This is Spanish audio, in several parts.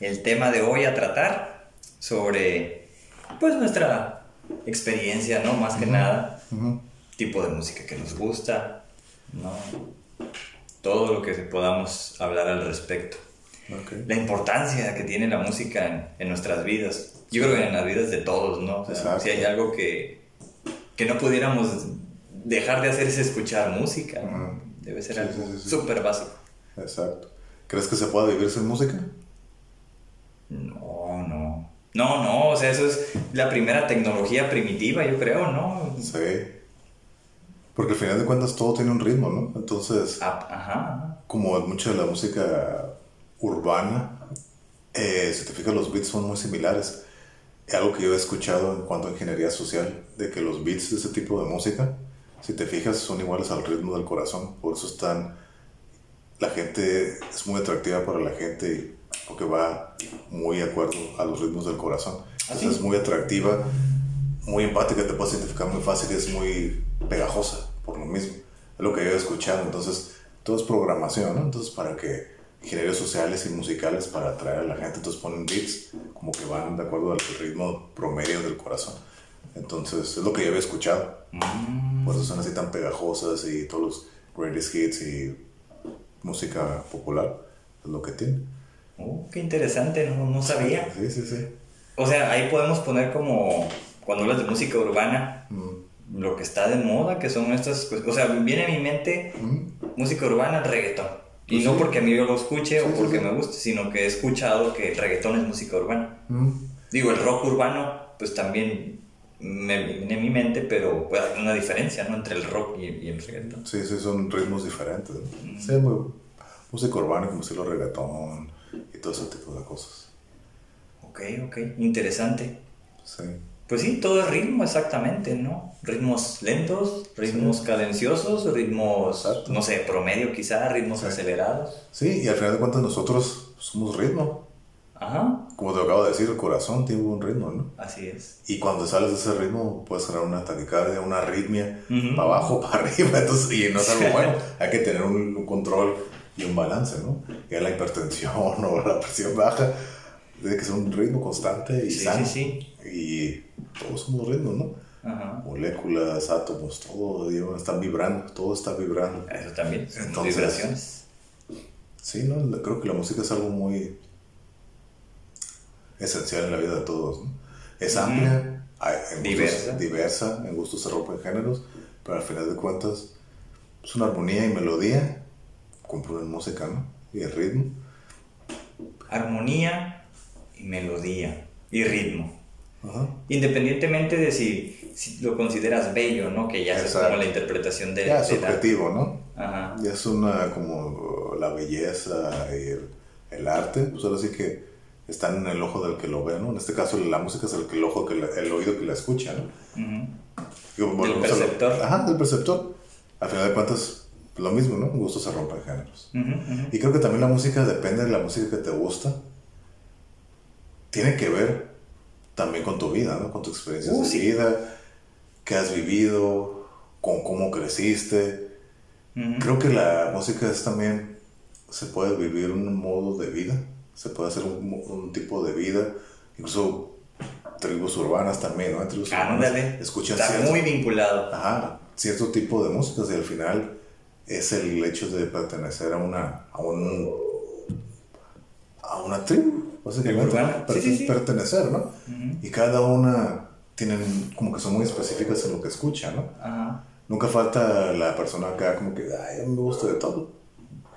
el tema de hoy a tratar sobre, pues, nuestra experiencia, ¿no? Más que nada, tipo de música que nos gusta, ¿no? Todo lo que podamos hablar al respecto. La importancia que tiene la música en, nuestras vidas. Yo creo que en las vidas de todos, ¿no? si hay algo que, que no pudiéramos dejar de hacer es escuchar música. Debe ser algo súper básico. Exacto. ¿Crees que se pueda vivir sin música? No, no. No, no, o sea, eso es la primera tecnología primitiva, yo creo, ¿no? Sí. Porque al final de cuentas todo tiene un ritmo, ¿no? Entonces, ah, ajá. como mucha de la música urbana, eh, si te fijas, los beats son muy similares. Algo que yo he escuchado en cuanto a ingeniería social, de que los beats de ese tipo de música, si te fijas, son iguales al ritmo del corazón. Por eso están la gente es muy atractiva para la gente porque va muy de acuerdo a los ritmos del corazón. ¿Ah, Entonces es muy atractiva, muy empática, te puedes identificar muy fácil y es muy pegajosa por lo mismo. Es lo que yo he escuchado. Entonces, todo es programación, ¿no? Entonces, para que ingenieros sociales y musicales para atraer a la gente, entonces ponen beats como que van de acuerdo al ritmo promedio del corazón. Entonces, es lo que yo había escuchado. Mm. Por eso son así tan pegajosas y todos los greatest hits y música popular, es lo que tiene. Oh, qué interesante, no, no sabía. Sí, sí, sí. O sea, ahí podemos poner como, cuando hablas de música urbana, mm. lo que está de moda, que son estas, o sea, viene a mi mente mm. música urbana, reggaetón. Y pues no porque a mí yo lo escuche o porque me guste, sino que he escuchado que el reggaetón es música urbana. Mm. Digo, el rock urbano, pues también me viene a mi mente, pero puede haber una diferencia, ¿no? Entre el rock y, el reggaetón. Sí, sí, son ritmos diferentes. Sí, muy, música urbana, como estilo reggaetón y todo ese tipo de cosas. Ok, ok, interesante. Sí. Pues sí, todo es ritmo, exactamente, ¿no? Ritmos lentos, ritmos cadenciosos, ritmos, no sé, promedio quizá, ritmos acelerados. Sí, y al final de cuentas nosotros somos ritmo. Ajá. Como te acabo de decir, el corazón tiene un ritmo, ¿no? Así es. Y cuando sales de ese ritmo, puedes generar una taquicardia, una arritmia, para abajo, para arriba, entonces, y no es algo bueno. Hay que tener un, control y un balance, ¿no? Y la hipertensión o la presión baja, tiene que ser un ritmo constante y sano. Sí, sí. Y todos somos ritmos, ¿no? Ajá. Moléculas, átomos, todo están vibrando, todo está vibrando. Eso también, son vibraciones. Sí, ¿no? Creo que la música es algo muy esencial en la vida de todos. Es amplia, diversa. diversa, en gustos se rompen géneros, pero al final de cuentas es una armonía y melodía, componen música, ¿no? Y el ritmo. Armonía y melodía y ritmo. Independientemente de si, si, lo consideras bello, ¿no? Que ya es como la interpretación de... Ya es subjetivo, ¿no? Ajá. Ya es una como la belleza y el, el arte, pues ahora sí que están en el ojo del que lo ve, ¿no? En este caso la música es el, el ojo que el oído que la escucha, ¿no? del perceptor. ajá, del perceptor. Al final de cuentas, lo mismo, ¿no? Un gusto se rompe en géneros. Y creo que también la música depende de la música que te gusta. Tiene que ver también con tu vida, ¿no? Con tu experiencia uh, de vida, qué has vivido, con cómo creciste. Creo que la música es también, se puede vivir un modo de vida se puede hacer un, tipo de vida, incluso tribus urbanas también, ¿no? Tribus Ándale. escuchan Está muy vinculado. Ajá, cierto tipo de música y al final es el hecho de pertenecer a una, a un, a una tribu, básicamente, sí, sí, pertenecer, ¿no? Y cada una tienen, como que son muy específicas en lo que escuchan, ¿no? Ajá. Nunca falta la persona acá como que, ay, me gusta de todo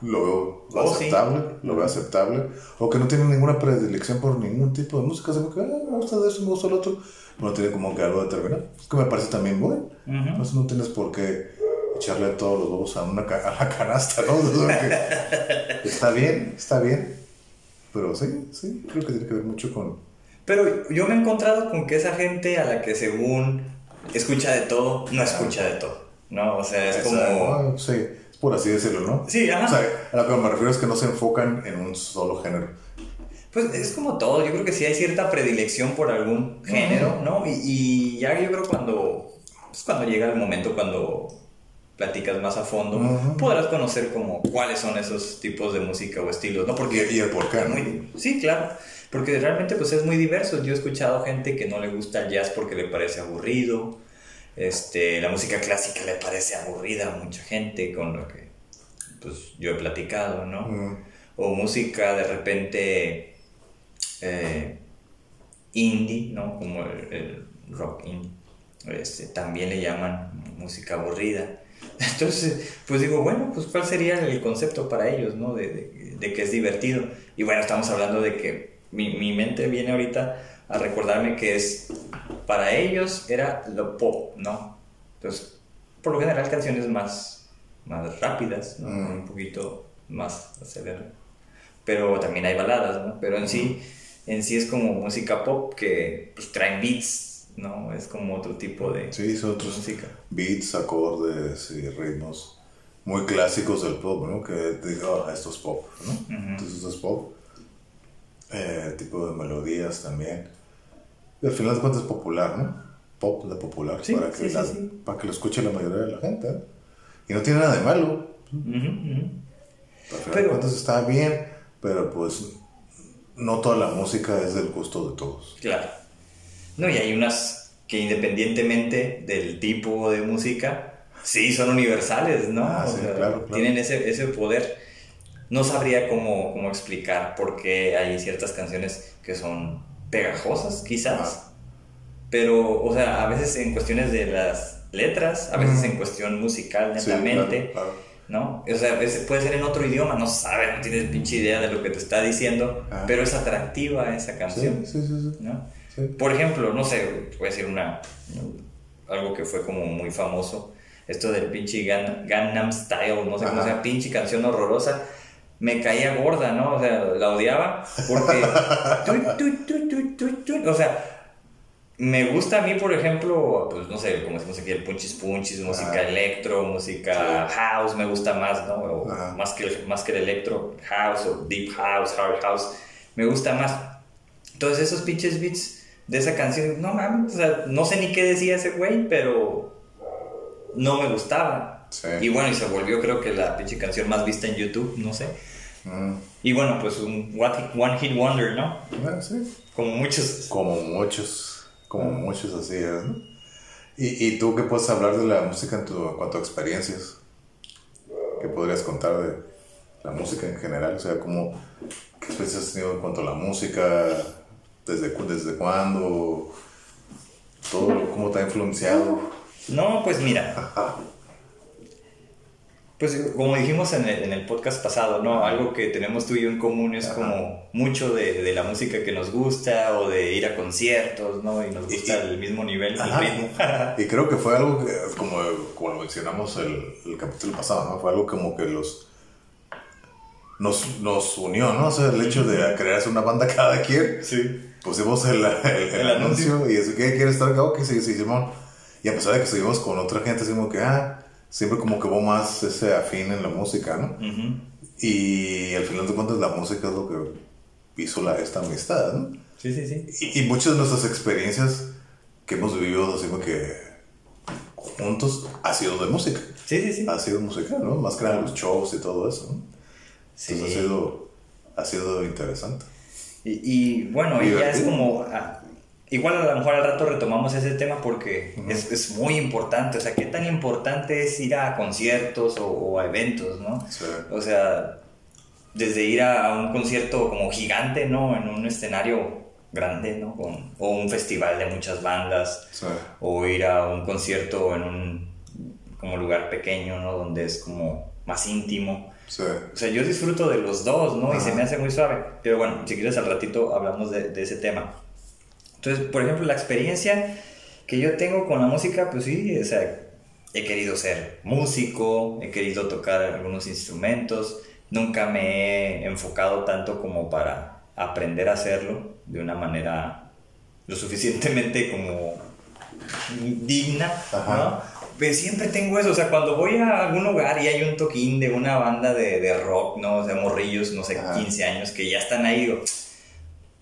lo veo oh, aceptable, lo veo aceptable, o que no tiene ninguna predilección por ningún tipo de música, como que, ah, me gusta de eso, me gusta el otro, no tiene como que algo determinado, es que me parece también bueno, entonces no tienes por qué echarle todos los huevos a, una, a la canasta, ¿no? está bien, está bien, pero sí, sí, creo que tiene que ver mucho con... Pero yo me he encontrado con que esa gente a la que según escucha de todo, no escucha de todo, ¿no? O sea, es como... Sí por así decirlo, ¿no? Sí, ajá. O sea, a lo que me refiero es que no se enfocan en un solo género. Pues es como todo, yo creo que sí hay cierta predilección por algún género, ¿no? Y, y, ya yo creo cuando, pues cuando llega el momento cuando platicas más a fondo, podrás conocer como cuáles son esos tipos de música o estilos, ¿no? Porque Y, el por qué, ¿no? muy- sí, claro. Porque realmente pues es muy diverso. Yo he escuchado gente que no le gusta el jazz porque le parece aburrido. Este, la música clásica le parece aburrida a mucha gente con lo que pues yo he platicado, ¿no? O música de repente eh, indie, ¿no? Como el, el rock indie. Este, también le llaman música aburrida. Entonces, pues digo, bueno, pues cuál sería el concepto para ellos, ¿no? De, de- de que es divertido. Y bueno, estamos hablando de que mi, mi mente viene ahorita a recordarme que es, para ellos era lo pop, ¿no? Entonces, por lo general canciones más, más rápidas, ¿no? Mm. Un poquito más aceleradas. Pero también hay baladas, ¿no? Pero en sí, en sí es como música pop que pues traen beats, ¿no? Es como otro tipo de Sí, son otros música. beats, acordes y ritmos muy clásicos del pop, ¿no? Que digo, ah, esto es pop, ¿no? Ujú. Entonces esto es pop. Eh, tipo de melodías también. Y al final de cuentas es popular, ¿no? Pop de popular, Sí, para, que sí, sí, la- sí. para que lo escuche la mayoría de la gente. ¿eh? Y no tiene nada de malo. Ujú, ujú. Al final Pero- de cuentas está bien, pero pues no toda la música es del gusto de todos. Claro. No, y hay unas que independientemente del tipo de música, sí son universales, ¿no? Ah, sí, claro, claro. Tienen ese, ese poder. No sabría cómo, cómo explicar por qué hay ciertas canciones que son pegajosas, quizás. Ah. Pero, o sea, a veces en cuestiones de las letras, a veces Mm. en cuestión musical, Sí, netamente. claro, claro. ¿no? O sea, puede ser en otro idioma, no sabes, no tienes pinche idea de lo que te está diciendo, Ah. pero es atractiva esa Sí, canción, sí, sí, sí. ¿no? Sí. Por ejemplo, no sé, voy a decir una, algo que fue como muy famoso, esto del pinche Gan- Gangnam Style, no sé cómo Ajá. sea, pinche canción horrorosa, me caía gorda, ¿no? O sea, la odiaba porque, tu, tu, tu, o sea, me gusta a mí, por ejemplo, pues no sé, como decimos aquí, el punchis punchis, música electro, música house, me gusta más, ¿no? O más, que el, más que el electro, house o deep house, hard house, me gusta más. Entonces esos pinches beats de esa canción, no mames, o sea, no sé ni qué decía ese güey, pero no me gustaba. Sí. Y bueno, y se volvió creo que la pinche canción más vista en YouTube, no sé. Mm, Y bueno, pues un one hit, wonder, ¿no? bueno, sí. Como muchos. Como muchos, como muchos así es, ¿no? ¿Y, ¿Y tú qué puedes hablar de la música en, tu, en cuanto a experiencias? ¿Qué podrías contar de la música en general? O sea, ¿cómo, ¿qué experiencias has tenido en cuanto a la música? ¿Desde, cu- desde cuándo? ¿Todo cómo te ha influenciado? No, pues mira. Pues como dijimos en el, en el podcast pasado, ¿no? Algo que tenemos tú y yo en común es Ajá. como mucho de, de la música que nos gusta o de ir a conciertos, ¿no? Y nos gusta y- el mismo nivel, el Ajá. ritmo. Y creo que fue algo que, como, como lo mencionamos el, el capítulo pasado, ¿no? Fue algo como que los nos, nos unió, ¿no? O sea, el hecho de hacer una banda cada quien, sí. Pusimos el, el, el El anuncio y eso, ¿qué quieres estar acá? Ok, sí, sí, Simón. Y a pesar de que estuvimos con otra gente, así como que, ah, siempre como que hubo más ese afín en la música, ¿no? Y al final de cuentas la música es lo que hizo la, esta amistad, ¿no? Sí, sí, sí. Y, y muchas de nuestras experiencias que hemos vivido así como que juntos ha sido de música. Sí, sí, sí. Ha sido música, ¿no? Más que nada los shows y todo eso, ¿no? Sí. Entonces ha sido, ha sido interesante. Y, y, bueno, y ya es como... ah, igual a lo mejor al rato retomamos ese tema porque es, es muy importante. O sea, ¿qué tan importante es ir a conciertos o, o a eventos, no? Sí. O sea, desde ir a, a un concierto como gigante, ¿no? En un escenario grande, ¿no? Con, o un festival de muchas bandas. Sí. O ir a un concierto en un como lugar pequeño, ¿no? Donde es como más íntimo. Sí. O sea, yo disfruto de los dos, ¿no? Y se Ajá. me hace muy suave. Pero bueno, si quieres al ratito hablamos de, de ese tema. Entonces, por ejemplo, la experiencia que yo tengo con la música, pues sí, o sea, he querido ser músico, he querido tocar algunos instrumentos, nunca me he enfocado tanto como para aprender a hacerlo de una manera lo suficientemente como digna, Ajá. ¿no? Pero siempre tengo eso, o sea, cuando voy a algún lugar y hay un toquín de una banda de, de rock, ¿no? O sea, morrillos, no sé, Ajá. 15 años, que ya están ahí, digo,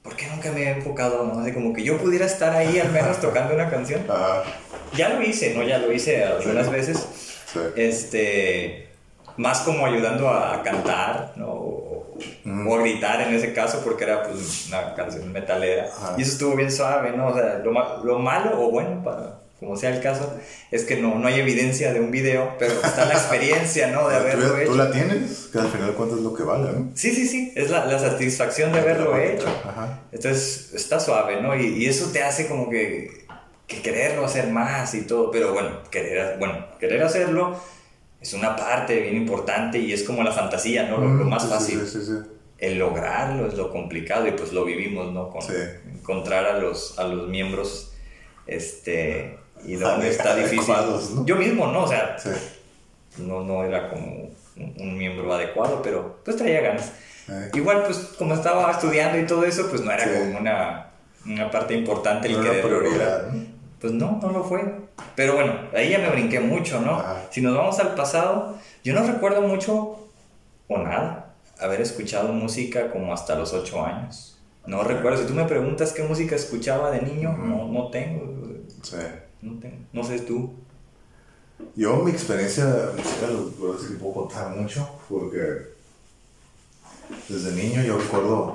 ¿por qué nunca me he enfocado, no? Así como que yo pudiera estar ahí al menos tocando una canción. Ajá. Ya lo hice, ¿no? Ya lo hice algunas Sí. veces, Este, más como ayudando a cantar, ¿no? O, o, a gritar en ese caso, porque era pues una canción metalera. Y eso estuvo bien suave, ¿no? O sea, lo, lo malo o bueno para como sea el caso, es que no, no hay evidencia de un video, pero está la experiencia, ¿no? De haberlo hecho. Tú la tienes, que al final cuánto es lo que vale, ¿no? Sí, sí, sí, es la, la satisfacción de haberlo hecho. Ajá. Entonces, está suave, ¿no? Y, y, eso te hace como que, que quererlo hacer más y todo, pero bueno, querer, bueno, querer hacerlo es una parte bien importante y es como la fantasía, ¿no? Lo, lo más fácil. Sí, sí, sí, el lograrlo es lo complicado y pues lo vivimos, ¿no? Con encontrar a los, a los miembros, este y donde está difícil. Yo mismo, ¿no? O sea, no, no era como un, miembro adecuado, pero pues traía ganas. Igual, pues como estaba estudiando y todo eso, pues no era como una, una, parte importante el que prioridad. Pues no, no lo fue. Pero bueno, ahí ya me brinqué mucho, ¿no? Si nos vamos al pasado, yo no recuerdo mucho o nada haber escuchado música como hasta los 8 años. No recuerdo. Si tú me preguntas qué música escuchaba de niño, no, no tengo. Sí. No, no sé tú. Yo, mi experiencia musical, lo decir, puedo contar mucho, porque desde niño yo recuerdo.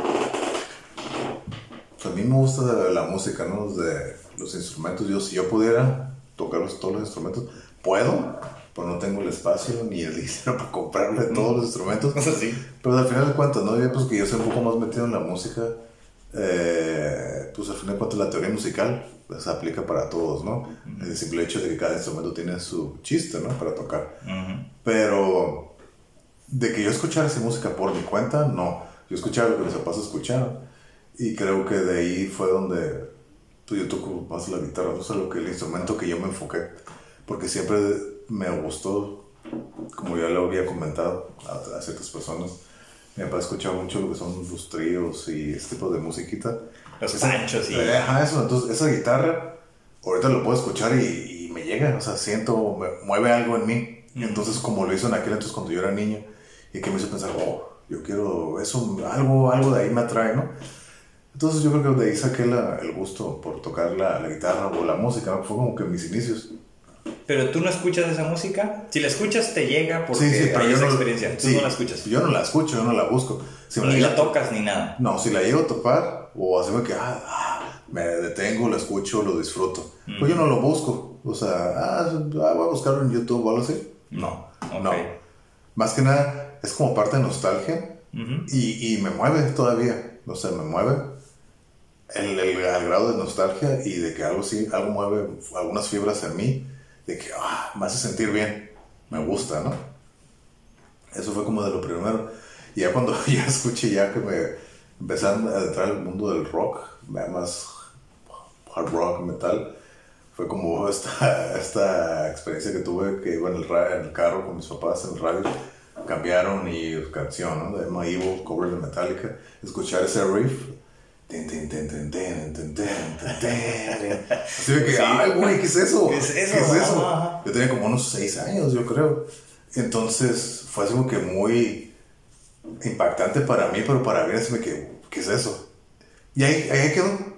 A mí me gusta la, música, ¿no? De los instrumentos. Yo, si yo pudiera tocar todos los instrumentos, puedo, pero no tengo el espacio ni el dinero para comprarle todos los instrumentos. Sí. Pero al final de cuentas, ¿no? Pues que yo soy un poco más metido en la música. Eh, pues al final de cuentas, la teoría musical se aplica para todos, ¿no? El simple hecho de que cada instrumento tiene su chiste, ¿no? Para tocar. Pero de que yo escuchara esa música por mi cuenta, no. Yo escuchaba lo que mis papás escucharon. Y creo que de ahí fue donde pues, yo toco más la guitarra, o sea, lo que el instrumento que yo me enfoqué. Porque siempre me gustó, como ya lo había comentado a, ciertas personas, mi papá escuchaba mucho lo que son los tríos y este tipo de musiquita. Los Sanchos y... Ajá, eso. Entonces, esa guitarra, ahorita lo puedo escuchar y, y, me llega, o sea, siento, me mueve algo en mí. Entonces, como lo hizo en aquel entonces cuando yo era niño, y que me hizo pensar, oh, yo quiero eso, algo, algo de ahí me atrae, ¿no? Entonces yo creo que de ahí saqué la, el gusto por tocar la, la guitarra o la música, fue como que mis inicios. Pero tú no escuchas esa música. Si la escuchas, te llega porque sí, sí, pero hay esa experiencia. Tú no la escuchas. Yo no la escucho, yo no la busco. ni la, tocas ni nada. No, si la llego a topar o así que ah, ah, me detengo, la escucho, lo disfruto. Pues yo no lo busco. O sea, ah, ah, voy a buscarlo en YouTube o algo así. No, no. Más que nada, es como parte de nostalgia y, y, me mueve todavía. O sea, me mueve el, el, grado de nostalgia y de que algo sí, algo mueve algunas fibras en mí de que ah, me hace sentir bien, me gusta, ¿no? Eso fue como de lo primero. Y ya cuando ya escuché ya que me empecé a entrar al mundo del rock, más hard rock, metal, fue como esta, esta experiencia que tuve que iba en el, en el carro con mis papás en el radio, cambiaron y canción, ¿no? De My Evil, cover de Metallica, escuchar ese riff Así que, ay, güey, ¿qué es eso? ¿Qué es eso? Yo tenía como unos 6 años, yo creo. Entonces, fue algo que muy impactante para mí, pero para mí se me quedó, ¿qué es eso? Y ahí, ahí quedó.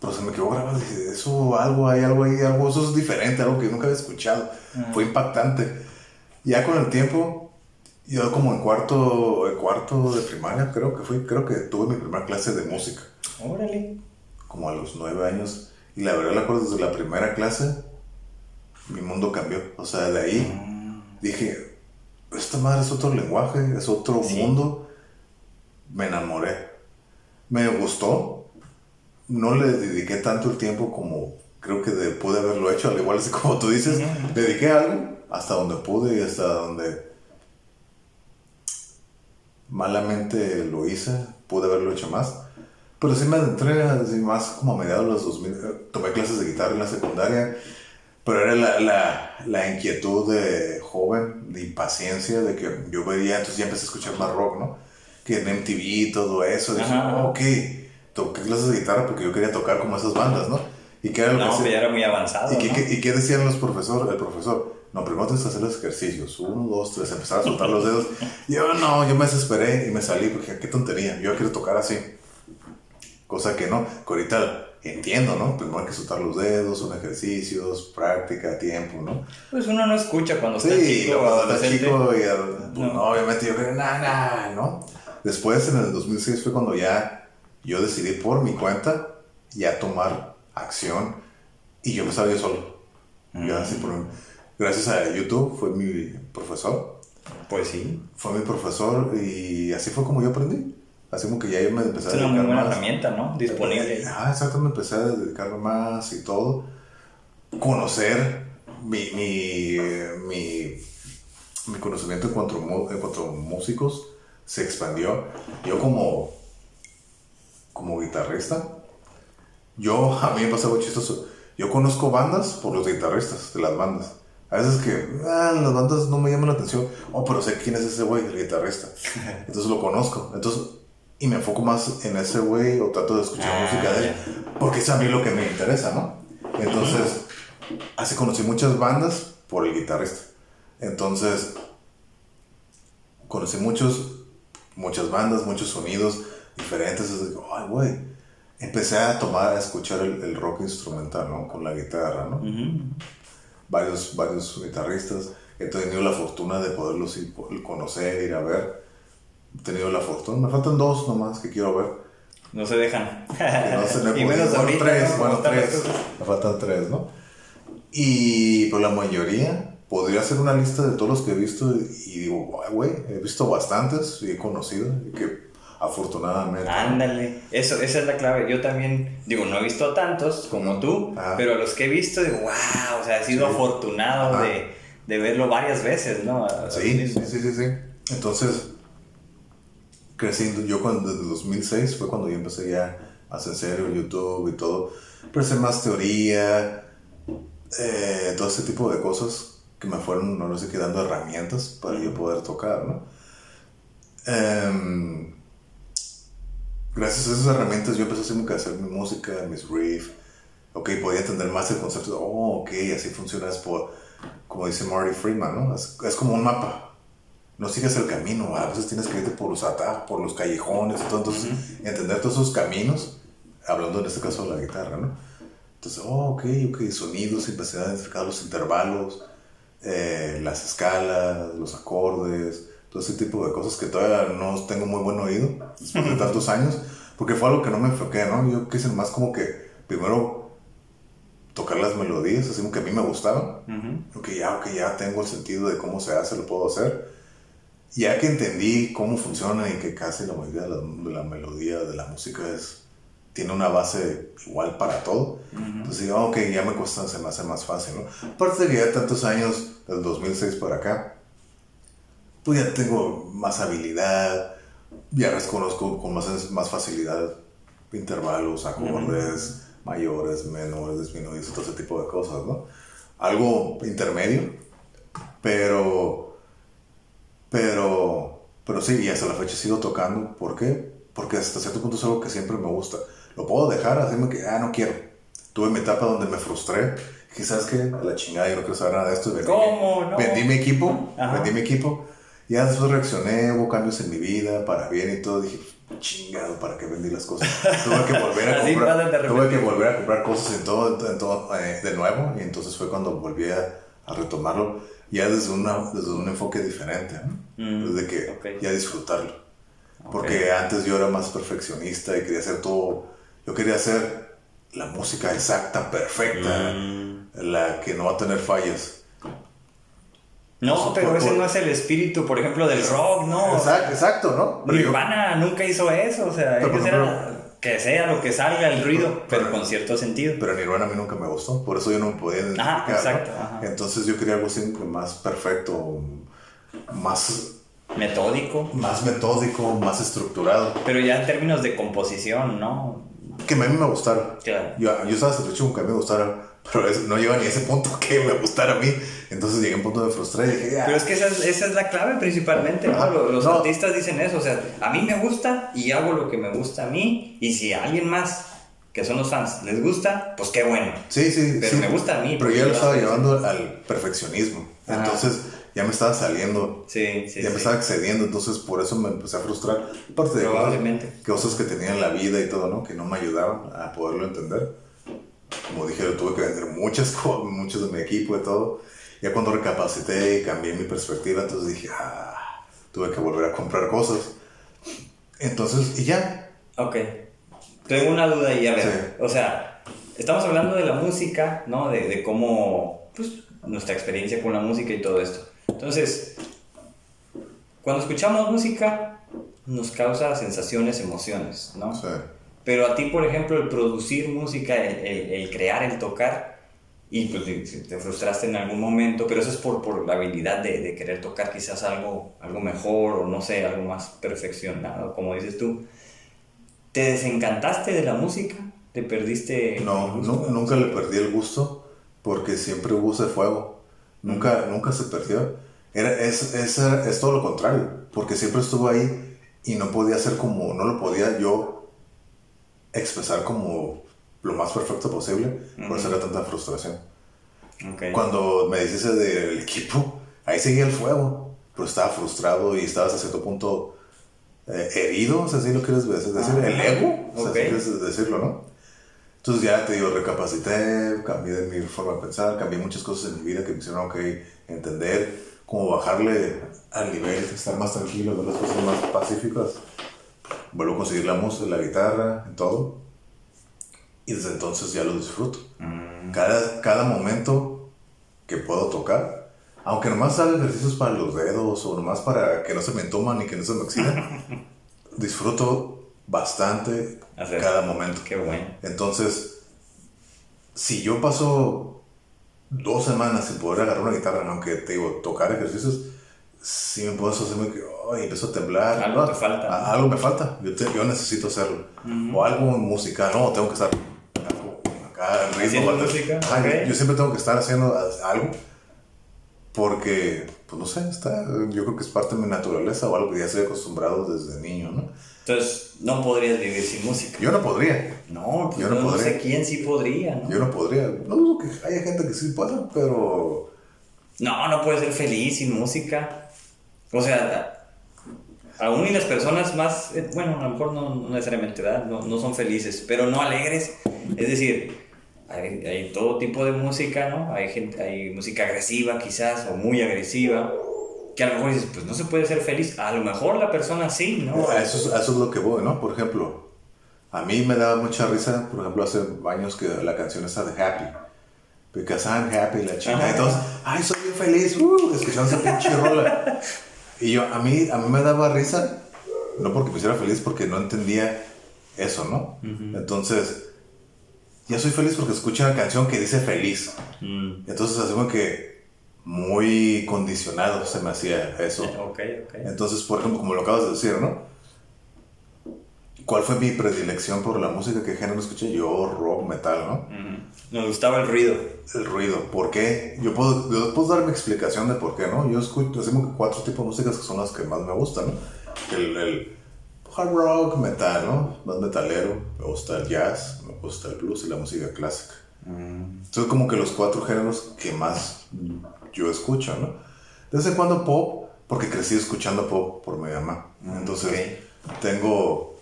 Pero se me quedó grabado. Dije, eso, algo, hay algo ahí, algo, eso es diferente, algo que nunca había escuchado. Fue impactante. Ya con el tiempo, yo como en cuarto, en cuarto de primaria, creo que fui, creo que tuve mi primera clase de música. Órale. Como a los nueve años. Y la verdad, la acuerdo desde la primera clase, mi mundo cambió. O sea, de ahí mm. dije, esta madre es otro lenguaje, es otro mundo. Me enamoré. Me gustó. No le dediqué tanto el tiempo como creo que pude haberlo hecho, al igual así como tú dices. Dediqué algo hasta donde pude y hasta donde malamente lo hice. Pude haberlo hecho más pero sí me adentré así más como a mediados de los 2000. Eh, tomé clases de guitarra en la secundaria, pero era la, la, la inquietud de joven, de impaciencia, de que yo veía, entonces ya empecé a escuchar más rock, ¿no? Que en MTV y todo eso. Dije, ok, toqué clases de guitarra porque yo quería tocar como esas bandas, ¿no? Y que era lo no, que ya era muy avanzado. ¿Y, qué, ¿Y qué decían los profesores? El profesor, no, primero tienes que hacer los ejercicios. Uno, dos, tres, empezar a soltar los dedos. Yo no, yo me desesperé y me salí porque qué tontería, yo quiero tocar así. Cosa que no, que ahorita entiendo, ¿no? Primero hay que soltar los dedos, son ejercicios, práctica, tiempo, ¿no? Pues uno no escucha cuando está Sí, chico. cuando adolescente. chico y pues, No. no, obviamente yo creo, nah, ¿no? Después, en el 2006 fue cuando ya yo decidí por mi cuenta ya tomar acción y yo empezaba yo solo. Ya así por- gracias a YouTube fue mi profesor, Pues sí. fue mi profesor y así fue como yo aprendí. Así como que ya yo me empecé Es a una muy dedicar buena más. herramienta, ¿no? Disponible. Ah, exacto, me empecé a dedicarme más y todo. Conocer mi, mi, mi, mi conocimiento cuanto, en cuanto a músicos se expandió. Yo como, como guitarrista, yo, a mí me pasa algo chistoso. Yo conozco bandas por los guitarristas de las bandas. A veces que ah, las bandas no me llaman la atención. Oh, pero sé quién es ese güey, el guitarrista. Entonces lo conozco. Entonces, y me enfoco más en ese güey o trato de escuchar Ah, música de él. Porque es a mí lo que me interesa, ¿no? Entonces, así conocí muchas bandas por el guitarrista. Entonces, conocí muchos, muchas bandas, muchos sonidos diferentes. Es de, ay, güey. Empecé a tomar, a escuchar el, el rock instrumental, ¿no? Con la guitarra, ¿no? Varios, varios guitarristas. He tenido la fortuna de poderlos ir- conocer, ir a ver. Tenido la fortuna. Me faltan dos nomás que quiero ver. No se dejan. No se me y menos bueno, ahorita. tres, ¿no? Bueno, tres. Me faltan tres, ¿no? Y por la mayoría, podría hacer una lista de todos los que he visto y digo, "Ay, güey, he visto bastantes y he conocido. Y que afortunadamente. Ándale, eso, esa es la clave. Yo también, digo, no he visto tantos como tú, Ajá. pero a los que he visto, digo, wow, o sea, he sido Sí. afortunado de, de verlo varias veces, ¿no? A- a Sí, sí sí, sí, sí. Entonces, creciendo, yo cuando, desde 2006 fue cuando yo empecé ya a hacer serio YouTube y todo, pero hacer más teoría, eh, todo ese tipo de cosas que me fueron, no sé, qué, dando herramientas para yo poder tocar, ¿no? Em, gracias a esas herramientas yo empecé a hacer mi música, mis riffs, ok, podía entender más el concepto, de, oh, ok, así funciona, es como dice Marty Friedman, ¿no? Es como un mapa. No sigues el camino, a veces tienes que irte por los atajos, por los callejones todo. Entonces, entender todos esos caminos, hablando en este caso de la guitarra, ¿no? Entonces, oh, ok, ok, sonidos, empecé a identificar los intervalos, eh, las escalas, los acordes, todo ese tipo de cosas que todavía no tengo muy buen oído después de tantos años, porque fue algo que no me enfoqué, ¿no? Yo quise más como que primero tocar las melodías, así como que a mí me gustaban, Ujú. ok, ya, ok, ya tengo el sentido de cómo se hace, lo puedo hacer. Ya que entendí cómo funciona y que casi la mayoría de la, de la melodía de la música es, tiene una base igual para todo, entonces digo, ok, ya me cuesta, se me hace más fácil, ¿no? Aparte de que ya tantos años, del 2006 para acá, pues ya tengo más habilidad, ya reconozco con más, más facilidad intervalos, acordes, mayores, menores, disminuidos, todo ese tipo de cosas, ¿no? Algo intermedio, pero, pero, pero sí, y hasta la fecha sigo tocando, ¿por qué? Porque hasta cierto punto es algo que siempre me gusta. Lo puedo dejar, hacerme que, ah, no quiero. Tuve mi etapa donde me frustré, sabes que a la chingada, yo no quiero saber nada de esto. Vendí ¿Cómo? No. vendí mi equipo, Ajá. vendí mi equipo. Ya después reaccioné, hubo cambios en mi vida, para bien y todo. Dije, chingado, ¿para qué vendí las cosas? Tuve que volver a comprar, tuve que volver a comprar cosas en todo, en todo, eh, de nuevo. Y entonces fue cuando volví a, a retomarlo, ya desde, una, desde un enfoque diferente, ¿no? Mm, desde que ya disfrutarlo. Porque antes yo era más perfeccionista y quería hacer todo, yo quería hacer la música exacta, perfecta, Mm. la que no va a tener fallas. No, pero por- ese no es el espíritu, por ejemplo, del rock, ¿no? Exacto, exacto, ¿no? Pero yo- nunca hizo eso, o sea, ellos eran- que sea lo que salga el ruido, Pero- pero con cierto sentido. Pero Nirvana a mí nunca me gustó, por eso yo no me podía identificar. Ajá, exacto. Entonces yo quería algo siempre más perfecto, más, Metódico, más metódico, más estructurado, pero ya en términos de composición, ¿no? que a mí me gustara. Claro. Yo, yo estaba satisfecho con que a mí me gustara, pero es- no llega ni a ese punto que me gustara a mí. Entonces llegué a un punto de frustré y dije, ya. Pero es que esa es, esa es la clave principalmente, ¿no? Los, los No. artistas dicen eso, o sea, a mí me gusta y hago lo que me gusta a mí, y si a alguien más, que son los fans, les gusta, pues qué bueno. Sí, sí, Pero sí. me gusta a mí, Pero porque yo lo estaba eso. llevando al perfeccionismo. Ajá. Entonces ya me estaba saliendo. Sí, sí. Ya me estaba excediendo, entonces por eso me empecé a frustrar. Aparte de Probablemente. Cosas, que tenía en la vida y todo, ¿no? Que no me ayudaban a poderlo entender. Como dije, tuve que vender muchas cosas, muchos de mi equipo y todo. Ya cuando recapacité y cambié mi perspectiva, entonces dije, ah, tuve que volver a comprar cosas. Entonces, y ya. Ok. Tengo una duda y a ver. O sea, estamos hablando de la música, ¿no? De, de cómo, pues, nuestra experiencia con la música y todo esto. Entonces, cuando escuchamos música, nos causa sensaciones, emociones, ¿no? Sí. Pero a ti, por ejemplo, el producir música, el, el, el crear, el tocar, y pues te frustraste en algún momento, pero eso es por, por la habilidad de, de, querer tocar quizás algo, algo mejor o no sé, algo más perfeccionado, como dices tú. ¿Te desencantaste de la música? ¿Te perdiste? No, no nunca le perdí el gusto porque siempre hubo ese fuego. Nunca, nunca se perdió. Era, es, es, es todo lo contrario, porque siempre estuvo ahí y no podía ser como, no lo podía yo expresar como lo más perfecto posible, uh -huh. por eso era tanta frustración. Okay. Cuando me dices del equipo, ahí seguía el fuego, pero estaba frustrado y estabas a cierto punto eh, herido, o sea, si lo quieres decir, Ah, el ego, o sea, okay. quieres decirlo, ¿no? Entonces ya te digo, recapacité, cambié de mi forma de pensar, cambié muchas cosas en mi vida que me hicieron, ok, entender cómo bajarle al nivel, estar más tranquilo, ver las cosas más pacíficas. Vuelvo a conseguir la música, la guitarra, todo. Y desde entonces ya lo disfruto. Mm. Cada, cada momento que puedo tocar, aunque nomás haga ejercicios para los dedos o nomás para que no se me entoman y que no se me oxiden, disfruto bastante Hacer. cada momento. Qué bueno. Entonces, si yo paso dos semanas sin poder agarrar una guitarra, aunque te digo, tocar ejercicios, sí me puedo hacerme que oh, empiezo a temblar. Algo ¿no? te falta. A- Algo me falta. Yo, te- yo necesito hacerlo. O algo musical. No, tengo que estar acá, en ¿Haciendo ritmo. música? Ajá, yo-. Yo siempre tengo que estar haciendo algo porque, pues no sé, está, yo creo que es parte de mi naturaleza o algo que ya estoy acostumbrado desde niño, ¿no? Entonces, no podrías vivir sin música. Yo no podría. No, pues Yo no, no no podría. sé quién sí podría, ¿no? Yo no podría. No dudo que haya gente que sí pueda, pero No, no puedes ser feliz sin música. O sea, aún y las personas más, eh, bueno, a lo mejor no, no necesariamente, ¿verdad? No, no son felices, pero no alegres. Es decir, hay, hay todo tipo de música, ¿no? Hay, gente, hay música agresiva quizás, o muy agresiva, que a lo mejor dices, pues no se puede ser feliz. A lo mejor la persona sí, ¿no? a eso, a eso es lo que voy, ¿no? Por ejemplo, a mí me daba mucha risa, por ejemplo, hace años que la canción esa de Happy. Because I'm happy, la chica. Entonces, ay, soy bien feliz, uh, escuchando esa pinche rola. Y yo, a mí, a mí me daba risa, no porque me hiciera feliz, porque no entendía eso, ¿no? Entonces, ya soy feliz porque escucho una canción que dice feliz. Mm, Entonces, así como que muy condicionado se me hacía eso. Entonces, por ejemplo, como lo acabas de decir, ¿no? ¿Cuál fue mi predilección por la música? ¿Qué género escuché? Yo, rock, metal, ¿no? Nos gustaba el ruido. El ruido. ¿Por qué? Yo puedo, yo puedo dar mi explicación de por qué, ¿no? Yo escucho, hacemos cuatro tipos de músicas que son las que más me gustan, ¿no? El, el hard rock, metal, ¿no? Más metalero. Me gusta el jazz, me gusta el blues y la música clásica. Son como que los cuatro géneros que más yo escucho, ¿no? De vez en cuando pop, porque crecí escuchando pop por mi mamá. Entonces, tengo...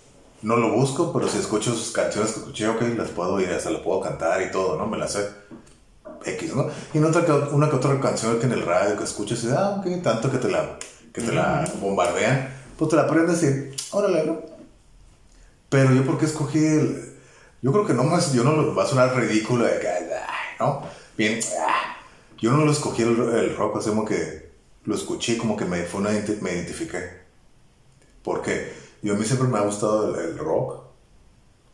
No lo busco, pero si escucho sus canciones que escuché, ok, las puedo ir, hasta las puedo cantar y todo, ¿no? Me las sé. X, ¿no? Y no una que otra canción que en el radio que escuches y, ah, ok, tanto que te la, que te la bombardean, pues te la aprendes y, órale, ¿no? Pero yo, ¿por qué escogí el...? Yo creo que no más, yo no lo, va a sonar ridículo de que, ¿no? Bien, ah. yo no lo escogí el, el rock, así como que lo escuché, como que me, fue una, me identifiqué. ¿Por qué? Yo a mí siempre me ha gustado el, el rock,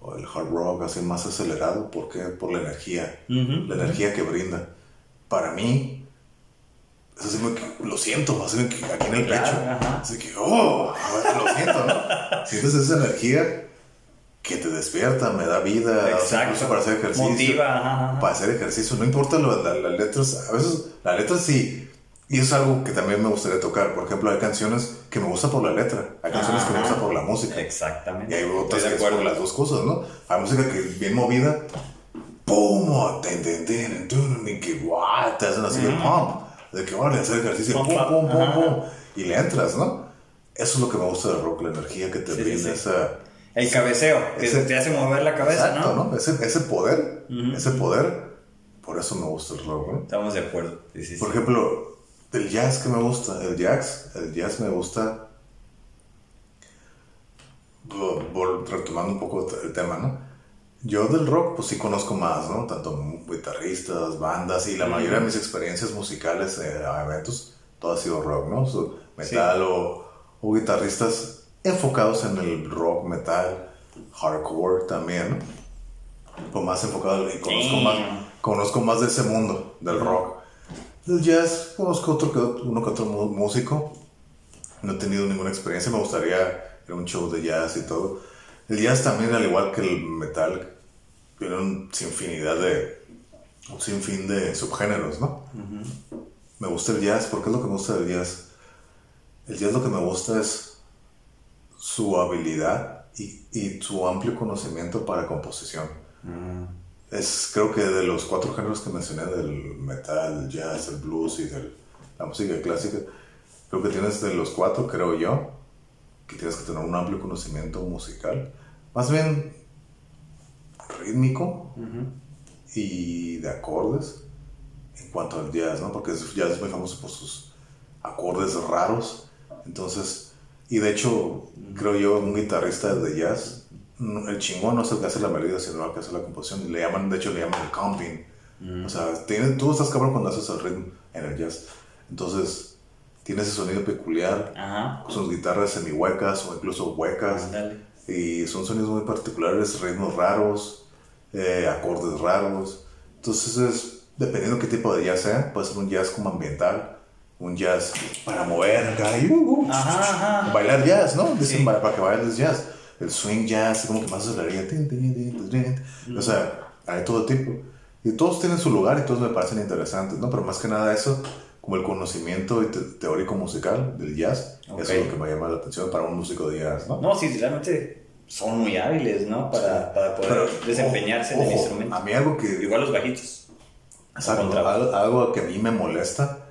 o el hard rock, así más acelerado, ¿por qué? Por la energía, la energía que brinda. Para mí, es así que lo siento, así que aquí en el Claro, pecho. ajá. Así que, oh, lo siento, ¿no? Sientes esa energía que te despierta, me da vida, o sea, Exacto. incluso para hacer ejercicio. Motiva, ajá, ajá. Para hacer ejercicio, no importa la- las letras, a veces las letras sí, y es algo que también me gustaría tocar. Por ejemplo, hay canciones que me gustan por la letra, hay canciones que me Ajá. gustan por la música. Exactamente. Y hay otras que por acuerdo. las dos cosas, ¿no? Hay música que es bien movida, ¡pum! ten, ten, ten, tun, y que ¡guau! te hacen así de pump. de que, vale, hacer ejercicio, pum, pum, pum, pum, y le entras, ¿no? Eso es lo que me gusta del rock, la energía que te brinda esa... El cabeceo, que te hace mover la cabeza, exacto, ¿no? Ese, ese poder, ese poder, por eso me gusta el rock, ¿no? Estamos de acuerdo. por ejemplo, del jazz que me gusta, el jazz, el jazz me gusta, retomando un poco el tema, ¿no? Yo del rock, pues sí conozco más, ¿no? Tanto guitarristas, bandas y la mayoría de mis experiencias musicales eh, a eventos, todo ha sido rock, ¿no? metal o, o, guitarristas enfocados en el rock, metal, hardcore también, ¿no? Pues más enfocado y conozco más, conozco más de ese mundo del rock. Del jazz, conozco otro que, uno que otro músico. No he tenido ninguna experiencia, me gustaría ir a un show de jazz y todo el jazz también, al igual que el metal, tiene un sinfinidad de. un sinfín de subgéneros, ¿no? Me gusta el jazz, ¿por qué es lo que me gusta del jazz? El jazz lo que me gusta es su habilidad y, su amplio conocimiento para composición. Mm. Es, creo que de los cuatro géneros que mencioné, del metal, el jazz, el blues y de la música clásica, creo que tienes de los cuatro, creo yo, que tienes que tener un amplio conocimiento musical más bien rítmico y de acordes en cuanto al jazz, ¿no? Porque el jazz es muy famoso por sus acordes raros. Entonces, y de hecho, creo yo, un guitarrista de jazz, el chingón no es el que hace la melodía, sino el que hace la composición. Le llaman, de hecho, le llaman el comping. O sea, tiene, tú estás cabrón cuando haces el ritmo en el jazz. Entonces, tiene ese sonido peculiar, con sus guitarras semi-huecas o incluso huecas y son sonidos muy particulares, ritmos raros, eh, acordes raros. Entonces, es, dependiendo qué tipo de jazz sea, puede ser un jazz como ambiental, un jazz para mover acá y uh, uh, bailar jazz, ¿no? Dicen para, que bailes jazz. El swing jazz, como que más aceleraría. O sea, hay todo tipo. Y todos tienen su lugar y todos me parecen interesantes, ¿no? Pero más que nada eso, como el conocimiento teórico musical del jazz, eso es lo que me llama la atención para un músico de jazz, ¿no? No, sí, realmente son muy hábiles, ¿no? Para, para poder desempeñarse en el instrumento. A mí algo que... Igual los bajitos. Algo, algo, que a mí me molesta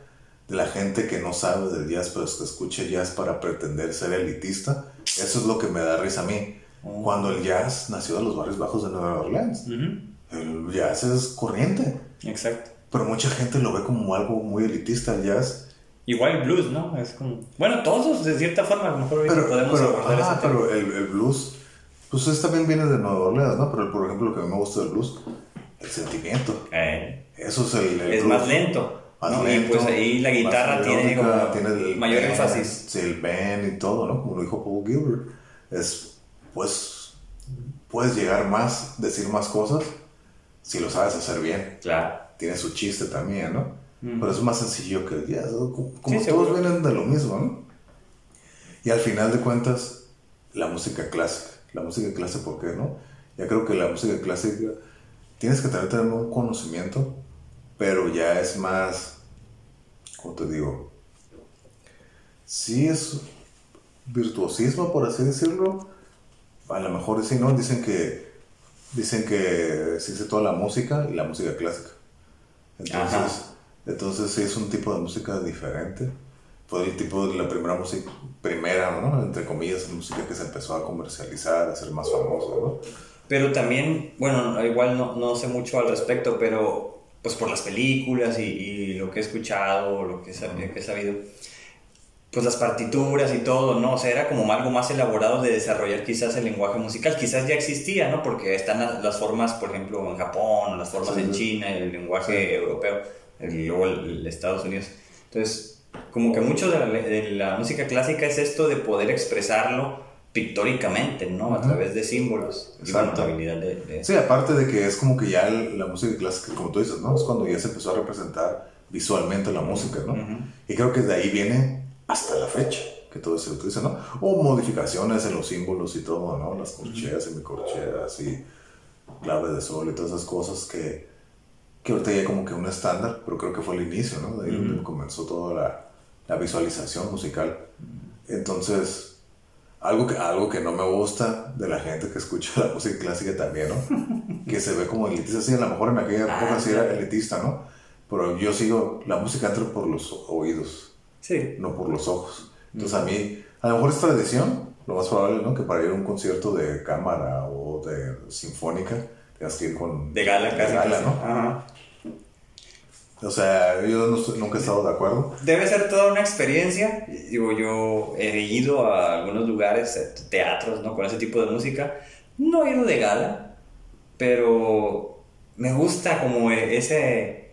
de la gente que no sabe del jazz, pero que escucha jazz para pretender ser elitista, eso es lo que me da risa a mí. Oh. Cuando el jazz nació de los barrios bajos de Nueva Orleans. El jazz es corriente. Exacto. Pero mucha gente lo ve como algo muy elitista el jazz. Igual el blues, ¿no? Es como... Bueno, todos de cierta forma, a lo mejor pero, podemos pero, abordar pero el, el, blues, pues eso también viene de Nueva Orleans, ¿no? Pero por ejemplo, lo que a mí me gusta del blues, el sentimiento. Eh. Eso es el. es más lento. Y pues ahí la guitarra tiene como tiene el mayor énfasis. Sí, el bend y todo, ¿no? Como lo dijo Paul Gilbert. Es, pues, puedes llegar más, decir más cosas si lo sabes hacer bien. Claro tiene su chiste también, ¿no? Pero es más sencillo que el jazz, como, todos vienen de lo mismo, ¿no? Y al final de cuentas, la música clásica, la música clásica, ¿por qué no? Ya creo que la música clásica tienes que tener, tener un conocimiento, pero ya es más, ¿cómo te digo? Sí es virtuosismo, por así decirlo. A lo mejor sí, ¿no? Dicen que, dicen que se dice toda la música y la música clásica. Entonces, entonces sí es un tipo de música diferente. Fue el tipo de la primera música, primera, ¿no? Entre comillas, música que se empezó a comercializar, a ser más famosa, ¿no? Pero también, bueno, igual no, no sé mucho al respecto, pero pues por las películas y, y lo que he escuchado, lo que he, que he sabido, pues las partituras y todo, ¿no? O sea, era como algo más elaborado de desarrollar quizás el lenguaje musical. Quizás ya existía, ¿no? Porque están las, formas, por ejemplo, en Japón, las formas en China, el lenguaje europeo, y luego el, Estados Unidos. Entonces, como que mucho de la, música clásica es esto de poder expresarlo pictóricamente, ¿no? A través de símbolos. Exacto. habilidad de, Sí, aparte de que es como que ya la música clásica, como tú dices, ¿no? Es cuando ya se empezó a representar visualmente la música, ¿no? Y creo que de ahí viene hasta la fecha que todo se utiliza, ¿no? O modificaciones en los símbolos y todo, ¿no? Las corcheas, semicorcheas y clave de sol y todas esas cosas que, que ahorita ya como que un estándar, pero creo que fue el inicio, ¿no? De ahí donde comenzó toda la, la, visualización musical. Entonces, algo que, algo que no me gusta de la gente que escucha la música clásica también, ¿no? que se ve como elitista, sí, a lo mejor en aquella época ah, sí era elitista, ¿no? Pero yo sigo, la música entra por los oídos, Sí. no por los ojos. Entonces a mí, a lo mejor es tradición, lo más probable, ¿no? Que para ir a un concierto de cámara o de sinfónica, tengas que ir con... De gala, casi. gala. ¿no? Ajá. O sea, yo no estoy- nunca he estado de acuerdo. Debe ser toda una experiencia. Digo, yo he ido a algunos lugares, eh, teatros, ¿no? Con ese tipo de música. No he ido de gala, pero me gusta como ese,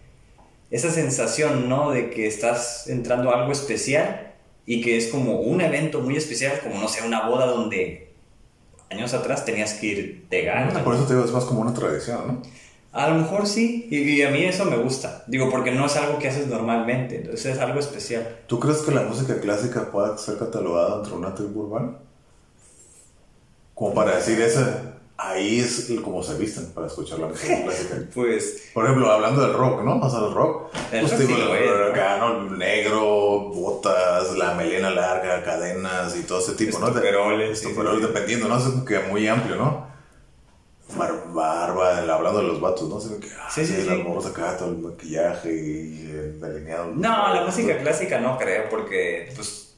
esa sensación, ¿no? De que estás entrando a algo especial y que es como un evento muy especial, como, no sé, una boda donde años atrás tenías que ir de gala. Por eso te digo, es más como una tradición, ¿no? A lo mejor sí, y, y a mí eso me gusta. Digo, porque no es algo que haces normalmente, entonces es algo especial. ¿Tú crees que la música clásica pueda ser catalogada entre una tribu urbana? Como para decir esa, ahí es como se visten para escuchar la música clásica. Pues Por ejemplo, hablando del rock, ¿no? O sea, el rock. El pues rock sí lo es, ¿no? acá, ¿no? Negro, botas, la melena larga, cadenas y todo ese tipo, ¿no? Sí, estoperoles, sí, sí. dependiendo, ¿no? Es como que muy amplio, ¿no? Bar- barba, hablando de los vatos, ¿no? Se que, ah, Sí, sí, sí, las morras acá, todo el maquillaje y el delineado. no, la música clásica no creo, porque pues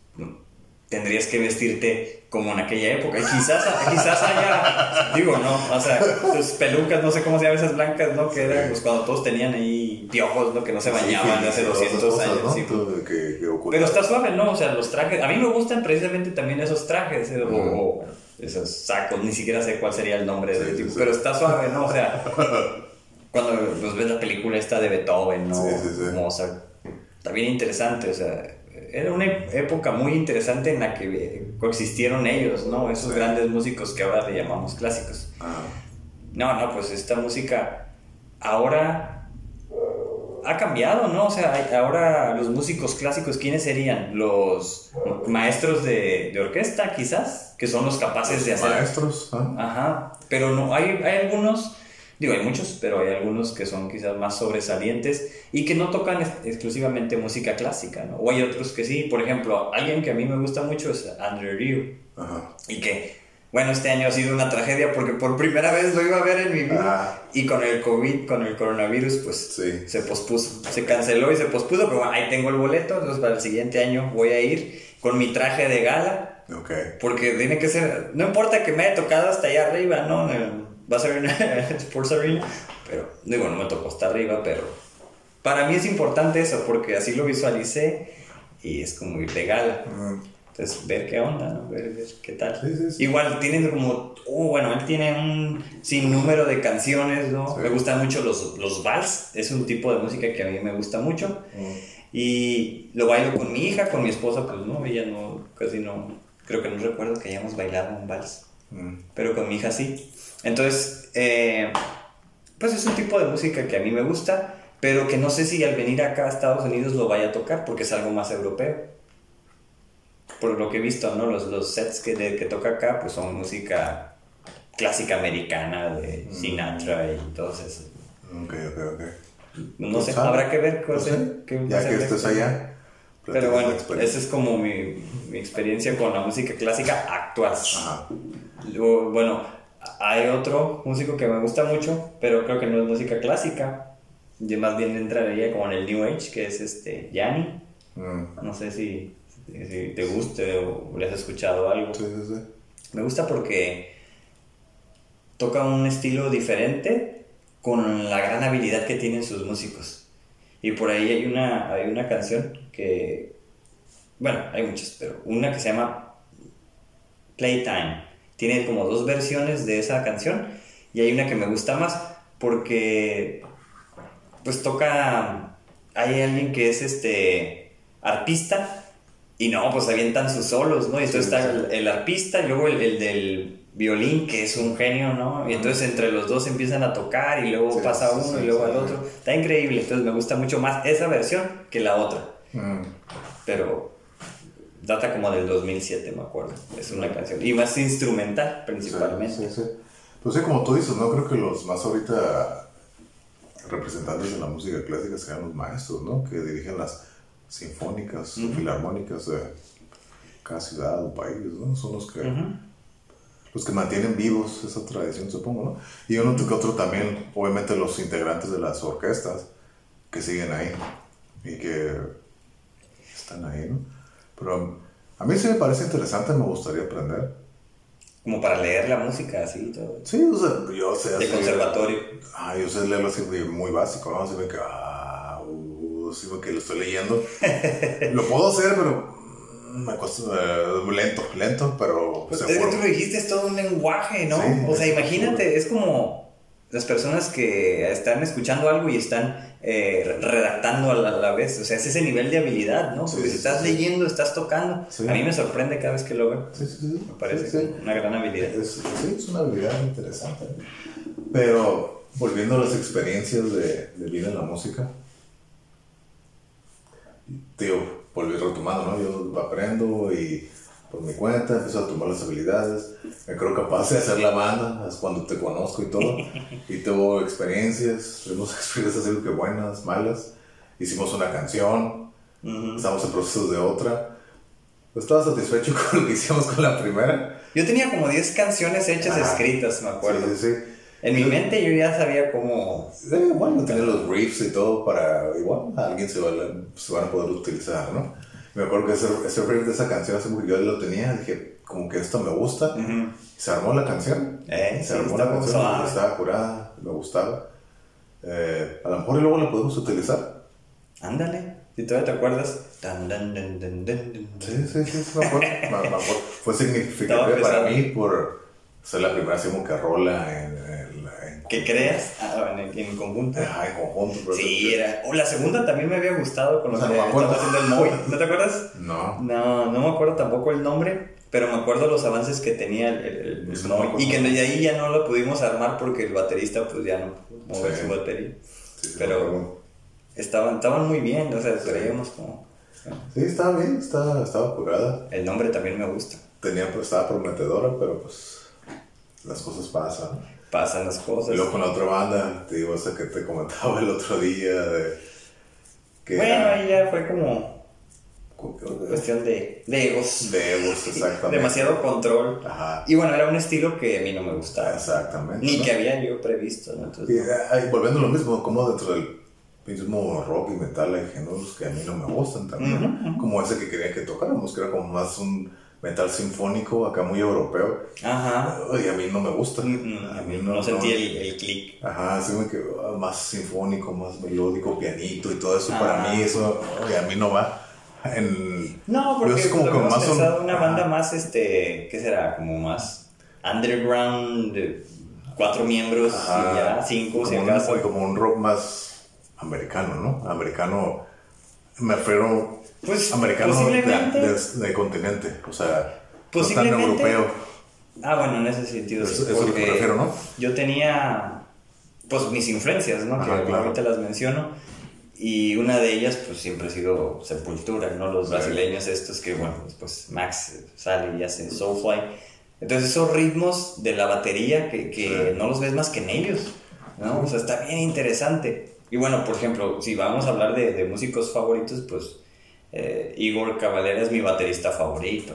tendrías que vestirte como en aquella época. Y quizás, quizás haya, digo, no, o sea, tus pelucas, no sé cómo se llaman esas blancas, ¿no? Que eran pues, cuando todos tenían ahí piojos, ¿no? Que no se bañaban hace 200 años. ¿no? sí, pues. Que, que. Pero está suave, ¿no? O sea, los trajes. A mí me gustan precisamente también esos trajes. eh, o, esos sacos. Ni siquiera sé cuál sería el nombre Sí, del tipo. sí. Pero está suave, ¿no? O sea, cuando pues, ves la película esta de Beethoven, ¿no? Sí, sí, sí. Mozart. Está bien interesante, o sea. Era una época muy interesante en la que coexistieron ellos, ¿no? Esos grandes músicos que ahora le llamamos clásicos. Ah, No, no, pues esta música ahora ha cambiado, ¿no? O sea, ahora los músicos clásicos, ¿quiénes serían? Los maestros de, de orquesta, quizás, que son los capaces de hacer... maestros, ¿ah? Ajá, pero no, hay, hay algunos, digo, hay muchos, pero hay algunos que son quizás más sobresalientes y que no tocan ex- exclusivamente música clásica, ¿no? O hay otros que sí, por ejemplo, alguien que a mí me gusta mucho es Andrew Ryu. Ajá. Y que, bueno, este año ha sido una tragedia porque por primera vez lo iba a ver en mi vida. Ah, Y con el COVID, con el coronavirus, pues sí. se pospuso. Se canceló y se pospuso, pero bueno, ahí tengo el boleto. Entonces para el siguiente año voy a ir con mi traje de gala. Ok. Porque tiene que ser, no importa que me haya tocado hasta allá arriba, ¿no? Va a ser el Sports Arena. Pero, digo, no me tocó hasta arriba, pero para mí es importante eso porque así lo visualicé y es como ir de gala. Mm, Entonces, ver qué onda, ¿no? Ver, ver qué tal. Sí, sí, sí. Igual tienen como, uh, bueno, él tiene un sinnúmero de canciones. Me gustan mucho los, los vals, es un tipo de música que a mí me gusta mucho. mm. Y lo bailo con mi hija, con mi esposa, pues no, ella no, casi no, creo que no recuerdo que hayamos bailado un vals, Mm. pero con mi hija sí. Entonces, eh, pues es un tipo de música que a mí me gusta, pero que no sé si al venir acá a Estados Unidos lo vaya a tocar porque es algo más europeo. Por lo que he visto, ¿no? Los, los sets que, de- que toca acá, pues son música clásica americana de Sinatra y todo eso. Ok, ok, ok. No Pues, sé, ah, habrá que ver pues qué a Ya que estés allá. Pero bueno, esa es como mi, mi experiencia con la música clásica actual. Ajá. Luego, bueno, hay otro músico que me gusta mucho, pero creo que no es música clásica. Yo más bien entraría como en el New Age, que es este Yanni. Mm. No sé si, si te guste o le has escuchado algo. Sí, sí, sí. Me gusta porque toca un estilo diferente con la gran habilidad que tienen sus músicos. Y por ahí hay una, hay una canción que, bueno, hay muchas, pero una que se llama Playtime. Tiene como dos versiones de esa canción y hay una que me gusta más porque pues toca, hay alguien que es este arpista y no, pues avientan sus solos, ¿no? Y entonces Sí, está sí. el, el arpista y luego el, el del violín, que es un genio, ¿no? Y entonces entre los dos empiezan a tocar y luego Sí, pasa uno y luego al otro. Está increíble, entonces me gusta mucho más esa versión que la otra. Mm. Pero data como del 2007, me acuerdo. Es una canción. Y más instrumental, principalmente. Sí, sí, sí. Pues sí, como tú dices, no creo que los más ahorita representantes de la música clásica sean los maestros, ¿no? Que dirigen las sinfónicas o filarmónicas de cada ciudad o país, ¿no? Son los que, los que mantienen vivos esa tradición, supongo, ¿no? Y uno que otro también, obviamente los integrantes de las orquestas, que siguen ahí y que están ahí, ¿no? Pero a mí sí me parece interesante, me gustaría aprender. Como para leer la música, así todo. Sí, o sea, yo sé. De así- conservatorio. Ah, yo sé leerlo así muy, muy básico, ¿no? Así me que, ah, me que lo estoy leyendo. lo puedo hacer, pero me cuesta eh, lento, lento, pero Pues es que tú dijiste, es todo un lenguaje, ¿no? Sí, o sea, imagínate, es como las personas que están escuchando algo y están eh, redactando a la, a la vez. O sea, es ese nivel de habilidad, ¿no? Porque Sí, si estás sí. leyendo, estás tocando. A mí me sorprende cada vez que lo veo. Sí, sí, sí. Me parece una gran habilidad. Es, sí, es una habilidad interesante. Pero volviendo a las experiencias de, de vida en la música, tío, volví retomando, ¿no? Yo aprendo y por mi cuenta empiezo a tomar las habilidades. Me creo capaz de hacer la banda, es cuando te conozco y todo. Y tuve experiencias, tuvimos experiencias así que buenas, malas. Hicimos una canción, estamos en proceso de otra. Estaba satisfecho con lo que hicimos con la primera. Yo tenía como 10 canciones hechas Ah, escritas, me acuerdo. Sí, sí, sí. En mi mente yo ya sabía cómo... Eh, bueno, tener los riffs y todo para igual a alguien se, va, se van a poder utilizar, ¿no? Me acuerdo que ese, ese riff de esa canción hace yo lo tenía, dije, como que esto me gusta. Ujú. Y se armó la canción. Eh, se sí, armó la canción, suave. estaba curada, me gustaba. Eh, a lo mejor y luego la podemos utilizar. Ándale, si todavía te acuerdas. Dan, dan, dan. Sí, sí, sí, me acuerdo. me- me acuerdo. Fue significativo para mí por ser la primera así como que rola en, en, en, ¿Que creas? Ah, en, en conjunto. Ajá, en conjunto. pero- Sí, era. O la segunda también me había gustado con lo O sea, que no estaba haciendo el Moy. ¿No te acuerdas? No. No, no me acuerdo tampoco el nombre, pero me acuerdo los avances que tenía el, el, el Sí, no me Moy. acuerdo. Y que de ahí ya no lo pudimos armar porque el baterista pues ya no pudo mover Sí. su batería. Sí, sí, Pero-. Estaban, estaban muy bien, o sea, creíamos como... Sí, estaba bien, estaba, estaba curada. El nombre también me gusta. Tenía, pues, estaba prometedora, pero pues las cosas pasan. Pasan las Y cosas. luego con la otra banda, te digo, esa que te comentaba el otro día, de, que Bueno, ahí ya fue como cuestión de, de egos. de egos, exactamente. Demasiado control. Ajá, Y bueno, era un estilo que a mí no me gustaba. exactamente. Ni ¿no? que había yo previsto, ¿no? Entonces, Y, eh, volviendo a lo mismo, como dentro del mismo rock y metal hay géneros que a mí no me gustan también, como ese que quería que tocáramos, que era como más un metal sinfónico, acá muy europeo, Ajá. y a mí no me gusta. Mm, A mí no, sentí el, el clic. Ajá, así me quedó más sinfónico, más melódico, pianito y todo eso. Ah. Para mí eso, y a mí no va. En, No, porque sé como que más un- una ajá. banda más, este, ¿qué será? Como más underground, de cuatro miembros Ajá, y ya, cinco si como, un, acaso. como un rock más americano, ¿no? Americano, me refiero Pues americano de, posiblemente. de- de continente, o sea, no tan Posiblemente. europeo. Ah, bueno, en ese sentido Eso- sí. eso es lo que me refiero, ¿no? Yo tenía, pues, mis influencias, ¿no? Ajá, que claro. ahorita las menciono. Y una de ellas, pues, siempre ha sido Sepultura, ¿no? Los brasileños estos que, bueno, pues, Max sale y hace Soulfly. Entonces, esos ritmos de la batería que, que Sí. no los ves más que en ellos, ¿no? O sea, está bien interesante. Y bueno, por ejemplo, si vamos a hablar de, de músicos favoritos, pues, eh, Igor Cavalera es mi baterista favorito.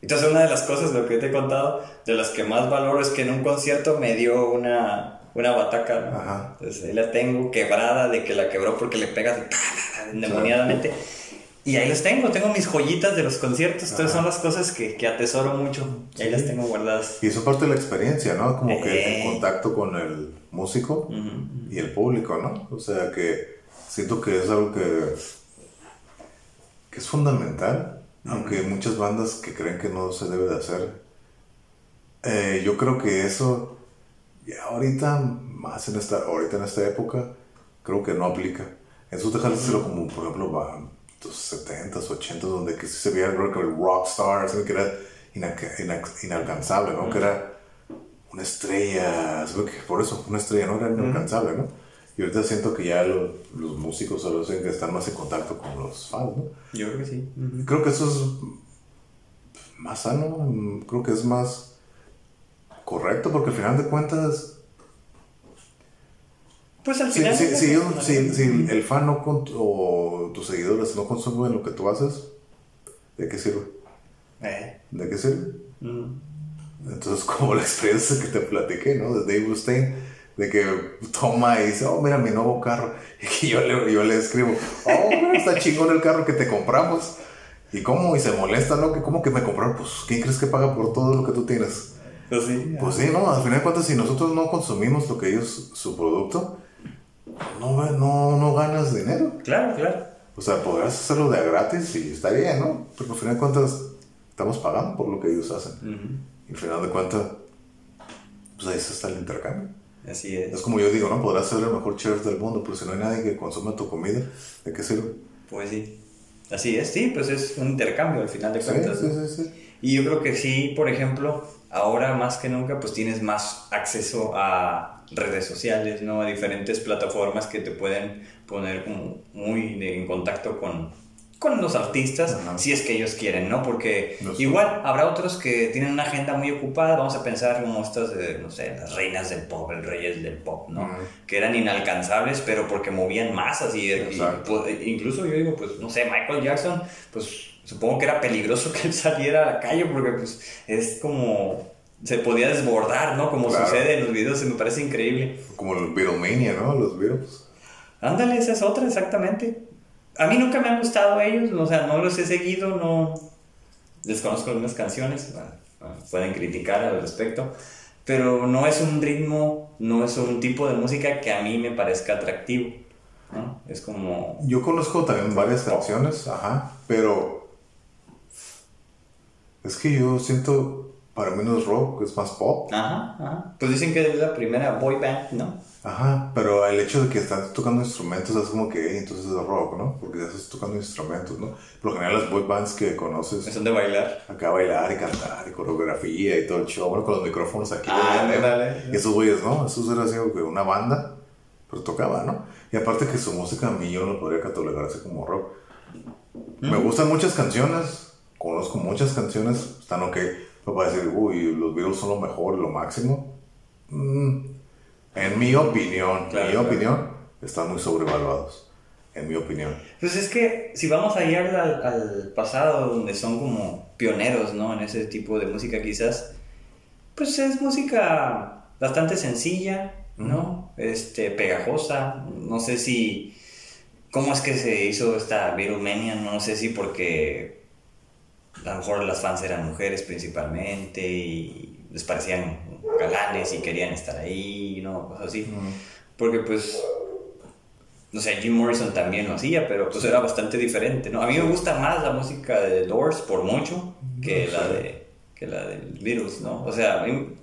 Entonces una de las cosas, lo que te he contado, de las que más valoro es que en un concierto me dio una, una bataca. ¿no? Ajá. Entonces ahí la tengo quebrada, de que la quebró porque le pegas endemoniadamente. Y ahí las tengo, tengo mis joyitas de los conciertos. Entonces Ajá. son las cosas que, que atesoro mucho. Y ahí Sí. las tengo guardadas. Y eso parte de la experiencia, ¿no? Como que Eh. en contacto con el músico Ujú. y el público, ¿no? O sea que siento que es algo que, que es fundamental, aunque hay muchas bandas que creen que no se debe de hacer. Eh, yo creo que eso, ya ahorita, más en esta, ahorita en esta época, creo que no aplica. Eso deja de hacerlo como, por ejemplo, va, los 70s, 80s, donde que se veía el rock, el rockstar, así que era inalcanzable, ¿no? Que era una estrella, por eso, una estrella no era inalcanzable, ¿no? Y ahorita siento que ya lo- los músicos solo hacen que están más en contacto con los fans, ¿no? Yo creo que sí. Creo que eso es más sano, creo que es más correcto, porque al final de cuentas, Pues al final... si, el fan no con- o tus seguidores no consumen lo que tú haces, ¿de qué sirve? Eh, ¿De qué sirve? Entonces, como la experiencia que te platiqué, ¿no? De Dave Mustaine, de que toma y dice, oh, mira mi nuevo carro. Y yo le, yo le escribo, oh, mira, está chingón el carro que te compramos. ¿Y cómo? Y se molesta, ¿no? Que ¿Cómo que me compraron? Pues, ¿quién crees que paga por todo lo que tú tienes? Pues sí. Pues sí, ¿no? Al final de cuentas, si nosotros no consumimos lo que ellos, su producto, no, no, no ganas dinero. Claro, claro. O sea, podrás hacerlo de a gratis y está bien, ¿no? Pero al final de cuentas, estamos pagando por lo que ellos hacen. Y al final de cuentas, pues ahí está el intercambio. Así es. Es como yo digo, ¿no? Podrás ser el mejor chef del mundo, pero si no hay nadie que consuma tu comida, ¿de qué sirve? Pues sí. Así es, sí, pues es un intercambio al final de cuentas. sí, sí, sí. Y yo creo que sí, por ejemplo, ahora más que nunca, pues tienes más acceso a redes sociales, ¿no? A diferentes plataformas que te pueden poner como muy de- en contacto con, con los artistas, Ajá. si es que ellos quieren, ¿no? Porque No sé. igual habrá otros que tienen una agenda muy ocupada, vamos a pensar como estas, de, no sé, las reinas del pop, el reyes del pop, ¿no? Ujú. Que eran inalcanzables, pero porque movían masas y, y, pues, incluso yo digo, pues, no sé, Michael Jackson, pues supongo que era peligroso que él saliera a la calle porque pues es como se podía desbordar, ¿no? Como Claro. sucede en los videos, y me parece increíble. Como los Beatlemania, ¿no? Los Beatles. Ándale, esa es otra, exactamente. A mí nunca me han gustado ellos, o sea, no los he seguido, no desconozco algunas canciones, pueden criticar al respecto, pero no es un ritmo, no es un tipo de música que a mí me parezca atractivo, ¿no? Es como... Yo conozco también varias canciones, ajá, pero es que yo siento, para mí no es rock, es más pop. Ajá, ajá. Pues dicen que es la primera boy band, ¿no? Ajá, pero el hecho de que estás tocando instrumentos es como que, "Ey, entonces es rock, ¿no? Porque ya estás tocando instrumentos, ¿no? Por lo general las boy bands que conoces, Son de bailar. acá bailar y cantar y coreografía y todo el show, bueno, con los micrófonos aquí. Ah, ándale. Y esos güeyes, ¿no? Esos eran así como que una banda, pero tocaba, ¿no? Y aparte que su música a mí yo no podría catalogar así como rock. Me gustan muchas canciones, conozco muchas canciones, están ok. Para decir, uy, los Beatles son lo mejor, lo máximo. mm, en mi opinión, Claro, mi claro. opinión, están muy sobrevaluados. En mi opinión. Pues es que si vamos a ir al, al pasado, donde son como pioneros, ¿no? En ese tipo de música quizás, pues es música bastante sencilla, ¿no? Este, pegajosa. No sé si... ¿Cómo es que se hizo esta Beatlemania? No sé si porque a lo mejor las fans eran mujeres principalmente y les parecían galanes y querían estar ahí, ¿no? Cosas así. Porque pues no sé, Jim Morrison también lo hacía, pero pues era bastante diferente, ¿no? A mí me gusta más la música de Doors por mucho que No la de que la de Beatles, ¿no? O sea, a mí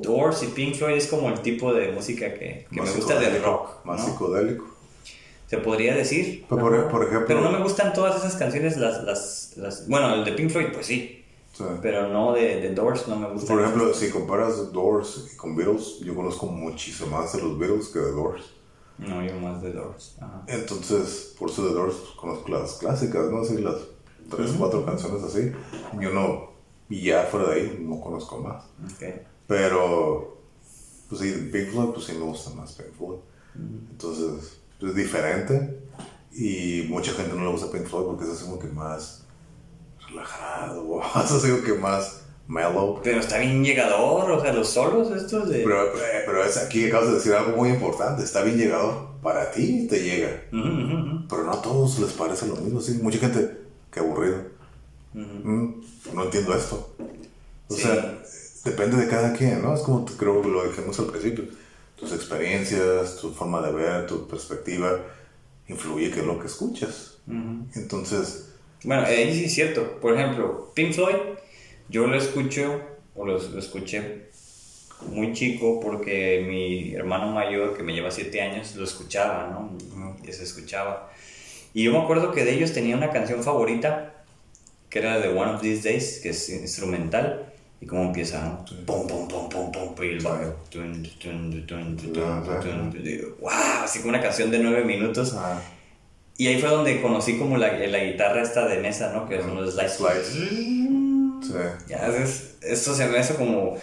Doors y Pink Floyd es como el tipo de música que, que me gusta del rock, Más ¿no? psicodélico. Se podría decir. Pero por, por ejemplo, Pero no me gustan todas esas canciones, las, las, las... Bueno, el de Pink Floyd, pues sí, sí. pero no de, de Doors, no me gusta. por ejemplo, si comparas Doors con Beatles, yo conozco muchísimo más de los Beatles que de Doors. No, yo más de Doors. Ajá. Entonces, por eso de Doors conozco las clásicas, ¿no? Así las tres, cuatro canciones así. Yo no, y ya fuera de ahí, no conozco más. Pero, pues sí, Pink Floyd, pues sí me gusta más Pink Floyd. Entonces, es diferente. Y mucha gente no le gusta Pink Floyd porque es así como que más relajado, o más así como que más mellow. Pero está bien llegador, o sea, los solos estos de... Pero, eh, pero es aquí acabas de decir algo muy importante. Está bien llegado. Para ti te llega. Ujú, ujú, ujú. Pero no a todos les parece lo mismo, sí. Mucha gente, qué aburrido. Ujú. Mm, no entiendo esto. O Sí. sea, depende de cada quien, ¿no? Es como creo que lo dijimos al principio. Tus experiencias, tu forma de ver, tu perspectiva, influye que es lo que escuchas. Entonces, Bueno, ahí sí es cierto. Por ejemplo, Pink Floyd, yo lo escucho, o lo, lo escuché muy chico porque mi hermano mayor, que me lleva siete años, lo escuchaba, ¿no? Y se escuchaba. Y yo me acuerdo que de ellos tenía una canción favorita, que era de One of These Days, que es instrumental. Y cómo empieza, ¿no? Pum, pum, pum, pum, pum, y el y, ¡Wow! Así como una canción de nueve minutos. Y ahí fue donde conocí como la, la guitarra esta de mesa, ¿no? Que son los. Slides. sí. Ya, es, esto se me hace como...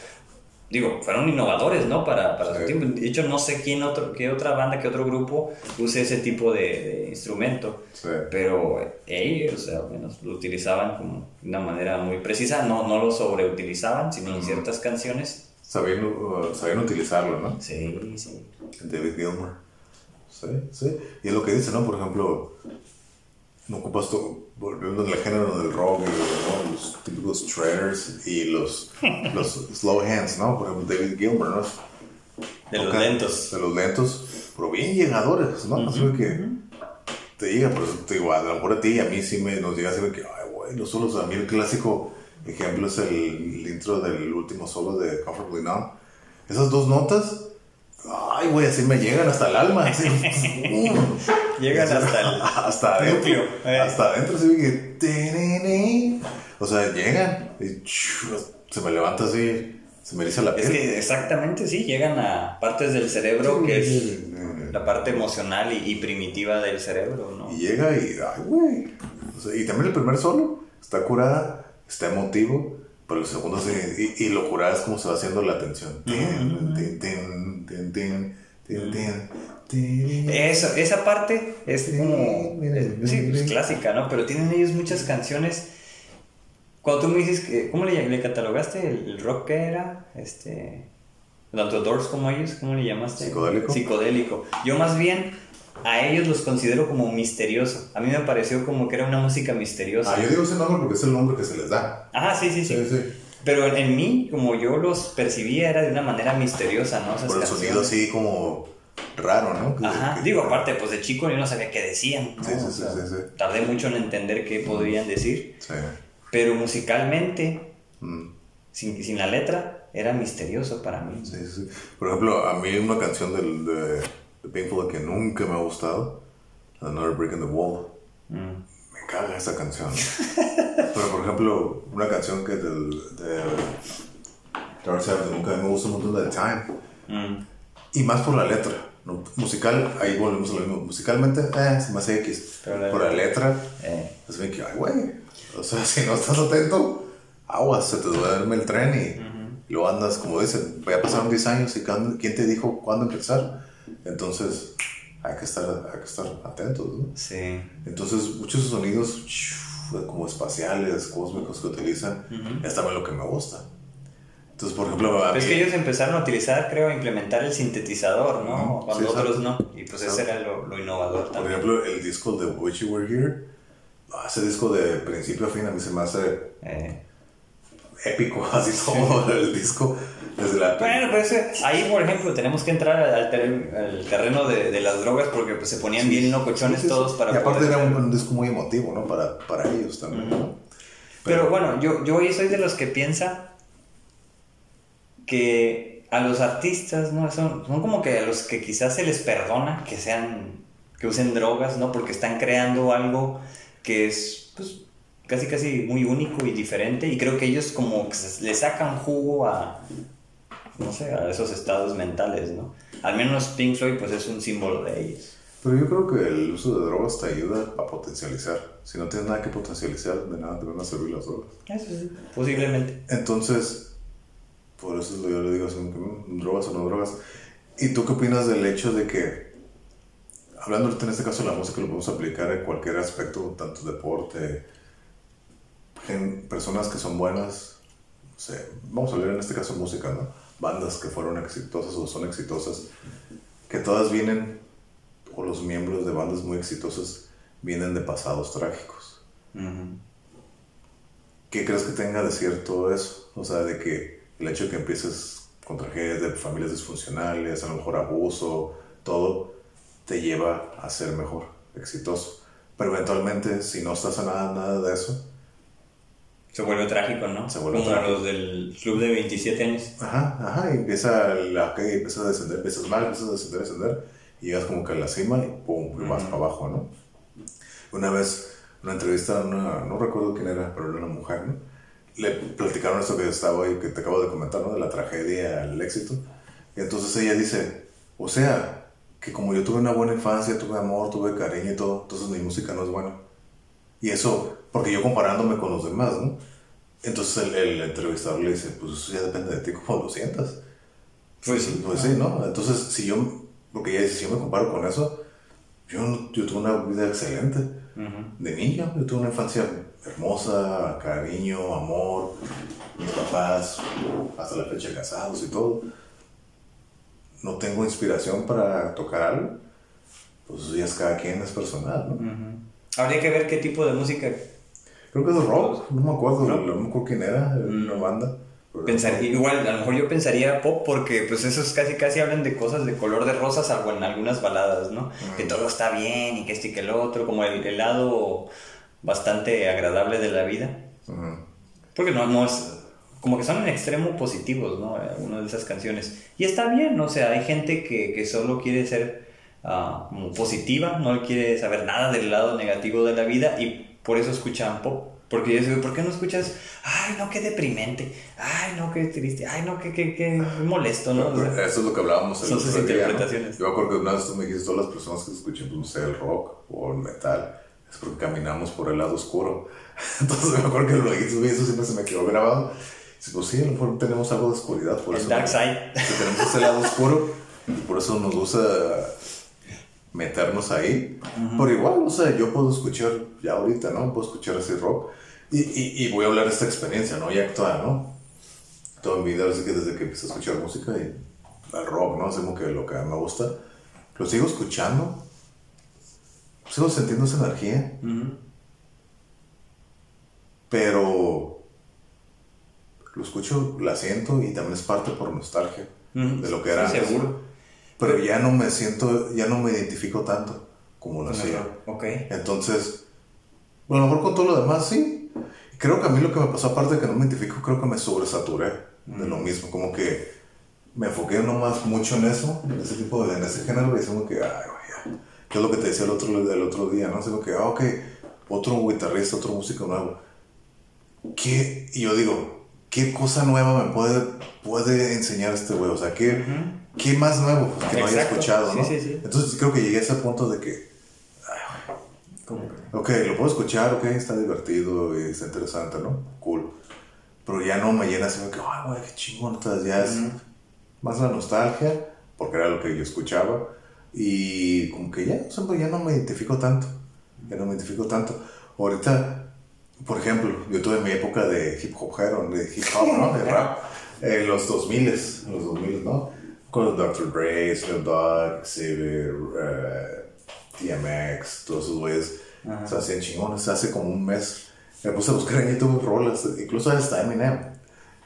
Digo, fueron innovadores, ¿no? Para, para su tiempo. De hecho, no sé quién otro, qué otra banda, qué otro grupo use ese tipo de, de instrumento. sí. Pero ellos, o sea, al menos lo utilizaban como de una manera muy precisa. No, no lo sobreutilizaban, sino en ciertas canciones. sabían, uh, sabían utilizarlo, ¿no? Sí, sí. David Gilmour. Sí, sí. Y es lo que dice, ¿no? Por ejemplo, no ocupas tú, volviendo al género del rock, y, ¿no? los típicos shredders y los, los slow hands, ¿no? Por ejemplo, David Gilmour, ¿no? De los Toca- lentos. De los lentos, pero bien llegadores, ¿no? Así que te llega, pero te digo, a lo mejor a ti y a mí sí me, nos llega así que, ay, güey, los solos, a mí el clásico ejemplo es el, el intro del último solo de Comfortably Numb. Esas dos notas, ay, güey, así me llegan hasta el alma. así, uh, Llegan hasta el. hasta adentro. eh. Hasta adentro, así que. O sea, llegan y se me levanta así, se me eriza la Es piel. que exactamente sí, llegan a partes del cerebro que es la parte emocional y, y primitiva del cerebro, ¿no? Y llega y, ay, güey. O sea, y también el primer solo está curada, está emotivo, pero el segundo sí, y, y lo curada es como se va haciendo la tensión. Eso, esa parte es como, sí, pues clásica, ¿no? Pero tienen ellos muchas canciones. Cuando tú me dices que, ¿cómo le, le catalogaste el, el rock que era? Este, tanto Doors como ellos, ¿cómo le llamaste? Psicodélico. Psicodélico. Yo más bien a ellos los considero como misterioso. A mí me pareció como que era una música misteriosa. Ah, yo digo ese nombre porque es el nombre que se les da. Ajá, sí, sí, sí. Sí, sí. Pero en, en mí, como yo los percibía, era de una manera misteriosa, ¿no? Esas Por el canciones. sonido así como raro, ¿no? Que- Ajá, que- digo, aparte, pues de chico yo no sabía qué decían. ¿no? Sí, sí, O sí, sea, sí, sí. Tardé mucho en entender qué podrían decir, Sí. pero musicalmente, Mm. sin, sin la letra, era misterioso para mí. Sí, sí, sí. Por ejemplo, a mí una canción del, de, Pink Floyd que nunca me ha gustado, Another Brick in the Wall. Mm. Me caga esa canción. Pero por ejemplo, una canción que del, de Dark Side of the Moon que a mí me gusta un montón de Time. Mm. Y más por la letra. ¿no? Musical, ahí volvemos a lo mismo. Musicalmente, eh, se me hace X. La por la letra, Eh, es bien que, ay, güey. O sea, si no estás atento, aguas, se te duerme el tren y lo andas, como dicen, ya pasaron 10 años y ¿quién te dijo cuándo empezar? Entonces, hay que estar, hay que estar atentos, ¿no? sí. Entonces, muchos sonidos como espaciales, cósmicos que utilizan, es también lo que me gusta. Entonces, por ejemplo, Pero es que ellos empezaron a utilizar, creo, a implementar el sintetizador, ¿no? Cuando sí, otros no. Y pues ese era lo, lo innovador por también. ejemplo, el disco de Wish You Were Here, ah, ese disco de principio a fin a mí se me hace Eh, épico, así todo el disco, desde la... Bueno, pues eh, ahí, por ejemplo, tenemos que entrar al, al terreno de, de las drogas porque pues, se ponían bien locochones Sí, sí, sí. todos para Y aparte poder- era un, un disco muy emotivo, ¿no? Para, para ellos también, ¿no? Pero bueno, yo, yo hoy soy de los que piensa que a los artistas, ¿no? Son, son como que a los que quizás se les perdona que sean, que usen drogas, ¿no? Porque están creando algo que es, pues, casi casi muy único y diferente y creo que ellos como que le sacan jugo a, no sé, a esos estados mentales, ¿no? Al menos Pink Floyd pues es un símbolo de ellos. Pero yo creo que el uso de drogas te ayuda a potencializar. Si no tienes nada que potencializar, de nada te van a servir las drogas. Eso sí, posiblemente. Entonces, por eso yo le digo mm, drogas o no drogas. ¿Y tú qué opinas del hecho de que, hablando en este caso de la música, lo podemos aplicar en cualquier aspecto, tanto deporte, gen- personas que son buenas, no sé, vamos a hablar en este caso música, ¿no? Bandas que fueron exitosas o son exitosas, que todas vienen, o los miembros de bandas muy exitosas, vienen de pasados trágicos. Ujú. ¿Qué crees que tenga de cierto eso? O sea, de que el hecho de que empieces con tragedias de familias disfuncionales, a lo mejor abuso, todo, te lleva a ser mejor, exitoso. Pero eventualmente, si no estás a nada, nada de eso, Se vuelve trágico, ¿no? Se vuelve Como trágico. los del club de 27 años. ajá, ajá, y empieza la calle, empieza a descender, empiezas mal, empiezas a descender, descender, y llegas como que a la cima y pum, y vas para abajo, ¿no? Una vez, una entrevista, una, no recuerdo quién era, pero era una mujer, ¿no? Le platicaron esto que estaba ahí, que te acabo de comentar, ¿no? De la tragedia al éxito. Y entonces ella dice, o sea, que como yo tuve una buena infancia, tuve amor, tuve cariño y todo, entonces mi música no es buena. Y eso, porque yo comparándome con los demás, ¿no? Entonces el, el entrevistador le dice, pues eso ya depende de ti cómo lo sientas. Pues sí. Pues sí, ¿no? Entonces, si yo, porque ella dice, si yo me comparo con eso, Yo, yo tuve una vida excelente. De niño, yo tuve una infancia hermosa, cariño, amor, mis papás, hasta la fecha casados y todo. No tengo inspiración para tocar algo. Pues eso ya es cada quien, es personal, ¿no? Habría que ver qué tipo de música Creo que es rock, no me acuerdo, no, me acuerdo quién era, la banda. Pensar, igual, a lo mejor yo pensaría pop porque pues esos casi casi hablan de cosas de color de rosa, salvo en algunas baladas, ¿no? Que todo está bien y que este y que el otro, como el, el lado bastante agradable de la vida. Porque no, no es, como que son en extremo positivos, ¿no? Algunas de esas canciones. Y está bien, o sea, hay gente que, que solo quiere ser ah, como positiva, no quiere saber nada del lado negativo de la vida y por eso escuchan pop. Porque yo digo, ¿por qué no escuchas? Ay, no, qué deprimente. Ay, no, qué triste. Ay, no, qué, qué, qué molesto, ¿no? O sea, Eso es lo que hablábamos el son sus otro día, ¿no? interpretaciones. Yo me acuerdo que una vez tú me dijiste, todas las personas que escuchan, pues, no sé, el rock o el metal, es porque caminamos por el lado oscuro. Entonces me acuerdo que lo dijiste eso siempre se me quedó grabado. Dice, pues sí, a lo mejor tenemos algo de oscuridad, por el eso. dark side. tenemos ese lado oscuro y por eso nos gusta meternos ahí. Pero igual, o sea, yo puedo escuchar, ya ahorita, ¿no? Puedo escuchar ese rock y, y, y voy a hablar de esta experiencia, ¿no? Ya actual, ¿no? Toda mi vida, así que desde que empecé a escuchar música y el rock, ¿no? Es como que lo que me gusta. Lo sigo escuchando, sigo sintiendo esa energía, pero lo escucho, la siento y también es parte por nostalgia Ujú. de lo que era Sí, seguro. Pero ya no me siento, ya no me identifico tanto como lo hacía. Ok. Entonces, bueno, a lo mejor con todo lo demás sí. Creo que a mí lo que me pasó, aparte de que no me identifico, creo que me sobresaturé de lo mismo. Como que me enfoqué nomás mucho en eso, en ese tipo de, en ese género, y decimos que, ay, güey, ya. Que es lo que te decía el otro, el otro día, ¿no? Como que, ah, ok, otro guitarrista, otro músico nuevo. ¿Qué? Y yo digo, ¿qué cosa nueva me puede, puede enseñar este güey? O sea, ¿qué, ¿qué más nuevo pues, que no haya Exacto. escuchado, Sí, no? sí, sí. Entonces creo que llegué a ese punto de que, Como que- Ok, lo puedo escuchar, ok, está divertido está interesante, ¿no? Cool. Pero ya no me llena así que, ay, güey, qué chingón, entonces ya es más la nostalgia, porque era lo que yo escuchaba, y como que ya, o sea, pues ya no me identifico tanto, ya no me identifico tanto. Ahorita, por ejemplo, yo tuve mi época de hip hop, de hip hop, ¿no? De rap, en los 2000, en los 2000, ¿no? Con los Dr. Dre, Snoop Dogg, Xavier, eh, DMX, todos esos güeyes se hacían chingones. Hace como un mes me puse a buscar en YouTube rolas, incluso hasta Eminem.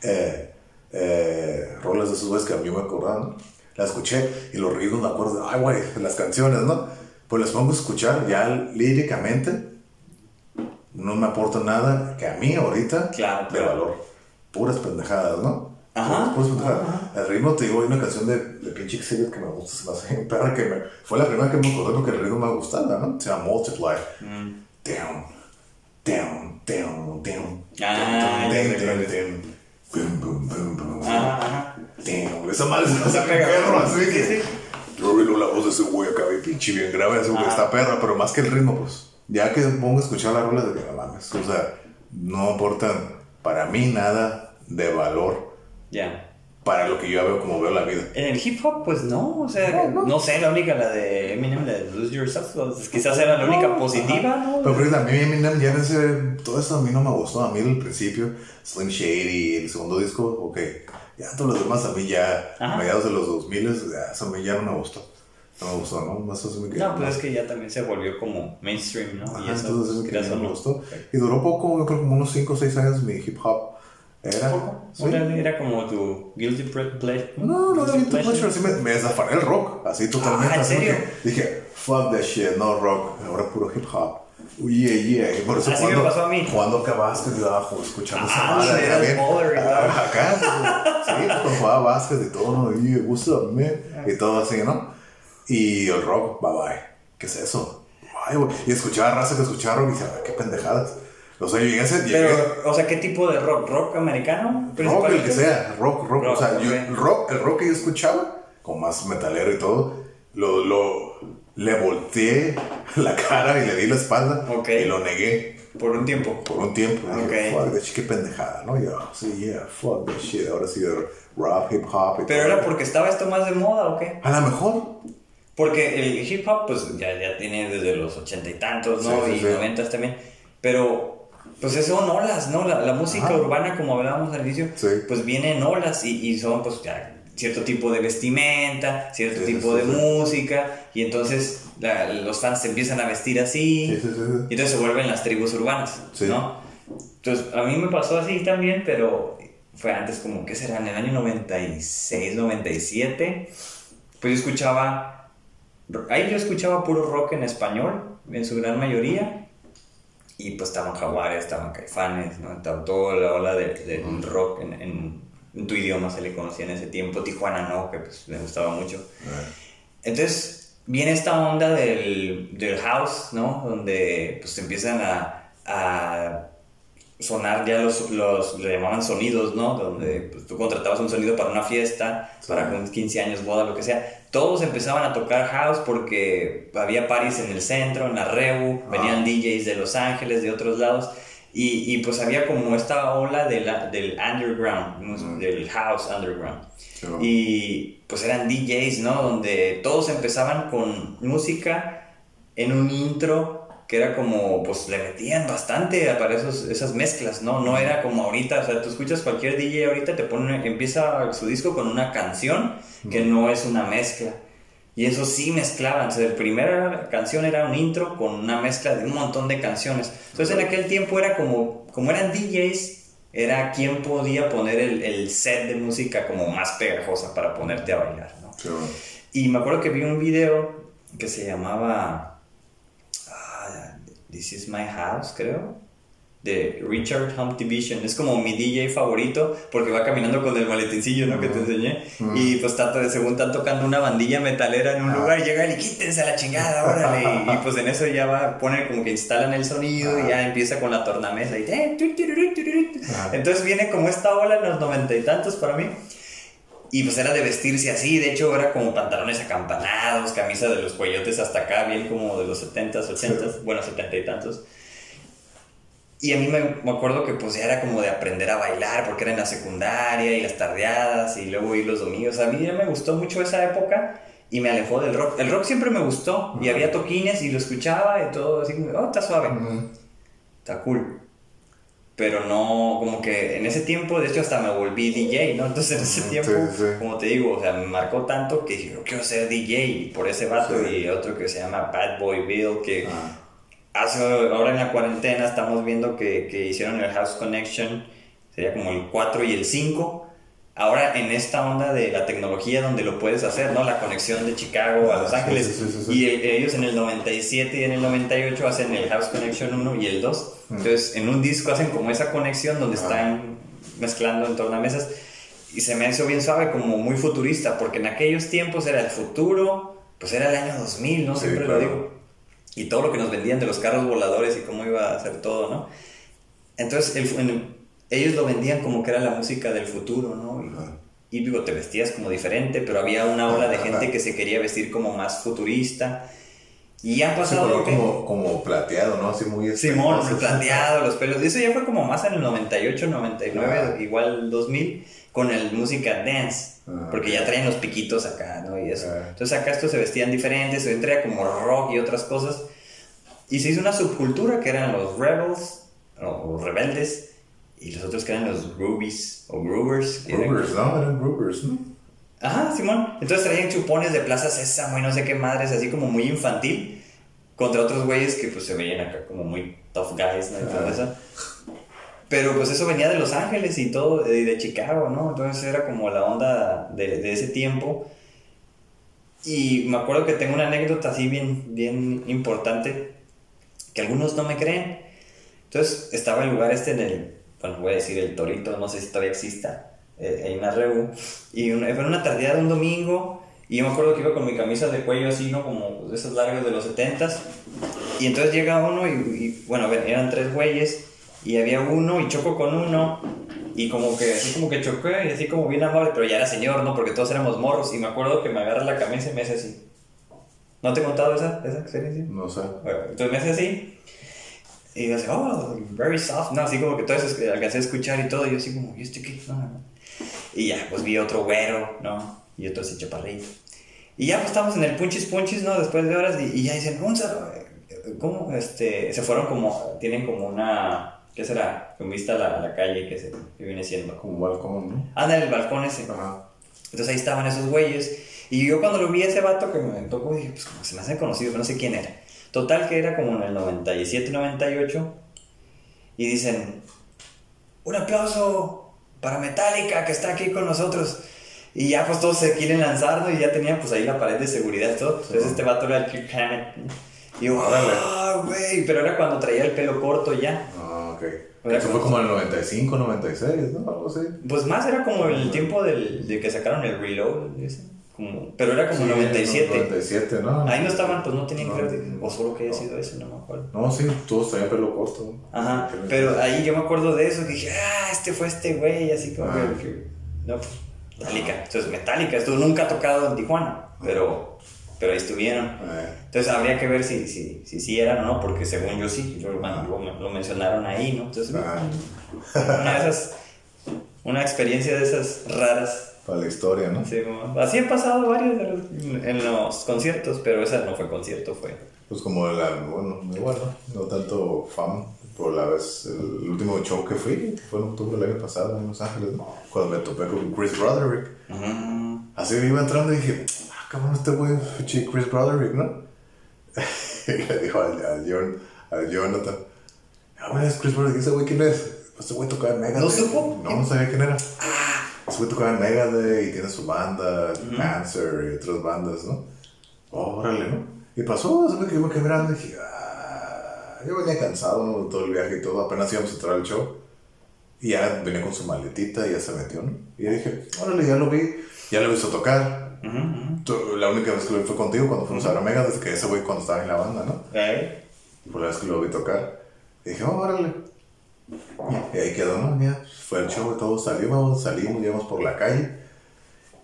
Eh, eh, rolas de esos güeyes que a mí me acordaban. Las escuché y los ritmos me acuerdo, ay, güey, las canciones, ¿no? Pues las pongo a escuchar ya líricamente. No me aporta nada que a mí ahorita Claro, de claro. valor. Puras pendejadas, ¿no? Ajá, Puras pendejadas. El ritmo, te digo, hay una canción de, de pinche Xavier que me gusta, se me hace perra, que me, fue la primera que me acordé porque el ritmo me gustaba, ¿no? Se llama Multiply. Down, down, down, down. Ah, down, down. Boom, boom, boom, boom. Ajá, ajá. Esa madre se hace perro, así Sí, que. Yo oí la voz de ese güey acá, pinche bien grave, ese güey Ajá. está perra, pero más que el ritmo, pues. Ya que pongo a escuchar la rola de que no mames, o sea, no aportan para mí nada de valor Ya. para lo que yo veo como veo la vida. En el hip hop, pues no, o sea, no, sé, la única, la de Eminem, la de Lose Yourself, pues, quizás era la única positiva, ¿no? Pero, a mí Eminem ya en ese, todo eso a mí no me gustó. A mí el principio, Slim Shady, el segundo disco, ok. Ya todos los demás a mí ya, Ajá. mediados de los 2000, ya, eso a mí ya no me gustó. No me gustó, ¿no? Más así me quedó. No, pues es que ya también se volvió como mainstream, ¿no? Ajá, y eso, entonces no me no. gustó. Y duró poco, yo creo como unos 5 o 6 años mi hip hop. Era. Sí. Era como tu guilty ple- ple- No, no, no, guilty pleasure. Sí me, me desafané el rock, así totalmente. Ah, ¿en así serio? Dije, fuck that shit, no rock, ahora puro hip hop. Yeah, yeah. Y por eso Así me cuando, pasó a mí. Cuando básquet y abajo, escuchando Ah, esa madre, era bien. ah, Acá, sí, cuando jugaba básquet y todo, ¿no? Y up, man? Y todo así, ¿no? Y el rock, bye bye. ¿Qué es eso? Ay. Y escuchaba raza que escuchaba rock y decía, "Ah, qué pendejadas. O sea, yo llegué a ese, llegué, Pero, o sea, ¿qué tipo de rock? ¿Rock americano? Rock, el que sea, rock, rock. Rock, o sea, yo- ok. el rock, el rock que yo escuchaba, con más metalero y todo, lo, lo, le volteé la cara y le di la espalda Ok. y lo negué Por un tiempo. por un tiempo. Y dije, Ok. fuck that shit, qué pendejada, ¿no? Yo, sí, yeah, fuck that shit. Ahora sí, rap, hip hop y ¿Pero todo. era porque estaba esto más de moda o qué? A lo mejor. Porque el hip hop, pues ya, ya tiene desde los ochenta y tantos, ¿no? Sí, sí, y sí. noventas también. Pero, pues eso son olas, ¿no? La, la música Ajá. urbana, como hablábamos al inicio, Sí. pues viene en olas y, y son, pues, ya cierto tipo de vestimenta, cierto Sí, sí, tipo sí, de sí. música, y entonces la- los fans se empiezan a vestir así, Sí, sí, sí, sí. y entonces se vuelven las tribus urbanas, Sí. ¿no? Entonces, a mí me pasó así también, pero fue antes como, ¿qué será? En el año 96, 97, pues yo escuchaba, ahí yo escuchaba puro rock en español, en su gran mayoría, y pues estaban jaguares, estaban caifanes, ¿no? Estaba toda la ola de, de rock en, en, en tu idioma se le conocía en ese tiempo, Tijuana no, que pues me gustaba mucho. Entonces viene esta onda del, del house, ¿no? Donde pues empiezan a, a sonar ya los, los, le llamaban sonidos, ¿no? Donde pues, tú contratabas un sonido para una fiesta, Sí. para un 15 años, boda, lo que sea. Todos empezaban a tocar house porque había parties en el centro, en la Rebu, venían DJs de Los Ángeles, de otros lados. Y, y pues había como esta ola de la- del underground, ¿no? Ujú. del house underground. Y pues eran DJs, ¿no? Donde todos empezaban con música en un intro que era como, pues le metían bastante para esos, esas mezclas, ¿no? No era como ahorita, o sea, tú escuchas cualquier DJ ahorita, te pone, empieza su disco con una canción que no es una mezcla. Y eso sí mezclaban, o sea, la primera canción era un intro con una mezcla de un montón de canciones. Entonces en aquel tiempo era como, como eran DJs, era quien podía poner el, el set de música como más pegajosa para ponerte a bailar, ¿no? Y me acuerdo que vi un video que se llamaba This is my house, creo, de Richard Humpty Vision. Es como mi DJ favorito porque va caminando con el maletincillo, ¿no? Que te enseñé. Y pues está, según están tocando una bandilla metalera en un lugar, y llega y quítense a la chingada, órale. Y, y, pues en eso ya va, pone como que instalan el sonido y ya empieza con la tornamesa y eh. Entonces viene como esta ola en los noventa y tantos para mí. Y pues era de vestirse así, de hecho era como pantalones acampanados, camisa de los cuellotes hasta acá, bien como de los 70s, 80s, bueno, 70 y tantos. Y a mí me, me acuerdo que pues ya era como de aprender a bailar, porque era en la secundaria y las tardeadas y luego ir los domingos. A mí ya me gustó mucho esa época y me alejó del rock. El rock siempre me gustó y había toquines y lo escuchaba y todo así como, oh, está suave, Ujú. está cool. Pero no, como que en ese tiempo, de hecho, hasta me volví DJ, ¿no? Entonces en ese tiempo, sí, sí, sí. como te digo, o sea, me marcó tanto que dije, yo quiero ser DJ por ese vato Sí. y otro que se llama Bad Boy Bill, que Ah, hace, ahora en la cuarentena estamos viendo que, que hicieron el House Connection, sería como el 4 y el 5. Ahora en esta onda de la tecnología donde lo puedes hacer, ¿no? La conexión de Chicago a Los Ángeles. sí, sí, sí. Y el- ellos en el 97 y en el 98 hacen el House Connection 1 y el 2. Mm. Entonces en un disco hacen como esa conexión donde Ah. están mezclando en tornamesas. Y se me hizo bien suave, como muy futurista, porque en aquellos tiempos era el futuro, pues era el año 2000, ¿no? Siempre claro. lo digo y todo lo que nos vendían de los carros voladores y cómo iba a hacer todo, ¿no? Entonces el- en- ellos lo vendían como que era la música del futuro, ¿no? Y, Ajá. y digo, te vestías como diferente, pero había una ola de Ajá. gente que se quería vestir como más futurista. Y ha se pasado color que... como, como plateado, ¿no? Así muy... Simón, plateado, los pelos. Eso ya fue como más en el 98, 99, Ajá. igual 2000, con el música dance. Ajá. Porque ya traen los piquitos acá, ¿no? Y eso. Ajá. Entonces acá estos se vestían diferentes, se traía como rock y otras cosas. Y se hizo una subcultura que eran los rebels, o rebeldes, y los otros que eran los groovies, o eran- Groovers, ¿no? Eran groovers, ¿no? Ajá, Simón. Entonces traían chupones de Plaza Sésamo y no sé qué madres, así como muy infantil, contra otros güeyes que pues se veían acá como muy tough guys, ¿no? Y todo eso. Pero pues eso venía de Los Ángeles y todo, y de Chicago, ¿no? Entonces era como la onda de, de ese tiempo. Y me acuerdo que tengo una anécdota así bien, bien importante, que algunos no me creen. Entonces estaba el lugar este en el, bueno, voy a decir el Torito, no sé si todavía exista, eh, en una rebu. Y una- fue una tardeada de un domingo, y yo me acuerdo que iba con mi camisa de cuello así, ¿no? Como de esos largos de los setentas. Y entonces llega uno y, y, bueno, a ver, eran tres güeyes, y había uno y choco con uno, y como que así como que choqué, y así como bien amable, pero ya era señor, ¿no? Porque todos éramos morros, y me acuerdo que me agarra la camisa y me hace así. ¿No te he contado esa, esa experiencia? No sé. Bueno, entonces me hace así. Y yo así, oh, very soft, ¿no? Así como que todo eso es- alcancé a escuchar y todo. Y yo así como, ¿y este qué? No, no. Y ya, pues vi otro güero, ¿no? Y otro así chaparrito. Y ya pues estamos en el punchis punchis, ¿no? Después de horas y, y ya dicen, saludo. ¿Cómo? Este, se fueron como, tienen como una, ¿qué será? Con vista a la, a la calle que, se, que viene siendo. Como un balcón, ¿no? Anda en el balcón ese. Ajá. Entonces ahí estaban esos güeyes. Y yo cuando lo vi a ese vato que me tocó, dije, pues como se me hace conocido, pero no sé quién era. Total que era como en el 97, 98. Y dicen, un aplauso para Metallica que está aquí con nosotros. Y ya pues todos se quieren lanzar, ¿no? Y ya tenían pues ahí la pared de seguridad y todo. Entonces este vato era el Kirk Hammett. Y yo, Órale. ah, güey. Pero era cuando traía el pelo corto ya. Ah, ok. Era Eso como- fue como en el 95, 96, ¿no? Algo así. Pues más era como el tiempo del, de que sacaron el reload. ese, Como, pero era como Sí, 97. 97, ¿no? Ahí no estaban, pues no tenían No. crédito. O solo que haya sido eso, no me acuerdo. No, sí, todos traían pelo corto. Ajá, pero ahí yo me acuerdo de eso. Dije, ah, este fue este güey, así como Ah. que, No, pues, Metallica. Entonces, Metallica, esto nunca ha tocado en Tijuana, pero, pero ahí estuvieron. Eh, Entonces, habría que ver si si, si, sí eran o no, porque según yo sí, lo, bueno, lo, lo mencionaron ahí, ¿no? Entonces, ah, una de esas. Una experiencia de esas raras. Para la historia, ¿no? Sí, como- así han pasado varios los- en los conciertos, pero esa no fue concierto, fue. Pues como la, bueno, igual, ¿no? No tanto fama, por la vez, el último show que fui fue en octubre del año pasado en Los Ángeles, ¿no? Cuando me topé con Chris Broderick. Así iba entrando y dije, ah, cabrón, este güey, pinche Chris Broderick, ¿no? y le dijo al, al, John, al Jonathan, ah, güey, es Chris Broderick, ¿ese güey quién es? Pues este güey tocaba en Megadeth. ¿No supo? No, no sabía quién era. Ese güey tocaba en Megadeth y tiene su banda, Panzer y otras bandas, ¿no? Órale, ¿no? Y pasó, que me quedé mirando y dije, ah, yo venía cansado, ¿no? Todo el viaje y todo, apenas íbamos a entrar al show. Y ya venía con su maletita y ya se metió, ¿no? Y yo dije, órale, ya lo vi, ya lo he visto tocar. Ujú. Tú- La única vez que lo vi fue contigo cuando fuimos a la Mega, desde que ese güey cuando estaba en la banda, ¿no? Por la vez que lo vi tocar. Y dije, oh, órale. Y ahí quedó, ¿no? Ya fue el show y todo, salimos, salimos, íbamos por la calle.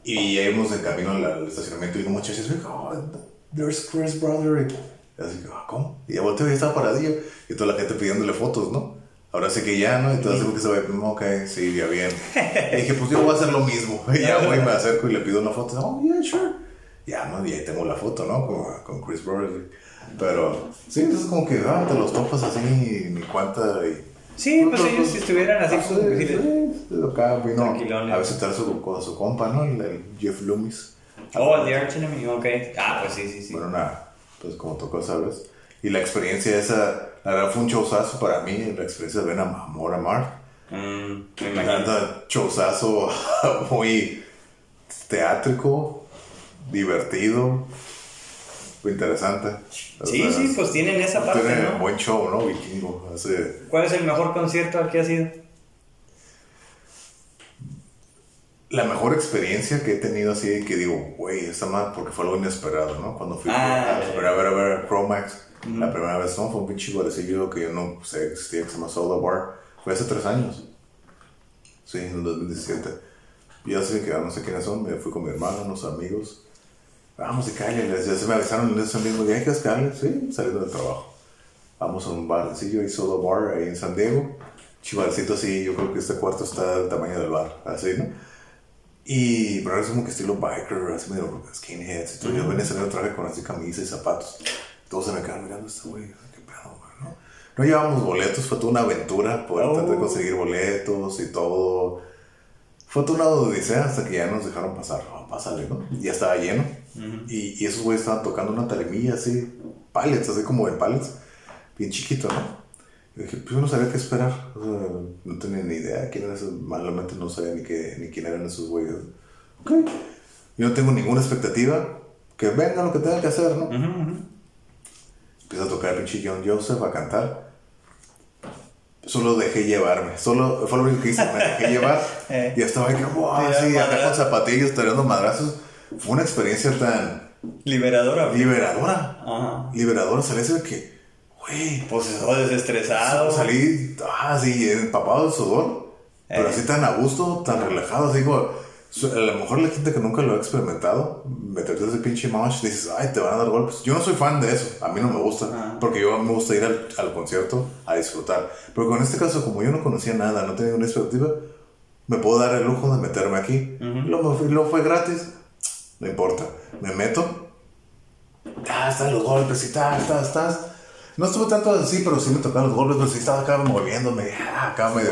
Y íbamos en camino al, al estacionamiento y un muchacho dice, oh, there's Chris Broderick. Y así que, ah, ¿cómo? Y ya volteo y estaba paradillo. Y toda la gente pidiéndole fotos, ¿no? Ahora sí que ya, ¿no? Entonces, como que se ve, "Mm, ok, sí, ya bien. Y dije, pues yo voy a hacer lo mismo. Y ya voy, me acerco y le pido una foto. Oh, yeah, sure. Ya, ¿no? Y ahí tengo la foto, ¿no? Con, con Chris Broderick. Pero, sí, entonces como que, ah, te los topas así, ni cuenta. Y, Sí, pues ellos si estuvieran así como que Tranquilones. a visitar a su, su compa, ¿no? El, el Jeff Loomis. Oh, The Arch Enemy, ok. Ah, pues sí, sí, sí. Bueno, nada, pues como tocó, ¿sabes? Y la experiencia esa, la verdad fue un showzazo para mí, la experiencia de ver a Amor Amar. Mm, me encanta, showzazo muy teátrico, divertido, interesante. O Sí, sea, sí, pues tienen esa parte, Tiene ¿no? buen show, ¿no? Vikingo. ¿Cuál es el mejor concierto al que has ido? la mejor experiencia que he tenido así que digo, güey, esta más porque fue algo inesperado, ¿no? Cuando fui Ah, a, ver a ver a ver Chromax, la primera vez, ¿no? Fue un pinche barecillo que yo no sé existía, que se llama Soda Bar. Fue hace tres años. Sí, en el 2017. Y ya sé que ah, no sé quiénes son, me fui con mi hermano, unos amigos. Vamos de calle, ya se me avisaron en ese mismo día, ¿quieres calle? Sí, saliendo del trabajo. Vamos a un barcillo ahí, Soda Bar, ahí en San Diego. Chivarcito así, yo creo que este cuarto está del tamaño del bar, así, ¿no? Y, pero es como que estilo biker, así medio skinheads y todo. Yo venía saliendo traje con así camisa y zapatos. Todos se me quedaron mirando este güey, qué pedo, güey, ¿no? No llevábamos boletos, fue toda una aventura poder Oh. tratar de conseguir boletos y todo. Fue toda una odisea hasta que ya nos dejaron pasar. Oh, pásale, ¿no? Y ya estaba lleno. Y, y esos güeyes estaban tocando una tarimilla así, pallets, así como de pallets, bien chiquito, ¿no? Y dije, pues yo no sabía qué esperar. O sea, no tenía ni idea quién era esos. Malamente no sabía ni, qué, ni quién eran esos güeyes. Ok. Yo no tengo ninguna expectativa. Que venga lo que tenga que hacer, ¿no? Ujú, ujú. Empieza a tocar el pinche John Joseph a cantar. Solo dejé llevarme. Solo fue lo único que hice. Me dejé llevar. Eh. Y estaba ahí que, wow, sí, acá con zapatillos, tirando madrazos. Fue una experiencia tan Liberadora. güey. liberadora. Ajá. Liberadora. Salí de que, güey, Pues eso, desestresado. Salí, ah, sí, empapado de sudor, pero Eh. así tan a gusto, tan relajado. Así digo, a lo mejor la gente que nunca lo ha experimentado, meterte ese pinche mosh, dices, ay, te van a dar golpes. Yo no soy fan de eso, a mí no me gusta, Ah. porque yo me gusta ir al, al concierto a disfrutar. Pero con este caso, como yo no conocía nada, no tenía ninguna expectativa, me puedo dar el lujo de meterme aquí. Ujú. lo, lo fue gratis. No importa. Me meto, ah, están los golpes y tal, estás, estás. No estuve tanto así, pero sí me tocaron los golpes, pero sí estaba acá moviéndome, acá medio,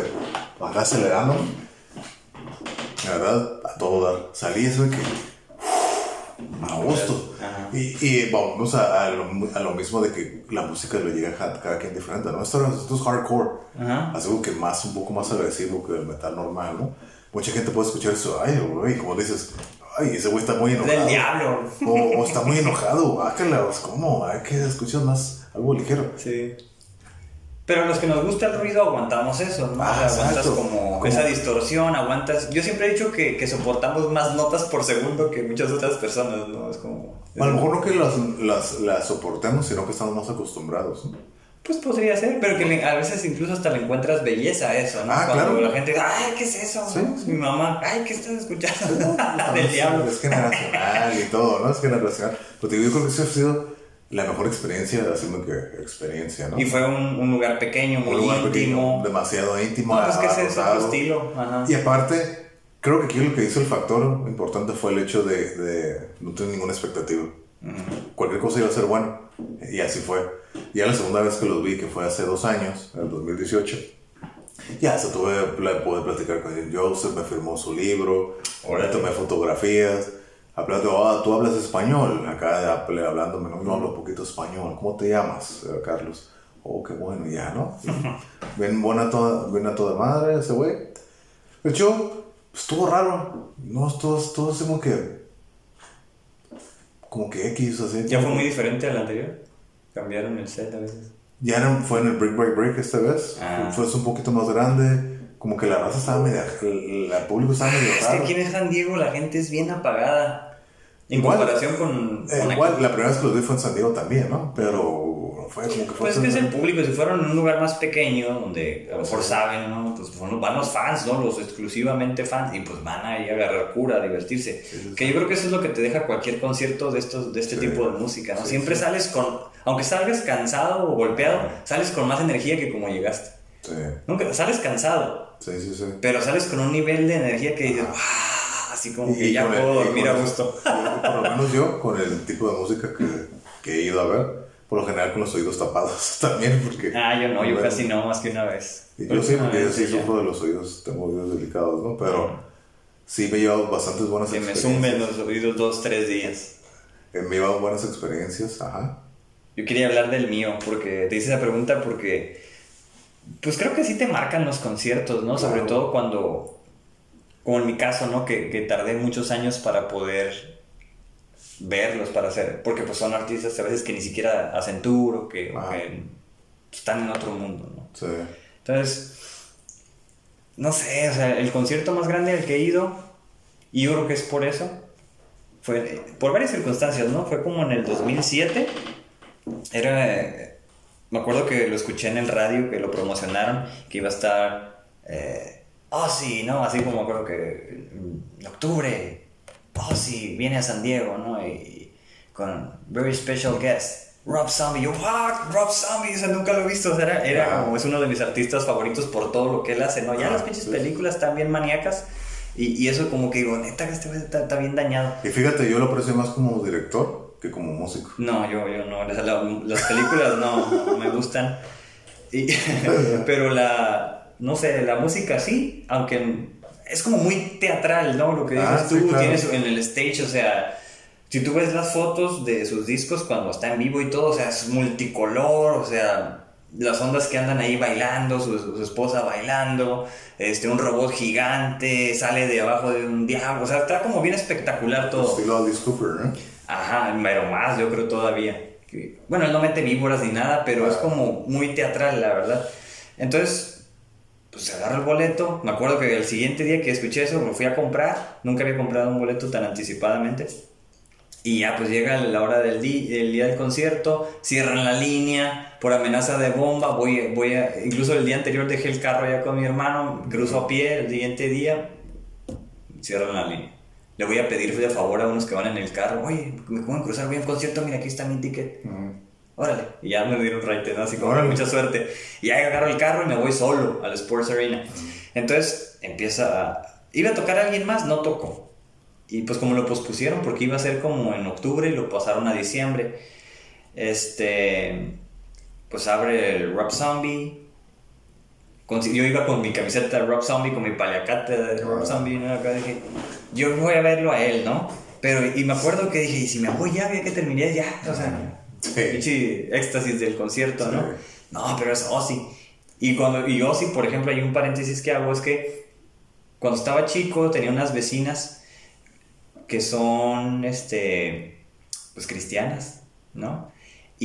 acá acelerando. La verdad, a todo dar. Salí eso de que, a gusto. Y, y vamos a, a, lo, a, lo, mismo de que la música le llega a cada quien diferente, ¿no? Esto, esto es hardcore, Ajá. algo que más, un poco más agresivo que el metal normal, ¿no? Mucha gente puede escuchar eso, ay, güey, como dices, ay, ese güey está muy enojado. Del diablo. O, o está muy enojado, ácala, ¿cómo? Hay que escuchar más, algo ligero. Sí. Pero los que nos gusta el ruido aguantamos eso, ¿no? Ah, o sea, aguantas exacto. como, Como- esa distorsión, aguantas... Yo siempre he dicho que, que soportamos más notas por segundo que muchas otras personas, ¿no? Es como... A lo mejor no que las, las, las soportemos, sino que estamos más acostumbrados, ¿no? Pues podría ser, pero que le- a veces incluso hasta le encuentras belleza a eso, ¿no? Ah, Cuando claro. la gente dice, ay, ¿qué es eso? Sí, ¿no? sí. Mi mamá, ay, ¿qué estás escuchando? Del diablo. Es generacional y todo, ¿no? Es generacional. Pero te digo, yo creo que esa ha sido la mejor experiencia, haciendo que experiencia, ¿no? Y fue un, un lugar pequeño, muy lugar íntimo. pequeño, demasiado íntimo. No, pues que ese es otro estilo. Ajá. Y aparte, creo que aquí lo que hizo el factor importante fue el hecho de, de no tener ninguna expectativa. Cualquier cosa iba a ser bueno. Y así fue. Ya la segunda vez que los vi, que fue hace dos años, en el 2018, ya se tuve, pude platicar con Joseph, me firmó su libro, ahora tomé fotografías. Hablando, ah, tú hablas español, acá hablándome, no, yo hablo poquito español, ¿cómo te llamas, eh, Carlos? Oh, qué bueno, ya, ¿no? Ven, buena toda, ven a toda madre ese güey. De hecho, estuvo raro. No, estuvo, estuvo como que. Como que X, así. Ya fue muy diferente al anterior. Cambiaron el set a veces. Ya era- fue en el Break Break Break esta vez. Ah. Fue un poquito más grande. Como que la raza estaba media. El, el público estaba medio Es que aquí en San Diego la gente es bien apagada. En Igual. comparación con. Eh, con igual, aquí. la primera vez que los vi fue en San Diego también, ¿no? Pero fue como que fue. Pues es que es el público, si fueron en un lugar más pequeño, donde a lo mejor saben, ¿no? Pues son- van los fans, ¿no? Los exclusivamente fans, y pues van ahí a agarrar cura, a divertirse. Sí, sí, Que yo creo que eso es lo que te deja cualquier concierto de, estos, de este tipo de música, ¿no? Siempre sales con, aunque salgas cansado o golpeado, sales con más energía que como llegaste. Sí, Nunca, sales cansado, sí, sí. sí. pero sales con un nivel de energía que dices, ¡wow! Así como que ya puedo dormir a gusto. por lo menos yo, con el tipo de música que, que he ido a ver, por lo general con los oídos tapados también, porque... Ah, yo no, yo Bueno, casi no, más que una vez. y Yo sí, porque yo sí sufro de los oídos, tengo oídos delicados, ¿no? Pero sí me he llevado bastantes buenas Que me experiencias. zumben los oídos dos, tres días. Eh, me he llevado buenas experiencias, ajá. Yo quería hablar del mío, porque te hice esa pregunta porque, pues creo que sí te marcan los conciertos, ¿no? Sobre todo cuando, como en mi caso, ¿no? Que, que tardé muchos años para poder verlos, para hacer, porque pues son artistas a veces que ni siquiera hacen tour o que, o Ajá. que están en otro mundo, ¿no? Sí. Entonces, no sé, o sea, el concierto más grande al que he ido, y yo creo que es por eso, fue por varias circunstancias, ¿no? Fue como en el 2007, era, me acuerdo que lo escuché en el radio, que lo promocionaron, que iba a estar, eh, oh sí, ¿no? Así como creo que en octubre, oh sí, viene a San Diego, ¿no? Y con very special guest. Rob Zombie, yo, what? Rob Zombie, o sea, nunca lo he visto, o sea, era, era Ah. como, es uno de mis artistas favoritos por todo lo que él hace, ¿no? Ya Ah, las pinches sí. películas están bien maníacas, y, y eso como que digo, neta, que este güey está, está bien dañado. Y fíjate, yo lo aprecio más como director que como músico. No, yo, yo no, las, la- las películas no, no me gustan. Y- pero la, no sé, la música sí, aunque es como muy teatral, ¿no? Lo que dices Ah, sí, tú, claro. tienes en el stage, o sea, si tú ves las fotos de sus discos cuando está en vivo y todo, o sea, es multicolor, o sea, las ondas que andan ahí bailando, su, su esposa bailando, este, un robot gigante sale de abajo de un diablo, o sea, está como bien espectacular todo. Estilo Alice Cooper, ¿no? Ajá, pero más, yo creo todavía. Bueno, él no mete víboras ni nada, pero es como muy teatral, la verdad. Entonces, pues se agarra el boleto. Me acuerdo que el siguiente día que escuché eso, lo fui a comprar. Nunca había comprado un boleto tan anticipadamente. Y ya, pues llega la hora del di- el día del concierto, cierran la línea por amenaza de bomba. Voy, voy a, incluso el día anterior dejé el carro allá con mi hermano, cruzo a pie el siguiente día, cierran la línea. Le voy a pedir de favor a unos que van en el carro, oye, me pueden cruzar, un concierto, mira, aquí está mi ticket. Órale. Y ya me dieron raite, ¿no? Así como Órale. mucha suerte. Y ya agarro el carro y me voy solo al Sports Arena. Entonces empieza a... Iba a tocar a alguien más, no tocó. Y pues como lo pospusieron, porque iba a ser como en octubre y lo pasaron a diciembre. Este, pues abre el Rob Zombie. Yo iba con mi camiseta de Rob Zombie, con mi paliacate de Rob Zombie, ¿no? Acá dije, yo voy a verlo a él, ¿no? Pero, y me acuerdo que dije, y si me voy ya, ya que terminé ya, o sea, Sí. pinche éxtasis del concierto, ¿no? No, pero es Ozzy. Y, cuando, y Ozzy, por ejemplo, hay un paréntesis que hago, es que cuando estaba chico tenía unas vecinas que son, este, pues cristianas, ¿no?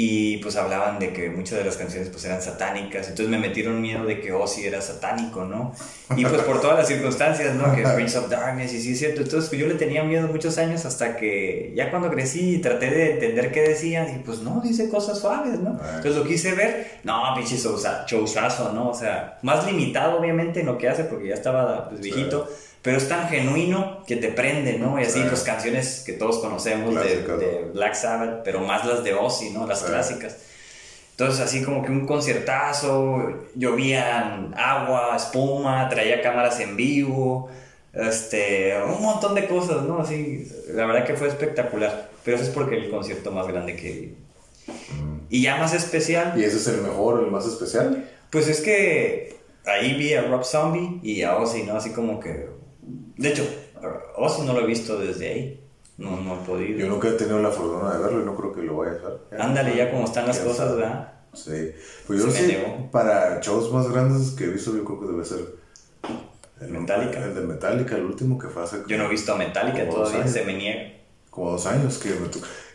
Y pues hablaban de que muchas de las canciones pues eran satánicas, entonces me metieron miedo de que Ozzy era satánico, ¿no? Y pues por todas las circunstancias, ¿no? Que Prince of Darkness, y sí es cierto, entonces pues, yo le tenía miedo muchos años hasta que ya cuando crecí traté de entender qué decía, y pues no, dice cosas suaves, ¿no? Entonces lo quise ver, no, pinche showzazo, ¿no? O sea, más limitado obviamente en lo que hace porque ya estaba pues viejito, pero es tan genuino que te prende, ¿no? Y así Sí. pues canciones que todos conocemos de, Black Sabbath, pero más las de Ozzy, ¿no? Las Sí. clásicas. Entonces así como que un conciertazo, llovían agua, espuma, traía cámaras en vivo, este, un montón de cosas, ¿no? Así, la verdad que fue espectacular, pero eso es porque el concierto más grande que vi. Y ya más especial, ¿Y ese es el mejor, el más especial? pues es que ahí vi a Rob Zombie y a Ozzy, ¿no? Así como que... De hecho, Ozzy no lo he visto desde ahí. No, no he podido. Yo nunca he tenido la fortuna de verlo y no creo que lo vaya a hacer. Ándale, ya como están las Ya cosas. ¿verdad? Sí. Pues yo sí, para shows más grandes que he visto, yo creo que debe ser el, Metallica. El de Metallica, el último que fue hace Yo no he visto a Metallica todavía, se me niega. como dos años que me.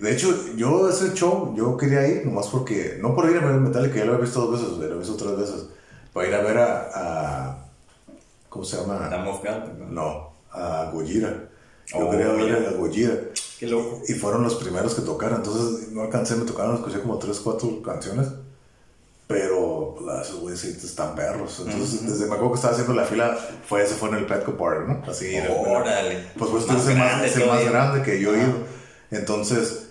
De hecho, yo ese show, yo quería ir nomás porque, no por ir a ver Metallica, ya lo he visto dos veces, lo he visto tres veces, para ir a ver a, a- ¿cómo se llama? La Moff God, ¿no? A Gojira. Yo Oh, quería ver a Gojira. Qué loco. Y fueron los primeros que tocaron, entonces no alcancé, me tocaron, escuché como tres, cuatro canciones. Pero pues, esos güeyes están perros. Entonces, desde me acuerdo que estaba haciendo la fila, fue ese fue en el Petco Park, ¿no? Así. Órale. Pues pues Más es el más, grande es el más todavía. grande que yo he ido. Entonces,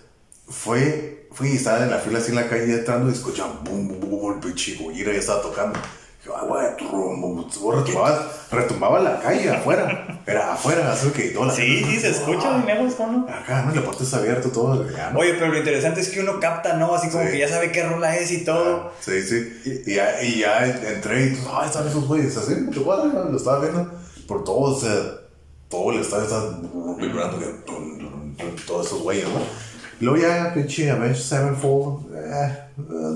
fue, fui y estaba en la fila así en la calle entrando y escuchaban bum, bum, bum, el pinche Gojira ya estaba tocando. Güey, trum, bum, bum, retumbaba, retumbaba la calle afuera. Era afuera, así que toda la Sí, sí, se escucha de lejos, ¿no? Acá, ¿no? La puerta está abierta, todo. ya, ¿no? Oye, pero lo interesante es que uno capta, ¿no? Así como Sí. que ya sabe qué rola es y todo. Sí, sí. Y ya, y ya entré y, pues, ay, están esos güeyes así. Yo, lo estaba viendo por todo, o sea, todo el estadio está vibrando, todos esos güeyes, ¿no? Luego ya, pinche Avenged Sevenfold, eh,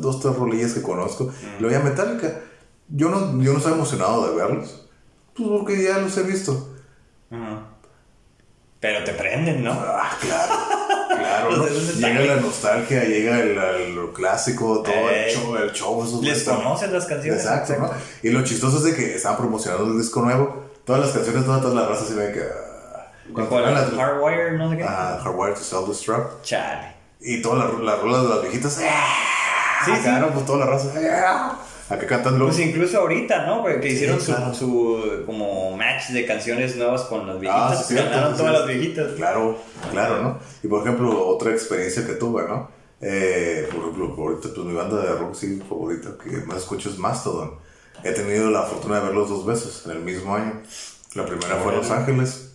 dos, tres rolillas que conozco. Y Luego ya Metallica. Yo no, yo no estaba emocionado de verlos, pues porque ya los he visto. Ajá. Pero te prenden, ¿no? Ah, claro, claro. ¿no? Llega la nostalgia, llega el, el- lo clásico, todo Ey. el show, el show. esos Les conoces las canciones. Exacto, ¿no? Y lo chistoso es de que estaban promocionando el disco nuevo. Todas las canciones, todas, todas las razas se ven que. ah, las- Hardwire, no sé qué. ah, Hardwired to Self-Destruct. Chale. Y todas las, las rolas de las viejitas. ¡ah! Sí, sí. Claro, pues toda la raza. Acá cantando. Pues incluso ahorita, ¿no? Que hicieron su, claro. su como match de canciones nuevas con las viejitas. Ah, sí, cierto, Ganaron sí, todas las viejitas. Claro, claro, ¿no? Y por ejemplo, otra experiencia que tuve, ¿no? Eh, por ejemplo, ahorita pues mi banda de rock sí, favorita que más escucho es Mastodon. He tenido la fortuna de verlos dos veces en el mismo año. La primera fue en Los Ángeles.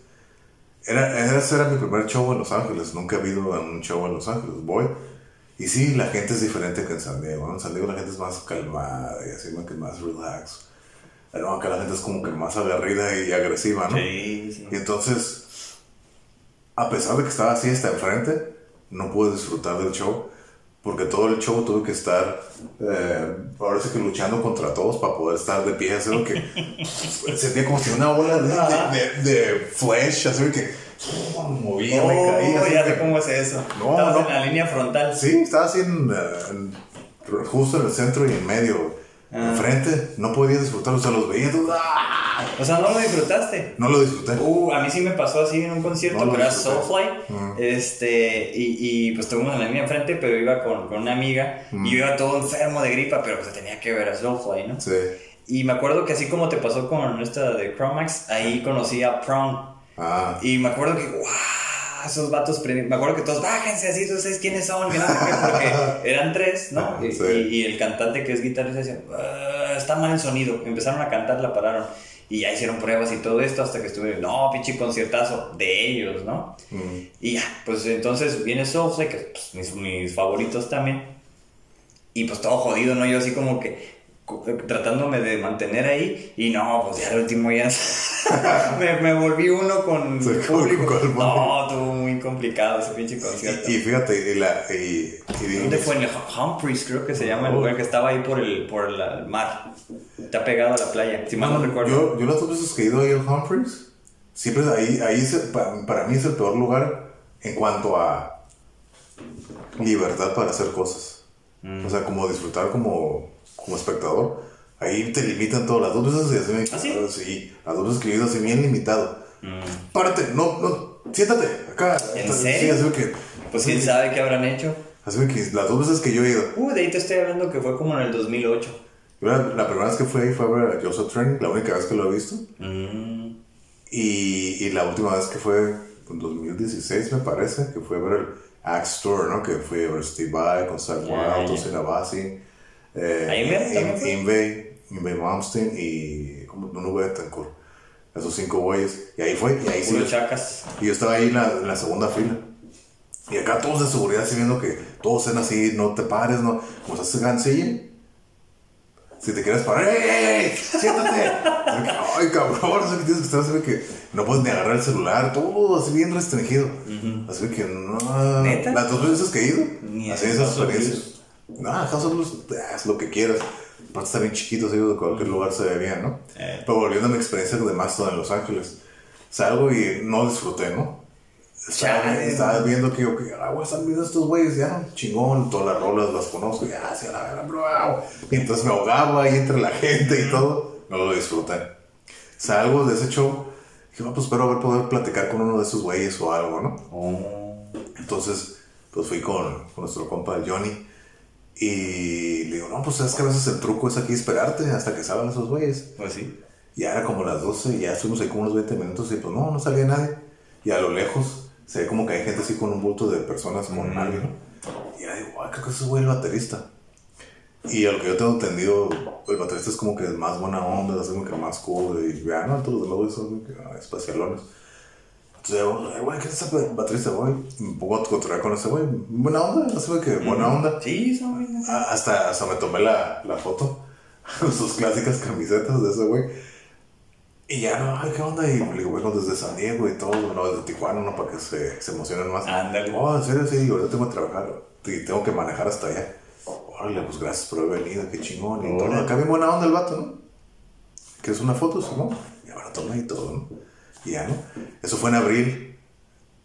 Era, ese era mi primer show en Los Ángeles. Nunca he habido un show en Los Ángeles. Voy. Y sí, la gente es diferente que en San Diego. ¿no? En San Diego la gente es más calmada y así más que más relax. No, acá la gente es como que más agarrida y agresiva, ¿no? Sí, sí. Y entonces, a pesar de que estaba así hasta enfrente, no pude disfrutar del show. Porque todo el show tuve que estar, eh, ahora sí que luchando contra todos para poder estar de pie. Así que sentía como si una ola de, de, de, de flesh, así que movía, me caía. Oh, ya que- sé cómo es eso. No, Estabas no. en la línea frontal. Sí, estaba así en, en- justo en el centro y en medio. Ah. Enfrente, no podía disfrutar, o sea, los veía. ¡ah! O sea, no lo disfrutaste. No lo disfruté. Uh, a mí sí me pasó así en un concierto, No pero era. Soulfly. Ujú. Este, y, y pues estuvimos en la línea enfrente, pero iba con, con una amiga y yo iba todo enfermo de gripa, pero pues tenía que ver a Soulfly, ¿no? Sí. Y me acuerdo que así como te pasó con esta de Chromax, ahí conocí a Prong. Ah, Y me acuerdo que, wow, esos vatos, me acuerdo que todos, bájense así, ¿tú sabes quiénes son? Que no sé qué, porque eran tres, ¿no? Y, Sí. y- y el cantante que es guitarrista decía, "Ah, está mal el sonido. Empezaron a cantar, la pararon. Y ya hicieron pruebas y todo esto hasta que estuve, no, pinche conciertazo de ellos, ¿no? Y ya, pues entonces viene Soulfly, que pues, mis, mis favoritos también. Y pues todo jodido, ¿no? Yo así como que tratándome de mantener ahí y no, pues ya el último ya me, me, volví uno con el público. no, estuvo muy complicado ese pinche concierto. Y, fíjate, y la, y, ¿dónde fue? En el Humphreys, creo que se llama el lugar que estaba ahí por el, por el mar. Está pegado a la playa, si mal no, recuerdo. Yo, yo las dos veces que he ido ahí al Humphreys, siempre ahí, ahí para, para mí es el peor lugar en cuanto a libertad para hacer cosas. Mm. O sea, como disfrutar como como espectador, ahí te limitan todas las dos veces así me ¿Ah, sí? las dos veces que he ido así bien limitado. Mm. Párate, no, no, siéntate acá. ¿En serio? Sí, así que, pues quién sabe qué habrán hecho. Así que las dos veces que yo he ido. Uh, de ahí te estoy hablando que fue como en el 2008. La, la primera vez que fui ahí fue a ver a Joseph Training, la única vez que lo he visto. Mm. Y, y, la última vez que fue en 2016, me parece, que fue a ver el Axe Store, ¿no? Que fue a ver Steve Vai con Zach Wild, Bassi eh, Inve, Inve Malmsteen y como no de Betancourt. Esos cinco güeyes. Y ahí fue. Y ahí sí. chacas. Y yo estaba ahí en la, en la, segunda fila. Y acá todos de seguridad, así viendo que todos estén así, no te pares, no. Como estás en silla. Si te quieres parar, ¡ey, Siéntate. Ay, cabrón, así que tienes que estar así que no puedes ni agarrar el celular, todo así bien restringido. Así que no. Las dos veces que he ido, así esas experiencias. No, House of Blues es lo que quieras. Aparte está bien chiquito, así de cualquier lugar se ve bien, ¿no? Eh. Pero volviendo a mi experiencia de Mastodon en Los Ángeles, salgo y no disfruté, ¿no? Estaba, viendo que, okay, ah, están viendo estos güeyes, ya, chingón, todas las rolas las conozco, ya, así la verdad, bro. Y entonces me ahogaba ahí entre la gente y todo, no lo disfruté. Salgo de ese show, dije, pues espero poder platicar con uno de esos güeyes o algo, ¿no? Oh. Entonces, pues fui con, con nuestro compa Johnny y le digo, no, pues es que a veces el truco es aquí esperarte hasta que salgan esos güeyes. Pues sí. Ya era como las 12 y ya estuvimos ahí como unos 20 minutos y pues no, no salía nadie. Y a lo lejos se ve como que hay gente así con un bulto de personas con alguien. Y ya digo, ay, creo que ese güey es el baterista. Y a lo que yo tengo entendido, el baterista es como que es más buena onda, es como que más cool. Y vean, no, todos los demás son ah, espacialones. Güey, ¿qué es ese baterista, güey? Me pongo a cotorrear con ese güey. Buena onda, así que buena onda. Sí, son ah, hasta, hasta me tomé la, la foto, sus clásicas camisetas de ese güey. Y ya no, ay, ¿qué onda? Y le digo, bueno, desde San Diego y todo, no, desde Tijuana, no, para que se, se emocionen más. Ándale. Oh, en serio, sí, ahorita tengo que trabajar y tengo que manejar hasta allá. Órale, pues gracias por haber venido, qué chingón. Y todo. Acá bien buena onda el vato, ¿no? Que es una foto, ¿no? Y ahora toma y todo, ¿no? Ya, ¿no? Eso fue en abril,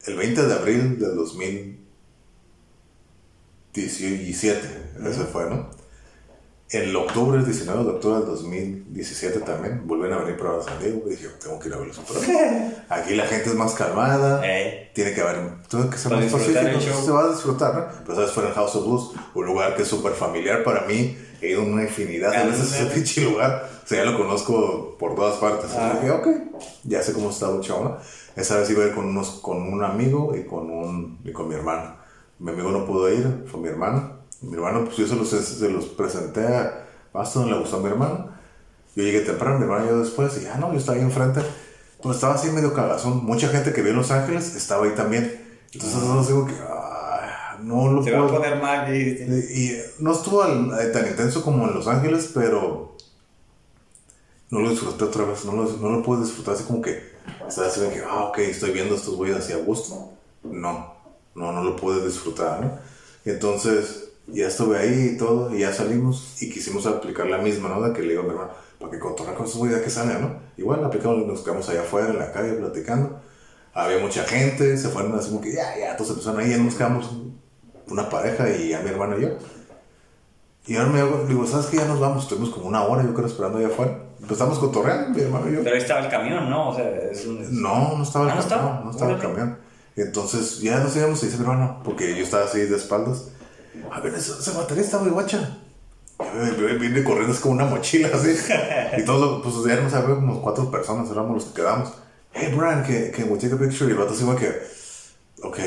el 20 de abril del 2017, ese fue, ¿no? En el octubre, el 19 de octubre del 2017 también, volvieron a venir para San Diego y dije, tengo que ir a verlos Aquí la gente es más calmada, eh. tiene que haber, tiene que ser más pacífico, se va a disfrutar, ¿no? Pero sabes, fue en el House of Blues, un lugar que es súper familiar para mí, he ido una infinidad de veces a ese pinche lugar, o sea, ya lo conozco por todas partes. Ah. ok, ya sé cómo está un chavo, Esa vez iba a ir con, unos, con un amigo y con, un, y con mi hermano. Mi amigo no pudo ir, fue mi hermano. Mi hermano, pues yo se los, se los presenté a Baston, le gustó a mi hermano. Yo llegué temprano, mi hermano yo después, y ya no, yo estaba ahí enfrente. Pues estaba así medio cagazón. Mucha gente que vio en Los Ángeles estaba ahí también. Entonces, no digo que, no lo Se va a poner mal. Y, y no estuvo eh, tan intenso como en Los Ángeles, pero no lo disfruté otra vez. No lo, no lo pude disfrutar así como que estaba así que, ah, ok, estoy viendo a estos güeyes así a gusto. No, no, no lo pude disfrutar, ¿no? Y entonces ya estuve ahí y todo, y ya salimos y quisimos aplicar la misma, ¿no? De que le digo a mi hermano, para que cotorra con esos güeyes que salgan, ¿no? Igual aplicamos, nos quedamos allá afuera en la calle platicando. Había mucha gente, se fueron así como que ya, ya, todos empezaron ahí, y nos quedamos una pareja y a mi hermano y yo. Y ahora me digo, ¿sabes qué? Ya nos vamos. Estuvimos como una hora, yo creo, esperando allá afuera. Empezamos cotorreando, mi hermano y yo. Pero ahí estaba el camión, ¿no? O sea, es un... No, no estaba el ah, camión. No estaba, el camión. Y entonces ya nos íbamos y dice mi hermano, porque yo estaba así de espaldas. A ver, ese, ese baterista, güey, guacha. Viene corriendo, es como una mochila así. y todos, pues ya no sabemos, como cuatro personas éramos los que quedamos. Hey, Brian, que, que we take a picture. Y el vato así, que, ok,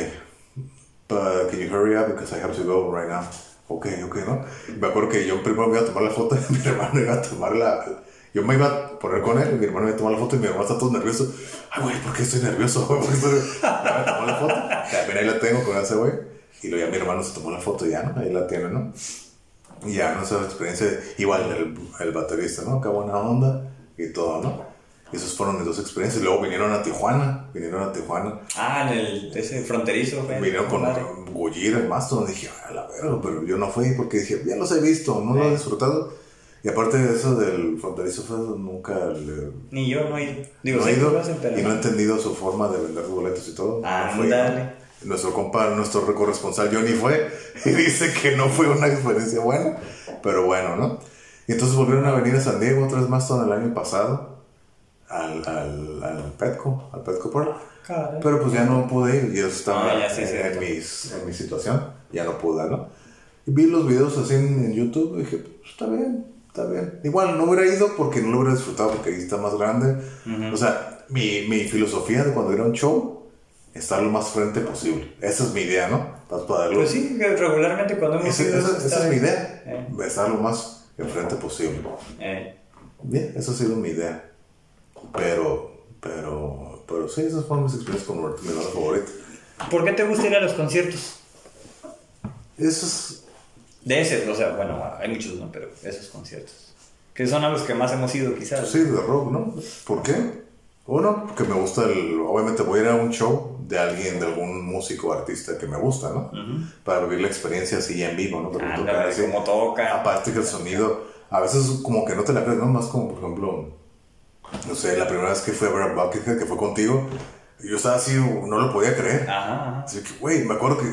but can you hurry up because I have to go right now. Ok, ok, ¿no? Me acuerdo que yo primero me iba a tomar la foto y mi hermano iba a tomar la, Yo me iba a poner con él, mi hermano me tomó la foto y mi hermano está todo nervioso. Ay, güey, ¿por qué estoy nervioso? ¿Por qué estoy... Me la foto. También ahí la tengo con ese güey. Y luego ya mi hermano se tomó la foto y ya, ¿no? Ahí la tiene, ¿no? Y ya, no sé, experiencia. Igual el, el baterista, ¿no? Qué buena onda y todo, ¿no? Esas fueron mis dos experiencias. Luego vinieron a Tijuana. Vinieron a Tijuana. Ah, en el, ese fronterizo, fue. Vinieron con Gojira y Mastodon. Dije, a la verga, pero yo no fui porque dije, ya los he visto, no lo he disfrutado. Y aparte de eso del fronterizo fue nunca le... Ni yo no he ido. Digo, no he ido y no he entendido su forma de vender boletos y todo. Ah, No fui. dale. Nuestro compa, nuestro corresponsal Johnny fue y dice que no fue una experiencia buena, pero bueno, ¿no? Y entonces volvieron a venir a San Diego otra vez más todo el año pasado al, al, al Petco, al Petco Park. Caray. Pero pues ya no pude ir, yo estaba Ah, ya sí, en, cierto. en mis, en mi situación, ya no pude, ¿no? Y vi los videos así en, en YouTube y dije, pues está bien, está bien. Igual no hubiera ido porque no lo hubiera disfrutado porque ahí está más grande. O sea, mi, mi filosofía de cuando ir a un show, estar lo más frente posible. Esa es mi idea, ¿no? Para poderlo- Pues sí, regularmente cuando hemos Esa, ido. esa- esa es mi idea, Eh. estar lo más enfrente posible. Eh. Bien, esa ha sido mi idea. Pero, pero, pero sí, esas fueron mis experiencias con Roberto, mi banda favorita. ¿Por qué te gusta ir a los conciertos? Esos, De ese, o sea, bueno, hay muchos, ¿no? Pero esos conciertos. Que son a los que más hemos ido, quizás. sí, de rock, ¿no? ¿Por qué? Uno, porque me gusta el. Obviamente voy a ir a un show de alguien, de algún músico o artista que me gusta, ¿no? Para vivir la experiencia así en vivo, ¿no? Porque tocar Ándale, así. como toca. Aparte que el sonido, a veces como que no te la crees, ¿no? Más como, por ejemplo, no sé, la primera vez que fui a ver a Buckethead, que fue contigo, yo estaba así, no lo podía creer. Ajá. Así que, güey, me acuerdo que,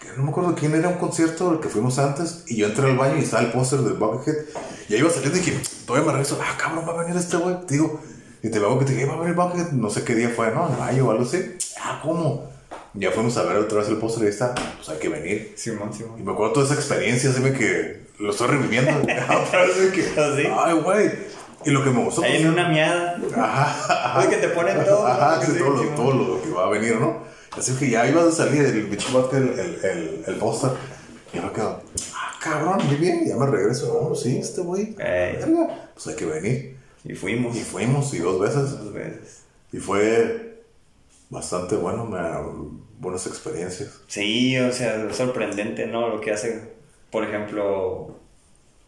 que no me acuerdo quién era un concierto al que fuimos antes, y yo entré al baño y estaba el póster del Buckethead, y ahí iba saliendo y dije, todavía me regreso, ah, cabrón, va a venir este güey, te digo, y te veo que te dije, va a venir Buckethead, no sé qué día fue, ¿no? En mayo o algo así, ah, ¿cómo? Ya fuimos a ver otra vez el póster y ahí está, pues hay que venir. Simón, Y Simón. me acuerdo toda esa experiencia, así que lo estoy reviviendo. Otra vez que, ¿Ah, sí? ay, güey. Y lo que me gustó. Ahí en una miada. Ajá, Oye, que te ponen todo. Ajá, que Sí, todo, lo, Simón. todo lo que va a venir, ¿no? Así que ya iba a salir el bicho el, el, el, el póster. Y me quedo, ah, cabrón, muy bien. Ya me regreso. No, sí, este güey. Ey. verga, Pues hay que venir. Y fuimos Y fuimos, y dos veces. dos veces. Y fue bastante bueno, me, buenas experiencias. Sí, o sea, sorprendente, ¿no? Lo que hace, por ejemplo,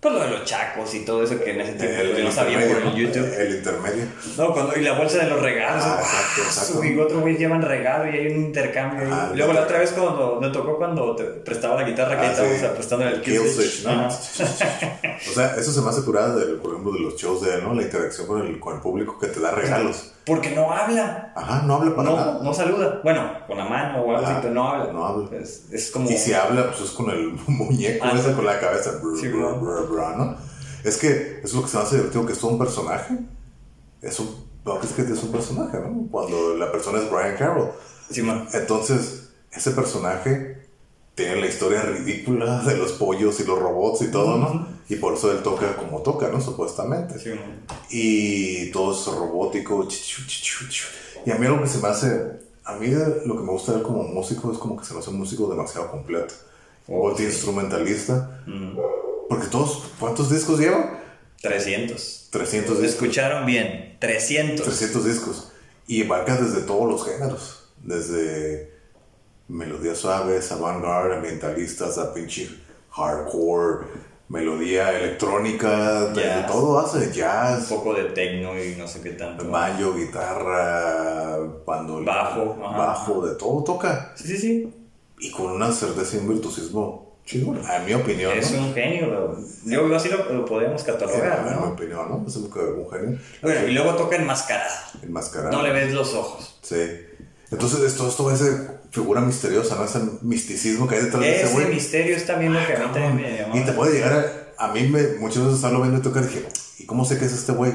pues lo de los chacos y todo eso que en ese tiempo yo no sabía por el. YouTube. El intermedio. No, cuando, y la bolsa de los regalos. Ah, exacto, exacto. Y otro güey llevan regalo y hay un intercambio. Ah, Luego la el- otra vez cuando me tocó cuando te prestaba la guitarra que Ah, estábamos sí. prestando el Kill. Switch, ¿no? O sea, eso se me hace curada, de, por ejemplo, de los shows de él, ¿no? La interacción con el, con el público que te da regalos. Porque no habla. Ajá, no habla para No, nada. no saluda. Bueno, con la mano o algo Ah, así, no habla. no habla. Es, es como. Y si habla, pues es con el muñeco Ah, ese con la cabeza. brr, Sí, brr, brr, ¿no? Es que eso es lo que se me hace divertido, que es todo un personaje. Es un, no, es que es un personaje, ¿no? Cuando la persona es Brian Carroll. Sí, man. Entonces, ese personaje tiene la historia ridícula de los pollos y los robots y todo, ¿no? Y por eso él toca como toca, ¿no? Supuestamente. Sí, man. y todo es robótico. Y a mí lo que se me hace, a mí lo que me gusta ver como músico es como que se me hace un músico demasiado completo. Oh, Multi-instrumentalista. Mm. Porque todos, ¿cuántos discos lleva? 300. 300 discos. Escucharon bien. 300. 300 discos. Y abarca desde todos los géneros. Desde melodías suaves, avant-garde, ambientalistas, a pinche hardcore, melodía electrónica, de, todo hace, Un jazz, poco de techno y no sé qué tanto. banjo, guitarra, bandola, Bajo, ajá. bajo, de todo toca. Sí, sí, sí. Y con una certeza y un virtuosismo chingón, en mi opinión, Es ¿no? un genio. lo- Yo así lo, lo podemos catalogar, en, en mi ¿no? opinión, ¿no? Es un, un genio. Bueno, y luego toca enmascarado. Enmascarado. No le ves los ojos. Sí. Entonces, esto, esto ese figura misteriosa, ¿no? Ese misticismo que hay detrás de ese Ese güey. misterio es también lo que a mí también me llamó. Y te puede llegar a, a mí me, muchas veces estarlo viendo y tocar dije, ¿y cómo sé que es este güey?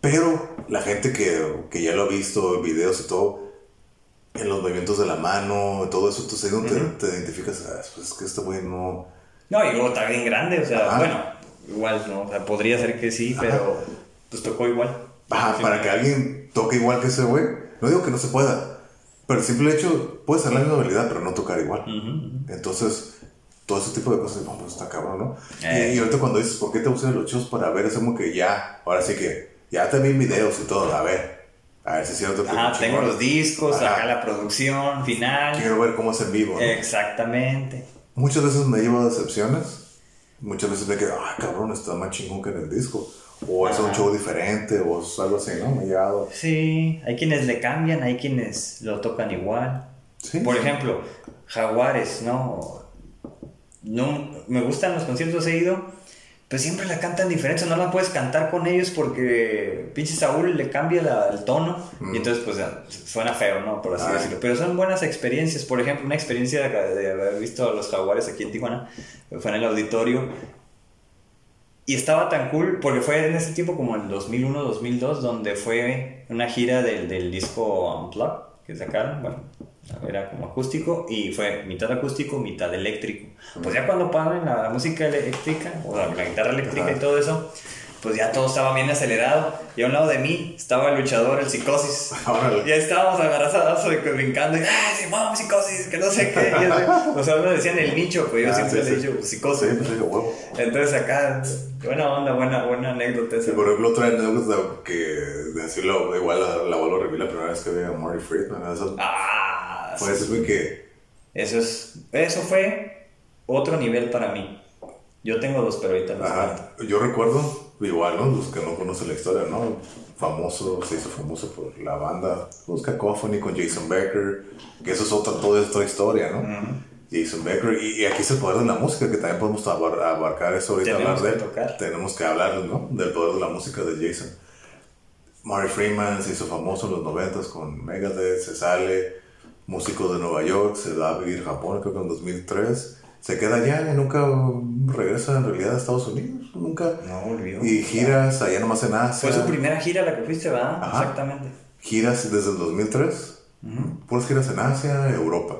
Pero la gente que, que ya lo ha visto en videos y todo, en los movimientos de la mano, todo eso, entonces ahí donde te, te identificas, ah, pues es que este güey no... No, y luego está bien grande, o sea, Ajá. bueno, igual, ¿no? O sea, podría ser que sí, pero pues tocó igual. Ajá, Sí. para que alguien toque igual que ese güey, no digo que no se pueda, pero el simple hecho, puede ser la misma habilidad, pero no tocar igual. Ujú, ujú. Entonces, todo ese tipo de cosas, no, pues está cabrón, ¿no? Eh. Y, y ahorita cuando dices, ¿por qué te gustan los shows para ver? Es como que ya, ahora sí que, ya te vi videos y todo, a ver, a ver si es cierto que Ah, tengo los discos, Ajá. acá la producción final. Quiero ver cómo es en vivo. ¿no? Exactamente. Muchas veces me llevo a decepciones, muchas veces me quedo, ah, cabrón, está más chingón que en el disco. O es un show diferente, o es algo así, ¿no? Me llegado. Sí, hay quienes le cambian, hay quienes lo tocan igual. Sí. Por ejemplo, Jaguares, ¿no? no me gustan los conciertos he ido, pero siempre la cantan diferente, no la puedes cantar con ellos porque pinche Saúl le cambia la- el tono Mm. y entonces pues suena feo, ¿no? Por así Ay. decirlo. Pero son buenas experiencias, por ejemplo, una experiencia de haber visto a los Jaguares aquí en Tijuana, fue en el auditorio y estaba tan cool porque fue en ese tiempo como en 2001, 2002, donde fue una gira del, del disco Unplugged que sacaron, bueno, era como acústico y fue mitad acústico, mitad eléctrico. Pues ya cuando ponen la música eléctrica, o la, la guitarra eléctrica Ajá. y todo eso, pues ya todo estaba bien acelerado. Y a un lado de mí estaba el luchador, el psicosis. Órale. Ya estábamos agarrados brincando y, ¡ah, sí, vamos, psicosis! Que no sé qué. Y así, o sea, me decían el nicho, pues yo Ah, siempre sí, le he sí. dicho psicosis. Sí, pues digo, huevo. Entonces acá, buena onda, buena, buena anécdota esa. Sí, por ejemplo, otra anécdota que decirlo, igual la, la vuelvo a revivir la primera vez que vi a Marty Friedman. Eso Ah, fue decirme que eso es, eso fue otro nivel para mí. Yo tengo dos, pero ahorita. Ajá. Yo recuerdo, igual, ¿no? Los que no conocen la historia, ¿no? Famoso, se hizo famoso por la banda, los Cacophony con Jason Becker, que eso es otra, toda esta historia, ¿no? Jason Becker, y, y aquí es el poder de la música, que también podemos abar- abarcar eso ahorita, Tenemos hablar de tocar. Tenemos que hablar, ¿no? Del poder de la música de Jason. Marty Freeman se hizo famoso en los 90 con Megadeth, se sale, músico de Nueva York, se va a vivir a Japón, creo que en 2003. Se queda allá y nunca regresa en realidad a Estados Unidos, nunca. No volvió. Y giras allá nomás en Asia. Fue su primera gira la que fuiste, ¿verdad? Ajá. Exactamente. Giras desde el 2003. Puras giras en Asia, Europa.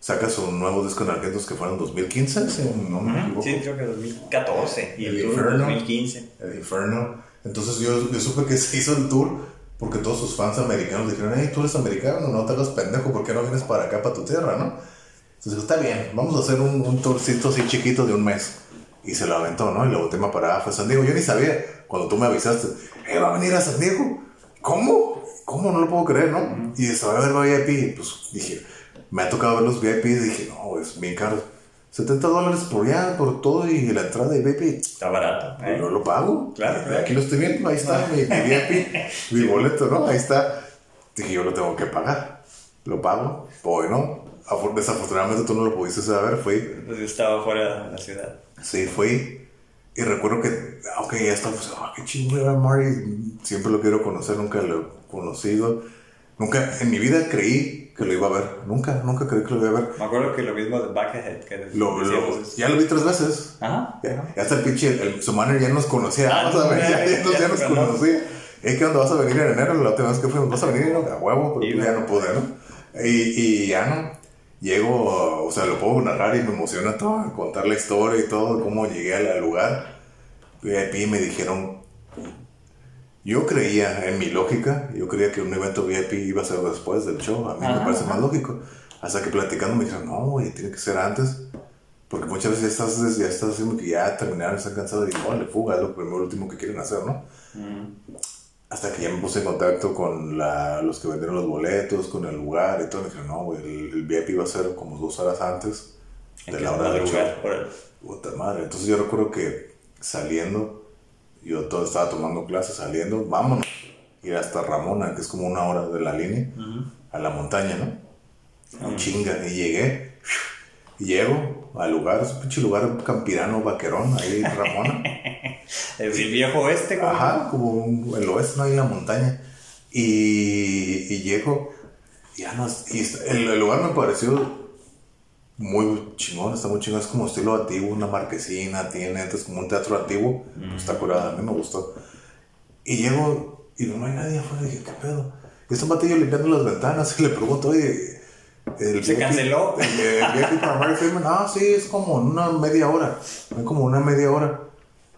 Saca su nuevo disco en Argentos que fueron en 2015, si no me equivoco. Sí, creo que 2014 y El el Inferno. 2015. El Inferno. Entonces yo, yo supe que se hizo el tour porque todos sus fans americanos dijeron, hey, tú eres americano, no te hagas pendejo, ¿por qué no vienes para acá, para tu tierra, no? Entonces está bien, vamos a hacer un, un tourcito así chiquito de un mes. Y se lo aventó, ¿no? Y la última parada fue San Diego. Yo ni sabía, cuando tú me avisaste, eh, va a venir a San Diego. ¿Cómo? ¿Cómo? No lo puedo creer, ¿no? Y va a ver VIP. Pues dije, me ha tocado ver los VIP y dije, no, es bien caro. 70 dólares por ya, por todo y la entrada y VIP. Está barato. ¿eh? Yo lo pago. Claro, claro. Aquí lo estoy viendo, ahí está mi, mi VIP, mi boleto, ¿no? Ahí está. Dije, yo lo tengo que pagar. Lo pago. Voy, ¿no? Afor- Desafortunadamente tú no lo pudiste saber. Fui, Pues yo estaba fuera de la ciudad. sí, fui. Y recuerdo que, ok, ya estamos. Ah, qué chingón era Mari. Siempre lo quiero conocer, nunca lo he conocido. Nunca, en mi vida creí que lo iba a ver. Nunca, nunca creí que lo iba a ver. Me acuerdo que lo mismo de Buckethead. Que Lo, lo- ya lo vi tres veces. Ajá. Ya, ya hasta el pinche, el, su manager ya nos conocía, Ah, ver, ya, ya, ya nos, conocía. ¿Eh, ¿Qué onda? ¿Vas a venir en enero? La última vez que fuimos, ¿vas a venir? A huevo, pero pues ya no. no pude, ¿no? Y, y ya no. Llego, o sea, lo puedo narrar y me emociona todo, contar la historia y todo, cómo llegué al lugar. VIP me dijeron, yo creía, en mi lógica, yo creía que un evento VIP iba a ser después del show, a mí me Ajá, parece más lógico. Hasta que platicando me dijeron, no, güey, tiene que ser antes. Porque muchas veces ya estás, ya estás haciendo que ya terminaron, están cansados y le fuga, es lo primero, último que quieren hacer, ¿no? Mm. Hasta que ya me puse en contacto con la, los que vendieron los boletos, con el lugar y todo. Me dijeron, no, güey, el, el VIP iba a ser como dos horas antes de la hora del órale. Puta madre. Entonces yo recuerdo que saliendo, yo todo estaba tomando clases, saliendo, vámonos. Ir hasta Ramona, que es como una hora de la línea, a la montaña, ¿no? Un chinga. Y llegué, y llego al lugar, es un pinche lugar campirano, vaquerón, ahí en Ramona. El viejo oeste, como. Ajá, como un- el oeste, ¿no? En la montaña. Y, y llego, ya no, y el, el lugar me pareció muy chingón, está muy chingón, es como estilo antiguo, una marquesina, tiene, es como un teatro antiguo, pues está curada, a mí me gustó. Y llego, y no hay nadie afuera, dije, ¿qué pedo? Y está un batillo limpiando las ventanas, y le pregunto, oye, el ¿Se canceló? El, el para Mary Freeman, ah, sí, es como una media hora, es como una media hora.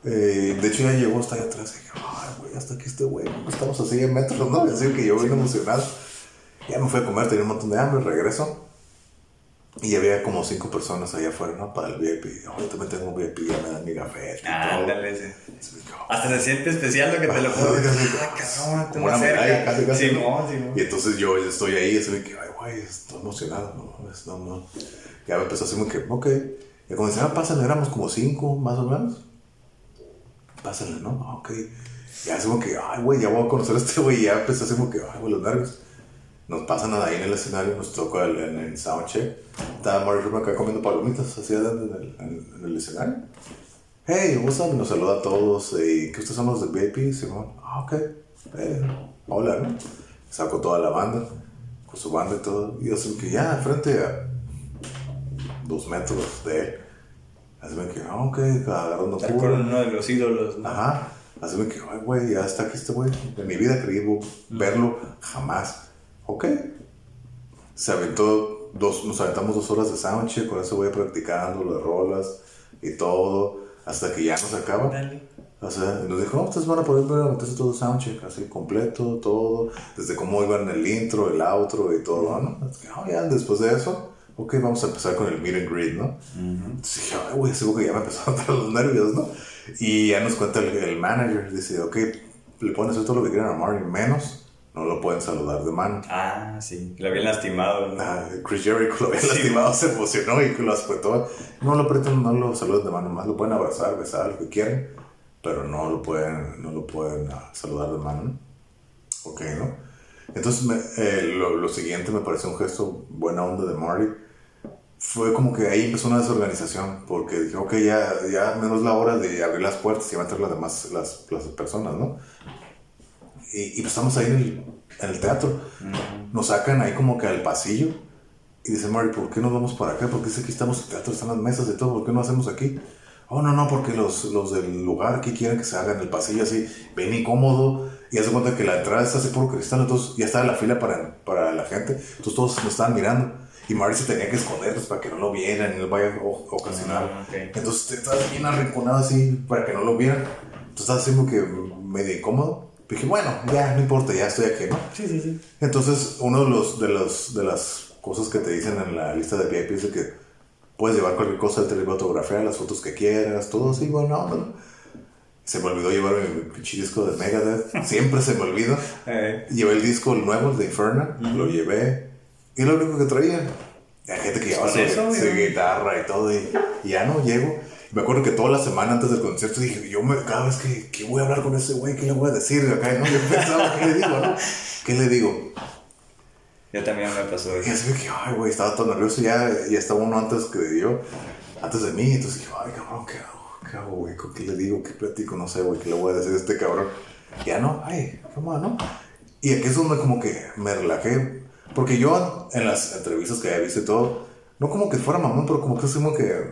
Eh, de hecho, ya llegó hasta allá atrás. Y dije, ay, güey, hasta aquí este güey. Estamos así en metros, ¿no? Así que yo bien emocionado. Ya me fui a comer, tenía un montón de hambre, regreso. Y había como cinco personas allá afuera, ¿no? Para el VIP. Yo también tengo un VIP, ya me dan mi café. Ah, ándale, sí. Hasta se siente especial lo que te lo puedo decir. Ay, cabrón, como una medalla, casi, casi. Simón, Simón. Y entonces yo estoy ahí, así que, ay, güey, estoy emocionado, no, no, no. Ya me empezó a decirme que, ok. Y cuando decía, ah, pásale, éramos como cinco, más o menos. Pásale, ¿no? Ah, ok. Ya como que, ay, güey, ya voy a conocer a este güey. Ya empecé a como que, ay, güey, los nervios. Nos pasan ahí en el escenario, nos toca el, en el soundcheck. Estaba Mario Rubin acá comiendo palomitas, así en el, en, el escenario. Hey, what's up? Nos saluda a todos. ¿Y qué ustedes son los de VIP? Simón, ah, ok. Eh, hola, ¿no? Saco toda la banda, con su banda y todo. Y sé que ya, frente a dos metros de él. Me que, ah, ok, agarrando Estar con uno de los ídolos, ¿no? Ajá. Me que, ay, güey, ya está aquí este güey. En mi vida creí verlo jamás. Ok. Se aventó, dos, nos aventamos dos horas de soundcheck, con eso voy practicando las rolas y todo, hasta que ya nos acaba. O sea, nos dijo, no, ustedes van a poder meterse todo soundcheck, así completo, todo, desde cómo iban el intro, el outro y todo, ¿no? Oh, ya, después de eso, ok, vamos a empezar con el meet and greet, ¿no? Entonces dije, ay, güey, seguro que ya me empezaron a dar los nervios, ¿no? Y ya nos cuenta el, el manager, dice, ok, le pones todo lo que quieran a Martin, menos no lo pueden saludar de mano. Ah, sí, lo habían lastimado. ¿no? Ah, Chris Jericho lo había lastimado, se emocionó y lo aspetó. No lo apretan, no lo saluden de mano, más lo pueden abrazar, besar, lo que quieran, pero no lo pueden, no lo pueden ah, saludar de mano. Ok, ¿no? Entonces, eh, lo, lo, siguiente me pareció un gesto buena onda de Marty. Fue como que ahí empezó una desorganización, porque dije, ok, ya, ya menos la hora de abrir las puertas y van a entrar las demás las, las personas, ¿no? y, pues estamos ahí en el, en el teatro. Nos sacan ahí como que al pasillo y dice Mary, ¿por qué no vamos para acá? Porque dice aquí estamos en el teatro, están las mesas y todo, ¿por qué no hacemos aquí? Oh, no, no, porque los, los del lugar aquí quieren que se haga en el pasillo así, ven incómodo. Y hace cuenta que la entrada está así puro cristal, entonces ya estaba la fila para, para la gente. Entonces todos nos estaban mirando. Y Mary se tenía que esconder pues, para que no lo vieran y no vaya a ocasionar. Ah, entonces estaba bien arrinconado así para que no lo vieran. Entonces estaba así como que medio incómodo dije, bueno, ya, no importa, ya estoy aquí, ¿no? Sí, sí, sí. Entonces, uno de, los, de, los, de las cosas que te dicen en la lista de VIP es que puedes llevar cualquier cosa de telefotografiar, las fotos que quieras, todo así, bueno, no, Se me olvidó llevar mi pinche disco de Megadeth. Siempre se me olvida. Eh. Llevé el disco nuevo, el de Inferno. Lo llevé. Y lo único que traía. Hay gente que llevaba pues su, guitarra y todo. Y, y ya no llego. Me acuerdo que toda la semana antes del concierto dije, yo me, cada vez que, que voy a hablar con ese güey, ¿qué le voy a decir acá? ¿no? Yo pensaba, ¿qué le digo, no? ¿Qué le digo? Yo también me pasó eso. Y así que, ay, güey, estaba todo nervioso, ya, ya estaba uno antes que yo, antes de mí, entonces dije, ay, cabrón, ¿qué hago? ¿Qué hago, güey? ¿Qué le digo? ¿Qué platico? No sé, güey, ¿qué le voy a decir a este cabrón? Ya no, ay, ¿cómo no? Y aquí es donde como que me relajé, porque yo en las entrevistas que había visto y todo, no como que fuera mamón, pero como que es como que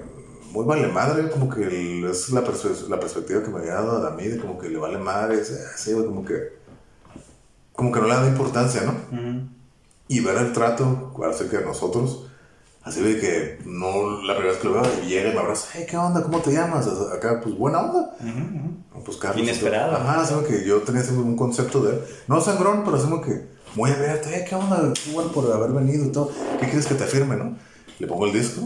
muy vale madre, como que es la, la perspectiva que me había dado a mí, de como que le vale madre, así, como que, como que no le da importancia, ¿no? Y ver el trato acerca de nosotros, así de que no, la primera vez que lo veo, llega y me abraza, hey, ¿qué onda? ¿Cómo te llamas? Acá, pues buena onda. Pues Carlos. Inesperado. Ajá, que yo tenía un concepto de no sangrón, pero así como que muy abierto, hey, ¿qué onda? Bueno por haber venido y todo, ¿qué quieres que te firme, no? le pongo el disco,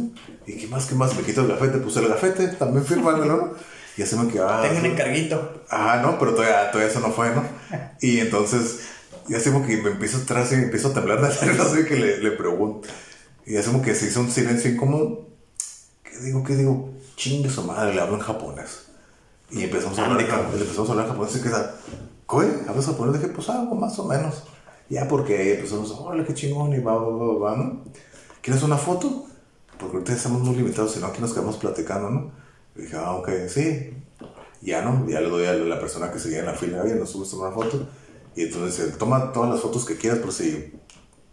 y qué más, qué más, me quito el gafete, puse el gafete, también fírmamelo, ¿no? Y así me quedaba. Tengo un encarguito. Ajá, no, pero todavía, todavía eso no fue, ¿no? Y entonces, y así como que me empiezo atrás y empiezo a temblar de sé que le, le pregunto. Y así como que se hizo un silencio incómodo. ¿Qué digo? ¿Qué digo? Chingue su madre, le hablo en japonés. Y empezamos a hablar, en, empezamos a hablar en japonés y queda, ¿qué? ¿Hablas japonés? Dije, pues algo más o menos. Ya porque empezamos, órale, qué chingón, y va, va, va, va, ¿no? ¿quieres una foto? Porque ahorita estamos muy limitados, si no, aquí nos quedamos platicando, ¿no? Y dije, ah, ok, sí. Ya no, ya le doy a la persona que seguía en la fila, oye, nos subes una foto. Y entonces él toma todas las fotos que quieras, pero si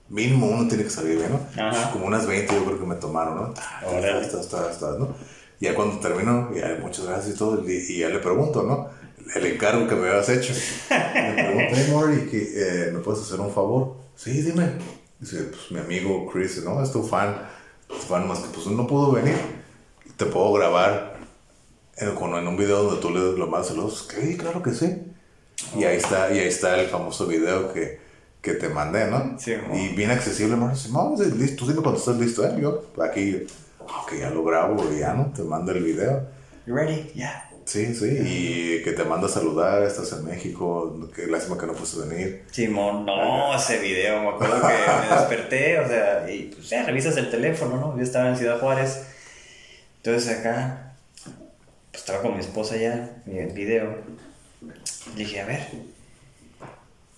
mínimo uno tiene que salir bien, ¿no? Como unas 20 yo creo que me tomaron, ¿no? Ahora ¿no? Y ya cuando termino, ya muchas gracias y todo, y, ya le pregunto, ¿no? El encargo que me habías hecho. Le pregunto, hey, Mori, ¿me puedes hacer un favor? Sí, dime. Dice, pues mi amigo Chris, ¿no? Es tu fan. Tu fan más que pues no pudo venir. Te puedo grabar en, en un video donde tú le lo más saludos. Sí, claro que sí. Y ahí está, y ahí está el famoso video que, que te mandé, ¿no? Sí. Y bien accesible, hermano. Vamos, listo, tú dime cuando estás listo, ¿eh? Yo aquí, ok, ya lo grabo ya, ¿no? Te mando el video. You ready? Yeah. Sí, sí, y que te manda a saludar, estás en México, que lástima que no puedes venir. Simón, no, ese video, me acuerdo que me desperté, o sea, y pues ya revisas el teléfono, ¿no? Yo estaba en Ciudad Juárez, entonces acá, pues estaba con mi esposa ya, el video, le dije, a ver,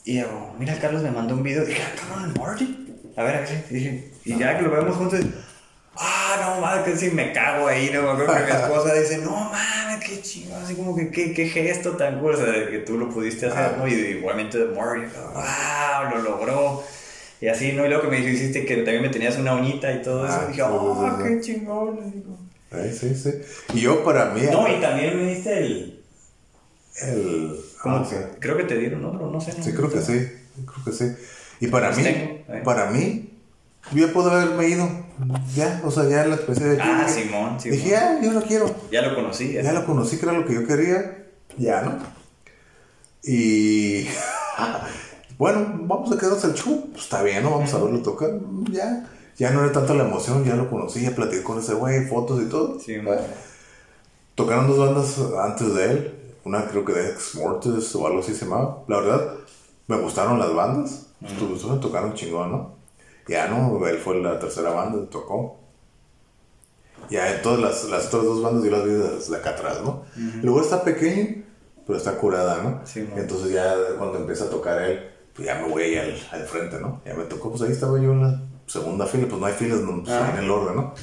y yo, mira, Carlos me mandó un video, dije, ah, cabrón, Marty, a ver, a ver, y dije, y ya que lo vemos juntos, ah, no mames, que si me cago ahí, no, me acuerdo que mi esposa dice, no mames, qué chido, así como que qué, qué gesto tan cool, o sea, de que tú lo pudiste hacer, ¿no? Y igualmente de Marty, wow, lo logró. Y así, ¿no? Y luego que me dijiste que también me tenías una uñita y todo eso, Ah, dije, oh, sí, sí. qué chingón, digo. Sí, sí. Y yo para mí... No, y también me diste el, El... ah, que, creo que te dieron otro, no sé. Sí, creo que sí, creo que sí. Y para mí, tengo, para mí, yo ya puedo haberme ido. Ya, o sea, ya la experiencia de Ah, dije, Simón, Simón. Dije, ya, yo lo quiero. Ya lo conocí. ya. Ya lo conocí, que era lo que yo quería. Ya, ¿no? Y. bueno, vamos a quedarnos al show. Pues está bien, ¿no? Vamos a verlo tocar. Ya. Ya no era tanta la emoción, ya lo conocí, ya platiqué con ese güey, fotos y todo. Sí, Bueno, Tocaron dos bandas antes de él. Una creo que de Ex Mortis o algo así se llamaba. La verdad, me gustaron las bandas. Estuvo- estuvo- tocaron chingón, ¿no? Ya no, él fue la tercera banda, tocó. Ya todas las, las otras dos bandas yo las vi desde acá atrás, ¿no? Lugar está pequeño, pero está curada, ¿no? Sí. Entonces ya cuando empieza a tocar él, pues ya me voy ahí al, al frente, ¿no? Ya me tocó, pues ahí estaba yo en la segunda fila, pues no hay filas, no, pues, Ah. en el orden, ¿no?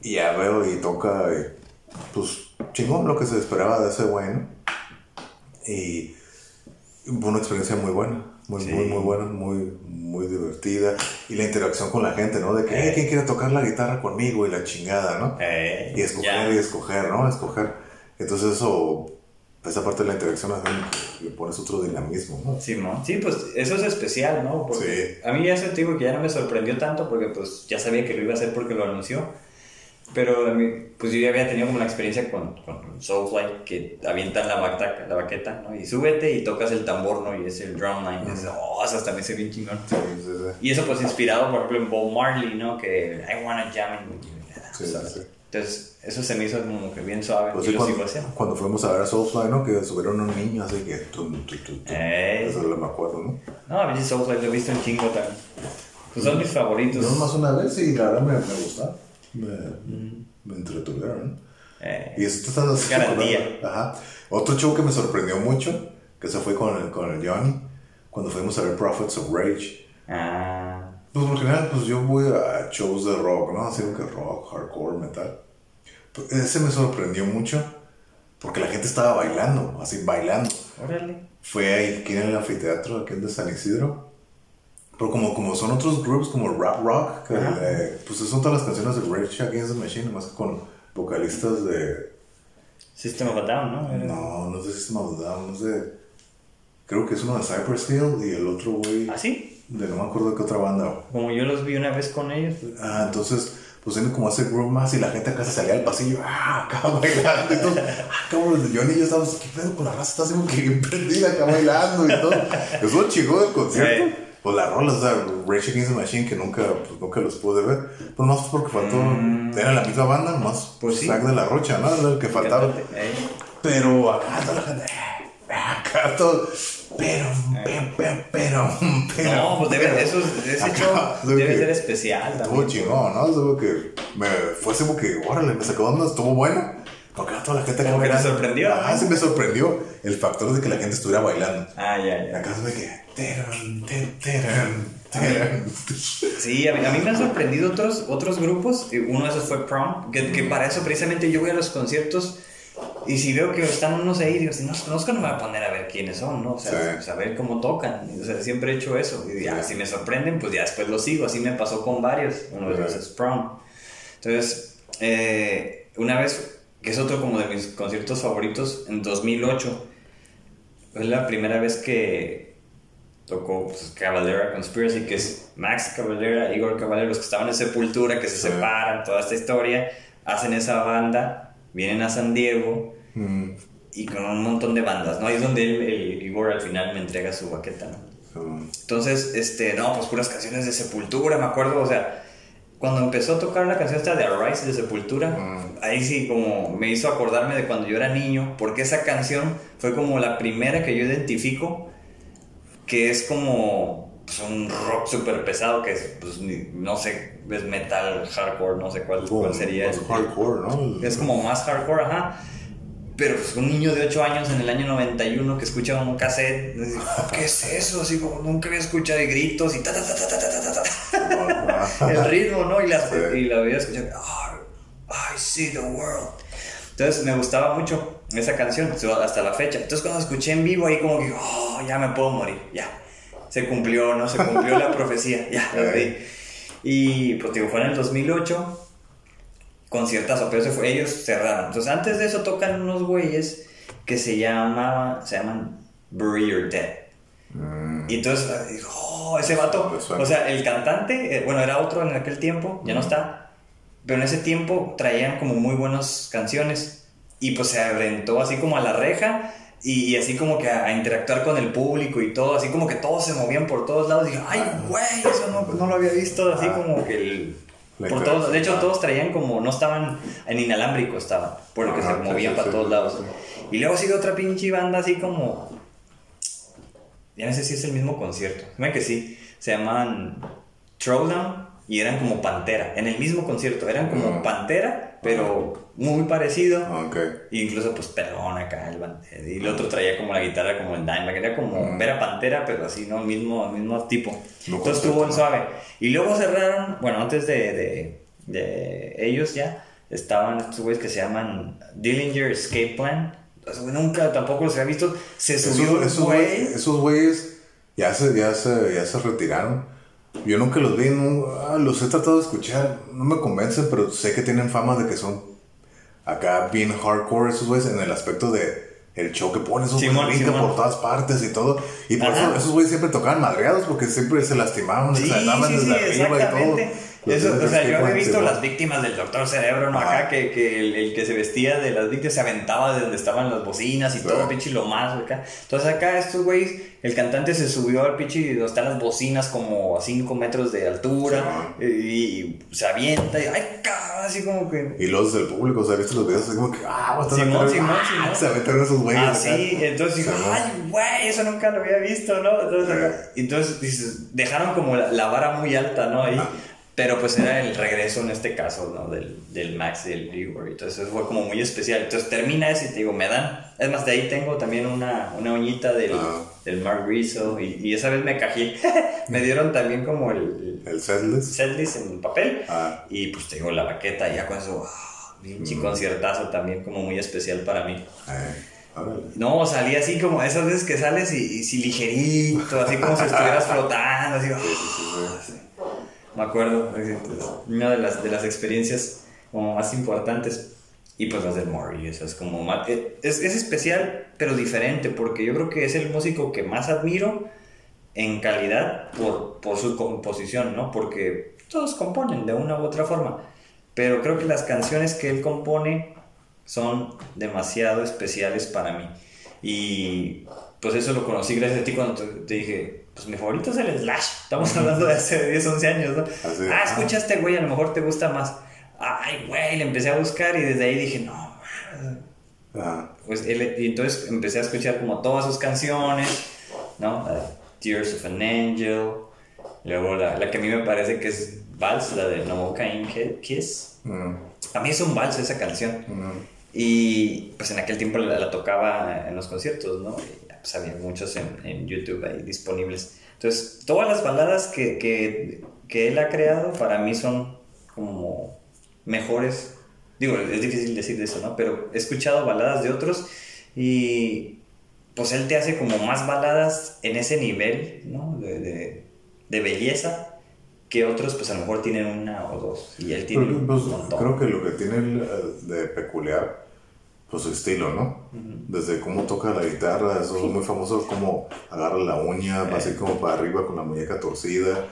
Y ya veo y toca, y, pues chingón lo que se esperaba de ese güey, ¿no? Y fue una experiencia muy buena, muy, Sí. muy, muy buena, muy, muy divertida. Y la interacción con la gente, ¿no? De que, "Eh, ¿quién quiere tocar la guitarra conmigo? Y la chingada, ¿no? Eh, Y escoger ya. y escoger, ¿no? Escoger. Entonces eso, esa parte de la interacción le pones otro dinamismo, ¿no? Simón. Sí, pues eso es especial, ¿no? Porque Sí. a mí ya se te digo que ya no me sorprendió tanto porque pues ya sabía que lo iba a hacer porque lo anunció. Pero pues yo ya había tenido como la experiencia con, con Soulfly que avientan la, bata- la baqueta, ¿no? Y súbete y tocas el tambor, ¿no? Y es el drum line. Y dices, oh, eso también se bien chingón. Sí, sí, sí. Y eso pues inspirado, por ejemplo, en Bob Marley, ¿no? Que I wanna jam in with you. Entonces, eso se me hizo como que bien suave Pues y sí, lo cuando, sigo haciendo. cuando fuimos a ver a Soulfly, ¿no? Que subieron un niño, así que... Tum, tum, tum. Ey. Eso lo me acuerdo, ¿no? No, a mí Soulfly lo he visto en chingo también. Pues son mis favoritos. Yo nomás una vez y la verdad me, me gustaron. Me, me entretuvieron. Eh, Y eso te estás recordando. Ajá. Otro show que me sorprendió mucho, que se fue con el, con el Johnny, cuando fuimos a ver Prophets of Rage. ah, Pues por general, pues yo voy a shows de rock, ¿no? Así como que rock, hardcore, metal. Pues, ese me sorprendió mucho, porque la gente estaba bailando, así bailando. órale. Fue ahí aquí en el anfiteatro, aquí de San Isidro. Pero como, como son otros grupos como rap rock, que, eh, pues son todas las canciones de Rage Against the Machine, más que con vocalistas de... System of a Down, ¿no? Era- No, no es de System of a Down, no es de... Creo que es uno de Cypress Hill y el otro güey... ¿Ah, sí? De no me acuerdo de qué otra banda. Como yo los vi una vez con ellos. Ah, entonces, pues tienen como ese groove más y la gente acá se salía al pasillo, ah, acá bailando y todo. Ah, cabrón, Johnny y yo estábamos, ¿qué pedo con la raza? Está como que prendida acá bailando y todo. Estuvo chingón el concierto. Sí. Pues la rola, o sea, Rage Against the Machine, que nunca, pues, nunca los pude ver. Pues más porque faltó, era la misma banda, más Pues sí. De la Rocha, ¿no? Era el que faltaba. Eh, Pero acá toda la gente, eh, acá todo, pero, pero, pero, pero, pero. No, pues debe, eso, ese Acá, show debe que- ser especial Estuvo también. chingón, ¿no? Estuvo que me fue así como que, órale, me sacó onda, estuvo bueno. Porque a toda la gente Como que te sorprendió, Ah, sí me sorprendió el factor de que la gente estuviera bailando. Ah, ya, ya. Acá se ve que. teran, te- teran, teran. Sí, a mí, a mí me han sorprendido otros, otros grupos. Uno de esos fue Prom, que, que para eso precisamente yo voy a los conciertos y si veo que están unos ahí, digo, si no los conozco no me voy a poner a ver quiénes son, ¿no? O sea, Sí. saber cómo tocan. O sea, siempre he hecho eso. Y ya, Sí. si me sorprenden, pues ya después los sigo. Así me pasó con varios. Uno de ellos es Prom. Entonces, eh, una vez, que es otro como de mis conciertos favoritos, en 2008, fue la primera vez que tocó pues, Cavalera Conspiracy, que es Max Cavalera, Igor Cavalera, los que estaban en Sepultura, que se separan, toda esta historia, hacen esa banda, vienen a San Diego Mm, y con un montón de bandas, ¿no? Ahí es donde el, el Igor al final me entrega su baqueta, ¿no? Entonces, este, no, pues puras canciones de Sepultura, me acuerdo, o sea, cuando empezó a tocar la canción esta de Arise de Sepultura, ahí sí como me hizo acordarme de cuando yo era niño, porque esa canción fue como la primera que yo identifico, que es como pues, un rock súper pesado, que es, pues, no sé, es metal, hardcore, no sé cuál, cuál sería. Es hardcore, ¿no? Es como más hardcore, ajá. Pero pues un niño de 8 años en el año 91 que escucha un cassette, ¿qué es eso? Así como nunca había escuchado y gritos y ta ta ta ta ta ta ta ta. El ritmo, ¿no? Y la, y la veía escuchando, oh, I see the world. Entonces me gustaba mucho esa canción hasta la fecha. Entonces cuando escuché en vivo ahí como que, oh, ya me puedo morir, ya. Se cumplió, ¿no? Se cumplió la profecía, ya. Y pues digo, fue en el 2008 conciertazo, pero fue, ellos cerraron. Entonces, antes de eso tocan unos güeyes que se llamaban, se llaman Bury Your Dead. Mm. Y entonces, oh, ese vato, o sea, el cantante, eh, bueno, era otro en aquel tiempo, ya no está, pero en ese tiempo traían como muy buenas canciones y pues se aventó así como a la reja y, así como que a, interactuar con el público y todo, así como que todos se movían por todos lados y dije, ay, güey, eso no, no, lo había visto, así como que el por todos, de hecho, todos traían como, no estaban en inalámbrico, estaban, por lo que se movían para todos lados. Y luego sigue otra pinche banda así como. Ya no sé si es el mismo concierto. Dime que sí. Se llaman Throwdown y eran como Pantera. En el mismo concierto. Eran como Pantera, pero muy parecido. Okay. incluso, pues, perdón acá. El, y el otro traía como la guitarra como el Dimebag. Era como ver a Pantera, pero así, ¿no? Mismo, mismo tipo. Entonces estuvo en suave. Y luego cerraron, bueno, antes de, de, de ellos ya, estaban estos güeyes que se llaman Dillinger Escape Plan. nunca tampoco los había visto. Se subió esos, güey. Esos güeyes ya se, ya, se, ya se retiraron yo nunca los vi, ah, los he tratado de escuchar, no me convencen, pero sé que tienen fama de que son acá bien hardcore esos güeyes en el aspecto de el show que ponen, esos güeyes por todas partes y todo. Y por eso esos güeyes siempre tocaban madreados porque siempre se lastimaban, se saltaban desde arriba y todo. Eso, o sea, yo había visto las víctimas del Doctor Cerebro, ¿no? Acá que, que el, que se vestía de las víctimas se aventaba de donde estaban las bocinas y todo, pinche lo más acá. Entonces acá estos güeyes, el cantante se subió al pinche donde están las bocinas como a 5 metros de altura y, se avienta y ¡ay, cabrón! Así como que... Y los del público, o sea, viste los videos así como que ¡ah! Simón, Simón, Simón. Se aventaron esos güeyes. Ah, sí, entonces digo, ¡ay, güey! Eso nunca lo había visto, ¿no? Entonces, acá, entonces dices, dejaron como la, vara muy alta, ¿no? Ahí. Pero pues era el regreso en este caso, ¿no? Del, del Max y del Igor. Entonces fue como muy especial. Entonces termina ese y te digo, me dan. Es más, de ahí tengo también una, una uñita del, ah. del Mark Rizzo. Y, y, esa vez me cajé. me dieron también como el... El setlist. Setlist en papel. Ah. Y pues te digo, la baqueta. Y ya con eso, bien mm. conciertazo también como muy especial para mí. No, salí así como esas veces que sales y, y ligerito, así como si estuvieras flotando, así. Me acuerdo, una de las, de las experiencias como más importantes. Y pues las del Mori, eso es como eh, es, es especial, pero diferente, porque yo creo que es el músico que más admiro en calidad por, por su composición, ¿no? Porque todos componen de una u otra forma, pero creo que las canciones que él compone son demasiado especiales para mí. Y pues eso lo conocí gracias a ti cuando te dije, pues mi favorito es el Slash. Estamos hablando de hace 10, 11 años, ¿no? ah, escucha este güey, a lo mejor te gusta más. Ay, güey, le empecé a buscar y desde ahí dije, no, ah. Pues él, y entonces empecé a escuchar como todas sus canciones, ¿no? Tears of an Angel. Luego la, la, que a mí me parece que es Vals, la de No Kiss. Mm. A mí es un vals esa canción. Mm. Y pues en aquel tiempo la, la, tocaba en los conciertos, ¿no? pues había muchos en, en, YouTube ahí disponibles. Entonces, todas las baladas que, que, que, él ha creado para mí son como mejores. Digo, es difícil decir eso, ¿no? Pero he escuchado baladas de otros y pues él te hace como más baladas en ese nivel, ¿no? De, de, de belleza que otros pues a lo mejor tienen una o dos y él tiene pues, creo que lo que tiene de peculiar pues su estilo, ¿no? Desde cómo toca la guitarra, eso es muy famoso, cómo agarra la uña, va así como para arriba con la muñeca torcida.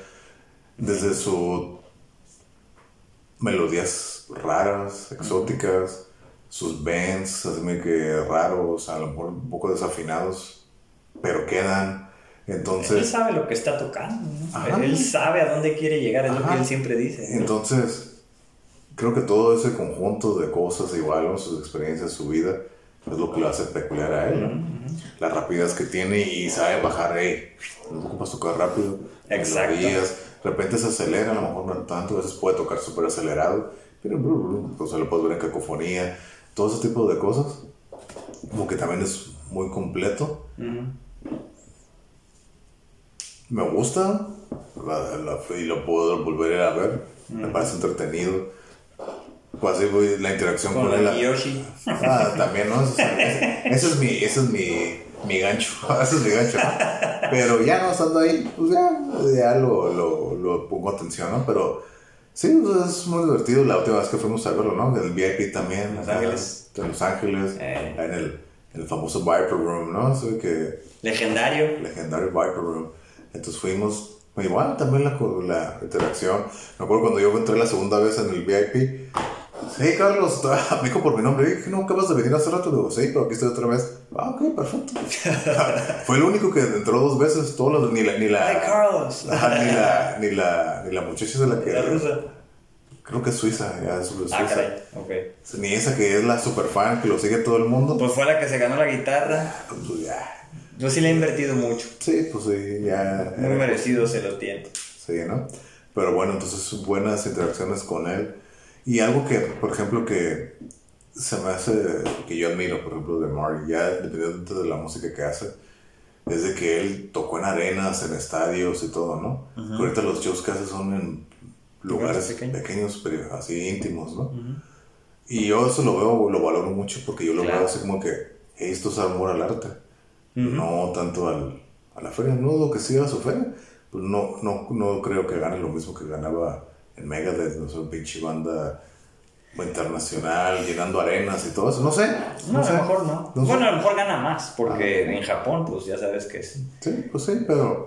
Desde sus melodías raras, exóticas, sus bends, así que raros, a lo mejor un poco desafinados, pero quedan. Entonces... Él sabe lo que está tocando, ¿no? Él sabe a dónde quiere llegar, es lo que él siempre dice. Entonces, creo que todo ese conjunto de cosas, igual, sus experiencias, su vida, es lo que lo hace peculiar a él, ¿no? La rapidez que tiene y sabe bajar, hey, no ocupas tocar rápido. Exacto. De repente se acelera, a lo mejor no tanto, a veces puede tocar súper acelerado, pero se lo puedes ver en cacofonía, todo ese tipo de cosas, como que también es muy completo. Me gusta y lo puedo volver a ver, me parece entretenido. Pues así voy, la interacción con, con él. Yoshi. Ah, también, ¿no? ese, es mi, ese es mi, mi gancho. ese es mi gancho. Pero ya no estando ahí, pues ya, ya lo, lo, lo pongo atención, ¿no? Pero sí, pues es muy divertido. La última vez que fuimos a verlo, ¿no? En el VIP también. Los Ángeles. En Los Ángeles. Eh. En, el, el famoso Viper Room, ¿no? Así que, Legendario. Legendario Viper Room. Entonces fuimos. Igual también la, la interacción. Me acuerdo cuando yo entré la segunda vez en el VIP Sí, Carlos, me dijo por mi nombre. ¿no acabas de venir hace rato? Digo, sí, pero aquí estoy otra vez. Ah, ok, perfecto. Fue el único que entró dos veces. Todos los, ni la. Ni la Hey, Carlos. ni, la, ni, la, ni la muchacha de la que. La rusa. Creo que es suiza, ya es suiza. Ah, caray, ok. Ni esa que es la super fan que lo sigue todo el mundo. Pues fue la que se ganó la guitarra. Pues ya. Yo sí le he invertido mucho. Sí, pues sí, ya. Muy merecido se lo tiene. Sí, ¿no? Pero bueno, entonces buenas interacciones con él. Y algo que, por ejemplo, que se me hace, que yo admiro, por ejemplo, de Mark, ya dependiendo de la música que hace, es de que él tocó en arenas, en estadios y todo, ¿no? Ahorita los shows que hace son en lugares pequeños, pero así íntimos, ¿no? Y yo eso lo veo, lo valoro mucho porque yo lo veo así como que esto es amor al arte, no tanto al, a la feria, no lo que siga su feria, pues no, no, no creo que gane lo mismo que ganaba en Megadeth, no sé, pinche banda internacional, llenando arenas y todo eso, no sé. No, a lo mejor no. bueno, a lo mejor gana más, porque en Japón, pues ya sabes que es. Sí, pues sí, pero.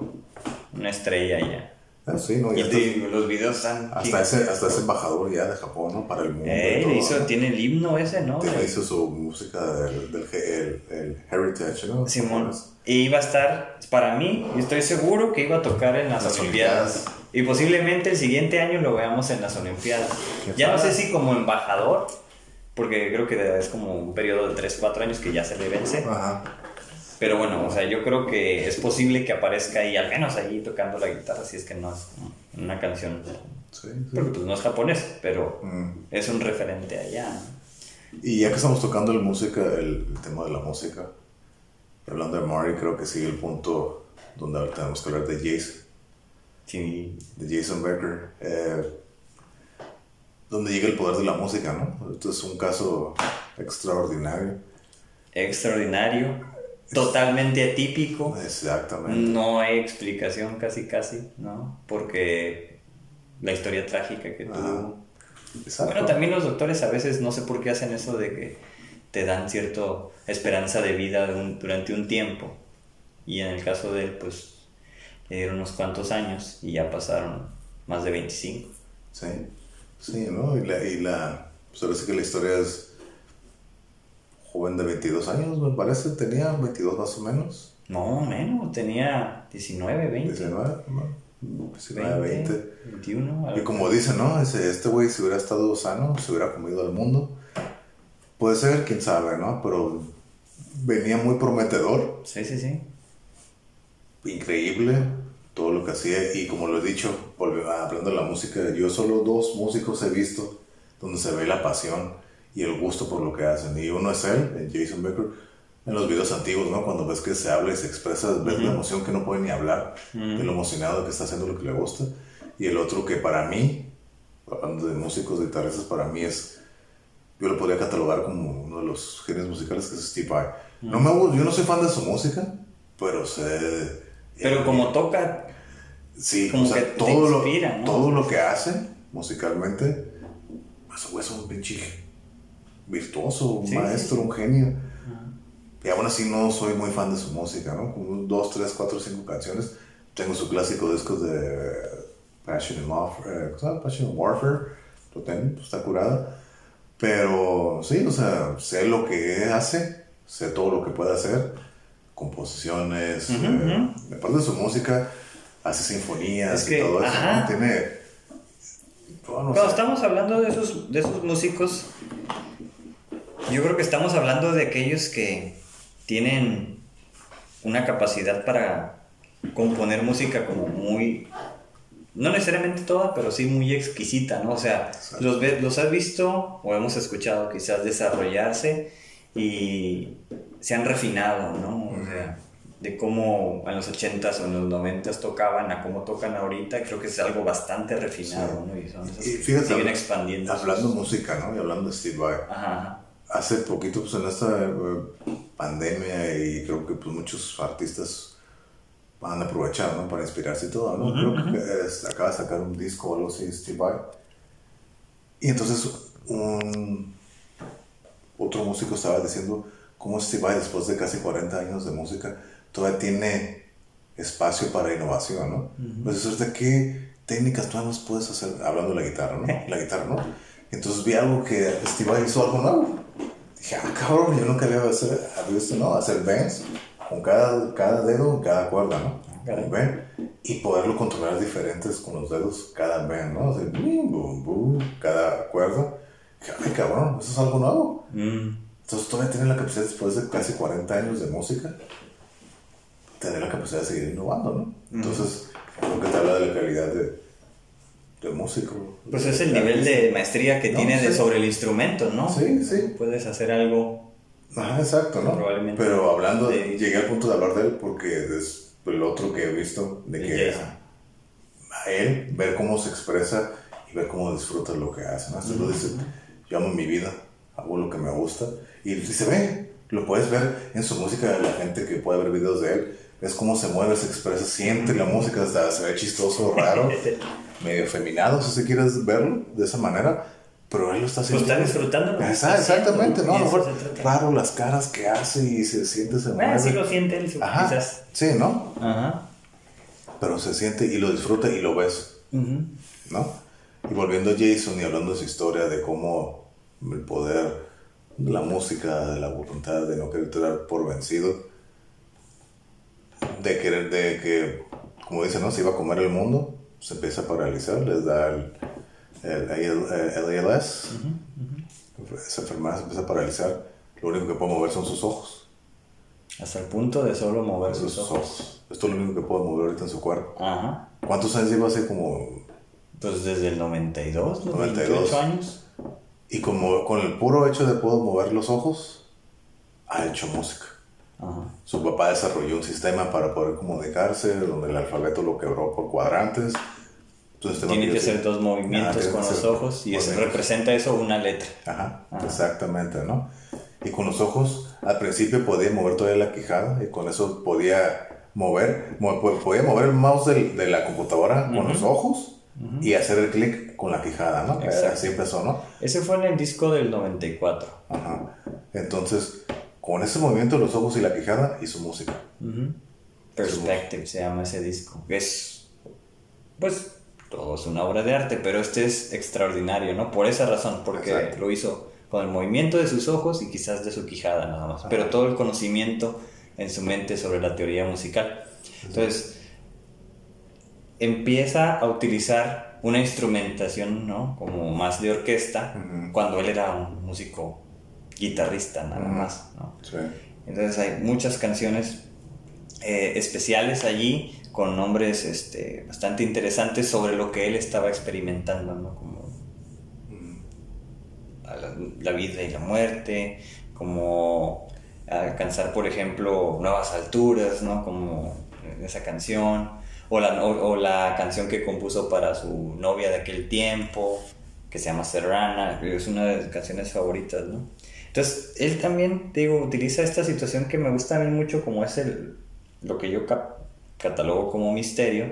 Una estrella ya. Ah, sí, no, y, los videos están. Hasta ese, hasta ese embajador ya de Japón, ¿no? Para el mundo. Eh, hizo, tiene el himno ese, ¿no? Tiene, hizo su música del, del el, el Heritage, ¿no? Simón. Y iba a estar, para mí, y estoy seguro que iba a tocar en las, Olimpiadas. Y posiblemente el siguiente año lo veamos en las Olimpiadas. Ya no sé si como embajador, porque creo que es como un periodo de 3, 4 años que ya se le vence. Ajá. Pero bueno, o sea, yo creo que es posible que aparezca ahí, al menos ahí tocando la guitarra, si es que no es una canción. Sí, Porque pues no es japonés, pero mm. es un referente allá. Y ya que estamos tocando el música, el, tema de la música, hablando de Mari, creo que sigue el punto donde tenemos que hablar de Jason. Sí. De Jason Becker. Eh, donde llega el poder de la música, ¿no? Esto es un caso extraordinario. Extraordinario totalmente atípico. Exactamente. No hay explicación casi casi, ¿no? Porque la historia trágica que tuvo. Bueno, también los doctores a veces no sé por qué hacen eso de que te dan cierta esperanza de vida durante un tiempo. Y en el caso de él, pues le dieron unos cuantos años y ya pasaron más de 25. Sí, sí, ¿no? Y la, y la pues ahora sí que la historia es joven de 22 años, me parece, tenía 22 más o menos. No, menos, tenía 19, 20. 19, ¿no? 19, 20, 21. Y como dicen, ¿no? Este güey si hubiera estado sano, se hubiera comido al mundo. Puede ser, quién sabe, ¿no? Pero venía muy prometedor. Sí, sí, sí. Increíble todo lo que hacía. Y como lo he dicho, hablando de la música, yo solo dos músicos he visto donde se ve la pasión y el gusto por lo que hacen. Y uno es él, Jason Becker, en los videos antiguos, ¿no? Cuando ves que se habla y se expresa, ves la emoción que no puede ni hablar, de lo emocionado que está haciendo lo que le gusta. Y el otro que para mí, hablando de músicos, de guitarristas, para mí es, yo lo podría catalogar como uno de los genios musicales que es Steve Vai. no me, yo no soy fan de su música, pero sé... Pero como toca... Sí, como que todo, lo, todo lo que hace musicalmente, es un pinche virtuoso, un maestro, un genio. Y aún así no soy muy fan de su música, ¿no? Como dos, tres, cuatro, cinco canciones. Tengo su clásico disco de Passion and, Warfare, eh, Passion and Warfare. Lo tengo, pues, está curada. Pero sí, o sea, sé lo que hace, sé todo lo que puede hacer. composiciones, uh aparte de su música, hace sinfonías y todo eso, Tiene... Cuando estamos hablando de esos, de esos músicos, yo creo que estamos hablando de aquellos que tienen una capacidad para componer música como muy no necesariamente toda, pero sí muy exquisita, ¿no? O sea, los, los has visto o hemos escuchado quizás desarrollarse y se han refinado, ¿no? O sea, de cómo en los 80s o en los 90s tocaban a cómo tocan ahorita, creo que es algo bastante refinado, ¿no? Y, son fíjate, siguen expandiendo. Hablando música, ¿no? Y hablando de Steve Vai. Ajá. Hace poquito, pues en esta eh, pandemia y creo que pues muchos artistas van a aprovechar, ¿no? Para inspirarse y todo, ¿no? Creo que acaba de sacar un disco o algo así, Steve Vai. Y entonces un otro músico estaba diciendo cómo Steve Vai, después de casi 40 años de música, todavía tiene espacio para innovación, ¿no? Pues eso es de qué técnicas más puedes hacer, hablando de la guitarra, ¿no? La guitarra, ¿no? Entonces vi algo que Steve Vai hizo algo nuevo. Dije, ah, cabrón, yo nunca había visto, ¿no? Hacer bends con cada, cada dedo en cada cuerda, ¿no? Bend. Y poderlo controlar diferentes con los dedos, cada bend, ¿no? Hacer boom, boom, cada cuerda. Dije, ay, cabrón, eso es algo nuevo. Mm. Entonces todavía tiene la capacidad, después de casi 40 años de música, tener la capacidad de seguir innovando, ¿no? Mm. Entonces, creo que te habla de la calidad de, de músico. Pues es el nivel de maestría que tiene de sobre el instrumento, ¿no? Sí, sí. Puedes hacer algo Ajá, exacto, ¿no? Pero hablando, llegué al punto de hablar de él porque es el otro que he visto, de que a él, ver cómo se expresa y ver cómo disfruta lo que hace, ¿no? lo dice, yo amo mi vida, hago lo que me gusta, y dice, ve, lo puedes ver en su música, la gente que puede ver videos de él, es cómo se mueve, se expresa, siente la música, hasta se ve chistoso, raro, medio feminado, si quieres verlo de esa manera, pero él lo está haciendo. Lo está disfrutando. exactamente, ¿no? A lo mejor, claro, las caras que hace y se siente, se mueve. sí lo siente él, quizás. Sí, ¿no? Ajá. Pero se siente y lo disfruta y lo ves, ¿no? Y volviendo a Jason y hablando de su historia, de cómo el poder de la música, de la voluntad, de no querer dar por vencido, de querer, de que, como dice, ¿no? Se iba a comer el mundo, se empieza a paralizar, les da el el ALS, esa enfermedad se empieza a paralizar, lo único que puede mover son sus ojos. Hasta el punto de solo mover sus, ojos. Esto es lo único que puede mover ahorita en su cuerpo. Ajá. ¿Cuántos años lleva hace como...? Pues desde el 92, 92 años. Y como con el puro hecho de poder mover los ojos, ha hecho música. Ajá. Su papá desarrolló un sistema para poder comunicarse, donde el alfabeto lo quebró por cuadrantes tiene que hacer dos movimientos con los ojos y eso representa eso una letra. Ajá, exactamente, ¿no? Y con los ojos, al principio podía mover toda la quijada y con eso podía mover, podía mover el mouse de la computadora con los ojos y hacer el clic con la quijada, ¿no? Así empezó, ¿no? Ese fue en el disco del 94. Ajá. Entonces, con ese movimiento de los ojos y la quijada hizo música. Perspective se llama ese disco. Es, pues, todo es una obra de arte, pero este es extraordinario, ¿no? Por esa razón, porque lo hizo con el movimiento de sus ojos y quizás de su quijada nada más, pero todo el conocimiento en su mente sobre la teoría musical. Entonces, empieza a utilizar una instrumentación, ¿no? Como más de orquesta, cuando él era un músico guitarrista nada más, ¿no? Entonces hay muchas canciones eh, especiales allí con nombres este, bastante interesantes sobre lo que él estaba experimentando, ¿no? Como la, vida y la muerte, como alcanzar, por ejemplo, nuevas alturas, ¿no? Como esa canción, o la, o, la canción que compuso para su novia de aquel tiempo, que se llama Serrana, es una de sus canciones favoritas, ¿no? Entonces, él también, digo, utiliza esta situación que me gusta a mí mucho, como es el, lo que yo catalogo como misterio,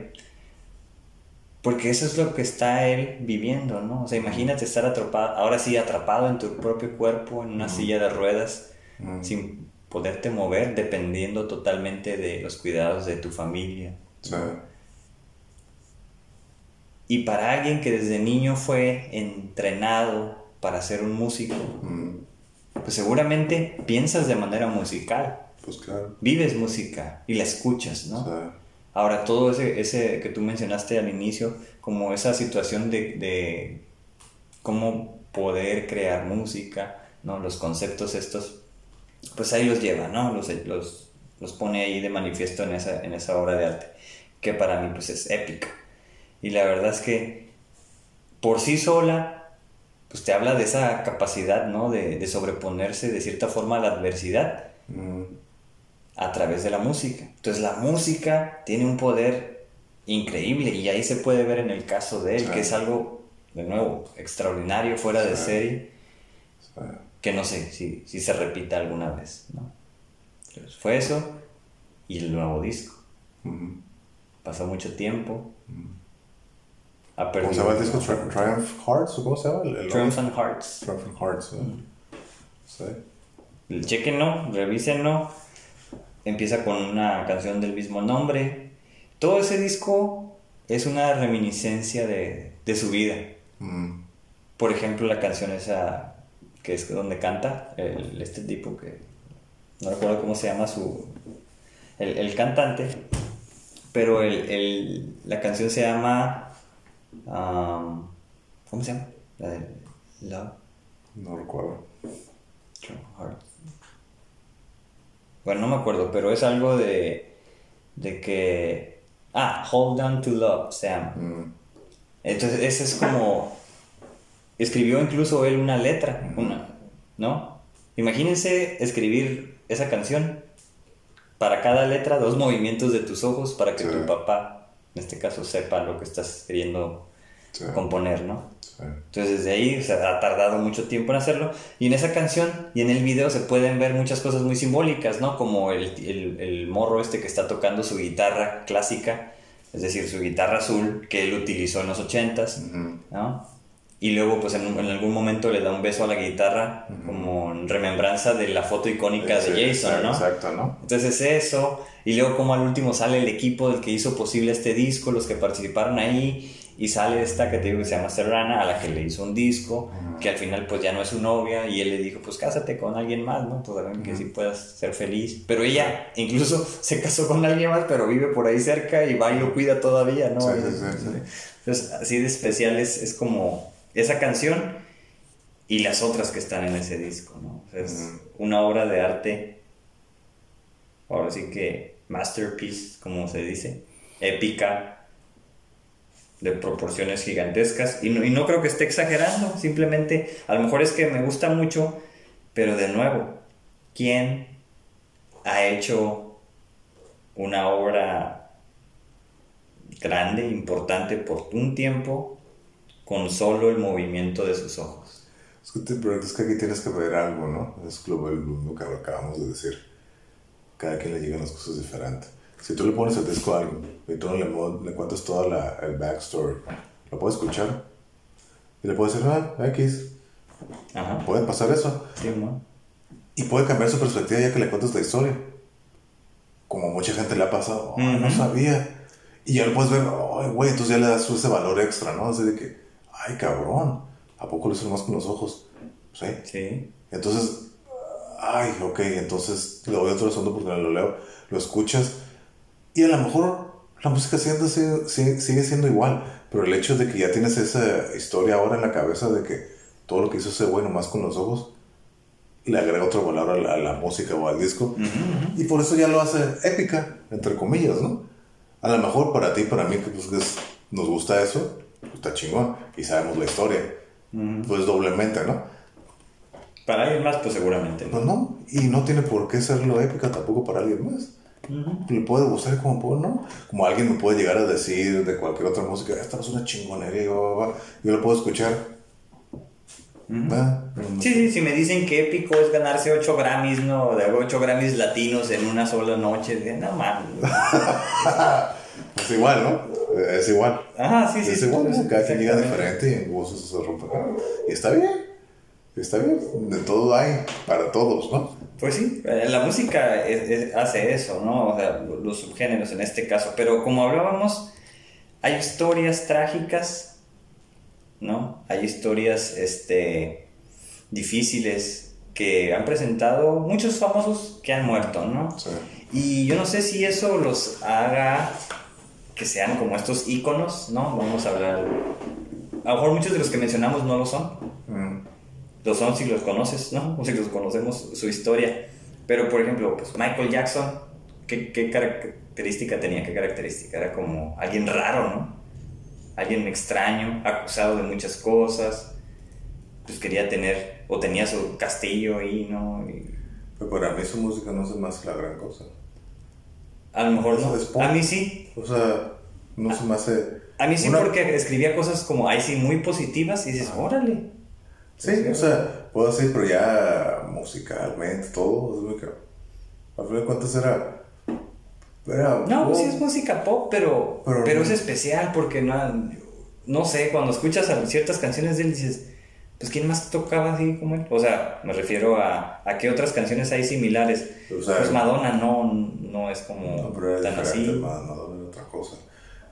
porque eso es lo que está él viviendo, ¿no? O sea, imagínate estar atrapado, ahora sí atrapado en tu propio cuerpo, en una silla de ruedas, sin poderte mover, dependiendo totalmente de los cuidados de tu familia. Y para alguien que desde niño fue entrenado para ser un músico, pues seguramente piensas de manera musical. Pues claro. Vives música y la escuchas, ¿no? Sea, Ahora, todo ese, ese que tú mencionaste al inicio, como esa situación de, de cómo poder crear música, ¿no? Los conceptos estos, pues ahí los lleva, ¿no? Los, los, los pone ahí de manifiesto en esa, en esa obra de arte, que para mí pues es épica. Y la verdad es que por sí sola, pues te habla de esa capacidad, ¿no? De, de sobreponerse de cierta forma a la adversidad mm, a través de la música. Entonces la música tiene un poder increíble y ahí se puede ver en el caso de él, Sí. que es algo, de nuevo, extraordinario, fuera de serie, que no sé si, si se repita alguna vez. ¿no? Entonces, fue eso y el nuevo disco. Pasó mucho tiempo. Ha ¿Cómo se llama el disco? Tri- Triumph Hearts o cómo se llama? El, el Triumph and Hearts. Triumph Hearts, ¿eh? Sí. Chequenlo, revísenlo. Empieza con una canción del mismo nombre. Todo ese disco es una reminiscencia de, de su vida. Mm, Por ejemplo, la canción esa que es donde canta el, este tipo que no recuerdo cómo se llama su el, el cantante, pero el, el- la canción se llama um, ¿cómo se llama? La de Love no recuerdo. True Heart. Bueno, no me acuerdo, pero es algo de de que ah, Hold On to Love se llama. Mm, Entonces, ese es como. Escribió incluso él una letra, una, ¿no? Imagínense escribir esa canción. Para cada letra, dos movimientos de tus ojos para que Sí. tu papá, en este caso, sepa lo que estás queriendo sí, componer, ¿no? sí. Entonces, desde ahí o sea, ha tardado mucho tiempo en hacerlo. Y en esa canción y en el video se pueden ver muchas cosas muy simbólicas, ¿no? Como el, el, el morro este que está tocando su guitarra clásica, es decir, su guitarra azul que él utilizó en los ochentas, Ujú. ¿no? Y luego, pues en, en algún momento le da un beso a la guitarra, como en remembranza de la foto icónica Sí, de Jason, ¿no? Exacto, ¿no? Entonces eso, y luego como al último sale el equipo del que hizo posible este disco, los que participaron ahí, y sale esta que te digo que se llama Serrana, a la que le hizo un disco, que al final pues ya no es su novia, y él le dijo, pues cásate con alguien más, ¿no? Pues a ver que sí puedas ser feliz. Pero ella incluso se casó con alguien más, pero vive por ahí cerca y va y lo cuida todavía, ¿no? Sí, sí, sí. Entonces así de especial es, es como esa canción y las otras que están en ese disco, ¿no? O sea, es una obra de arte ahora sí que masterpiece, como se dice, épica, de proporciones gigantescas. Y no, y no creo que esté exagerando, simplemente a lo mejor es que me gusta mucho, pero de nuevo, ¿quién ha hecho una obra grande, importante por un tiempo con solo el movimiento de sus ojos? Es que, te- pero es que aquí tienes que ver algo, ¿no? Es lo, lo que acabamos de decir. Cada quien le llegan las cosas diferentes. Si tú le pones el disco a alguien y tú no le, le cuentas toda la, el backstory, lo puede escuchar y le puede decir, ah, X, Ajá. puede pasar eso. Sí, ¿no? Y puede cambiar su perspectiva ya que le cuentas la historia. Como mucha gente le ha pasado, "Ay, no Ujú. sabía. Y ya lo puedes ver, ay, güey, entonces ya le das ese valor extra, ¿no? Así de que, ay, cabrón, ¿a poco lo hizo más con los ojos? Sí. Sí. Entonces, ay, ok, entonces le doy otro segundo porque lo leo, lo escuchas y a lo mejor la música sigue, sigue, sigue siendo igual, pero el hecho de que ya tienes esa historia ahora en la cabeza de que todo lo que hizo ese güey nomás con los ojos le agrega otro valor a la, a la música o al disco y por eso ya lo hace épica, entre comillas, ¿no? A lo mejor para ti, para mí, que pues, es- nos gusta eso, pues, está chingón y sabemos la historia, pues doblemente, ¿no? Para alguien más, pues seguramente. Pues no, y no tiene por qué serlo épica tampoco para alguien más. Le puede gustar como puede, ¿no? Como alguien me puede llegar a decir de cualquier otra música, esta es una chingonería, y va, va, va", yo lo puedo escuchar. No, Sí, sí, si me dicen que épico es ganarse 8 Grammys, ¿no? De 8 Grammys latinos en una sola noche. de- No mames. Es igual, ¿no? Es igual. Ajá, sí, sí. es igual, sí, cada quien llega diferente y en gustos se rompe. Y está bien, está bien. De todo hay, para todos, ¿no? Pues sí, eh, la música es- es- hace eso, ¿no? O sea, lo- los subgéneros en este caso. Pero como hablábamos, hay historias trágicas, ¿no? Hay historias este, difíciles que han presentado muchos famosos que han muerto, ¿no? Sí. Y yo no sé si eso los haga que sean como estos íconos, ¿no? Vamos a hablar. A lo mejor muchos de los que mencionamos no lo son. Mm. Lo son si los conoces, ¿no? O si los conocemos su historia. Pero, por ejemplo, pues Michael Jackson, ¿qué, qué característica tenía? ¿Qué característica? Era como alguien raro, ¿no? Alguien extraño, acusado de muchas cosas. Pues quería tener, o tenía su castillo ahí, ¿no? Y Pero para mí su música no me hace la gran cosa. a lo mejor no. es. A mí sí. O sea, no se me hace... A mí sí Una- porque escribía cosas como, ahí sí, muy positivas y dices, órale. Sí, o sea, puedo decir, pero ya musicalmente, todo, es muy que... Al final de cuentas era... era No, pues sí es música pop, pero, Pero pero, no- es especial porque no, no sé, cuando escuchas a ciertas canciones de él dices, pues ¿quién más tocaba así como él? O sea, me refiero a, a qué otras canciones hay similares. O sea, pues Madonna no, no es como No, pero tan así. no, era otra cosa.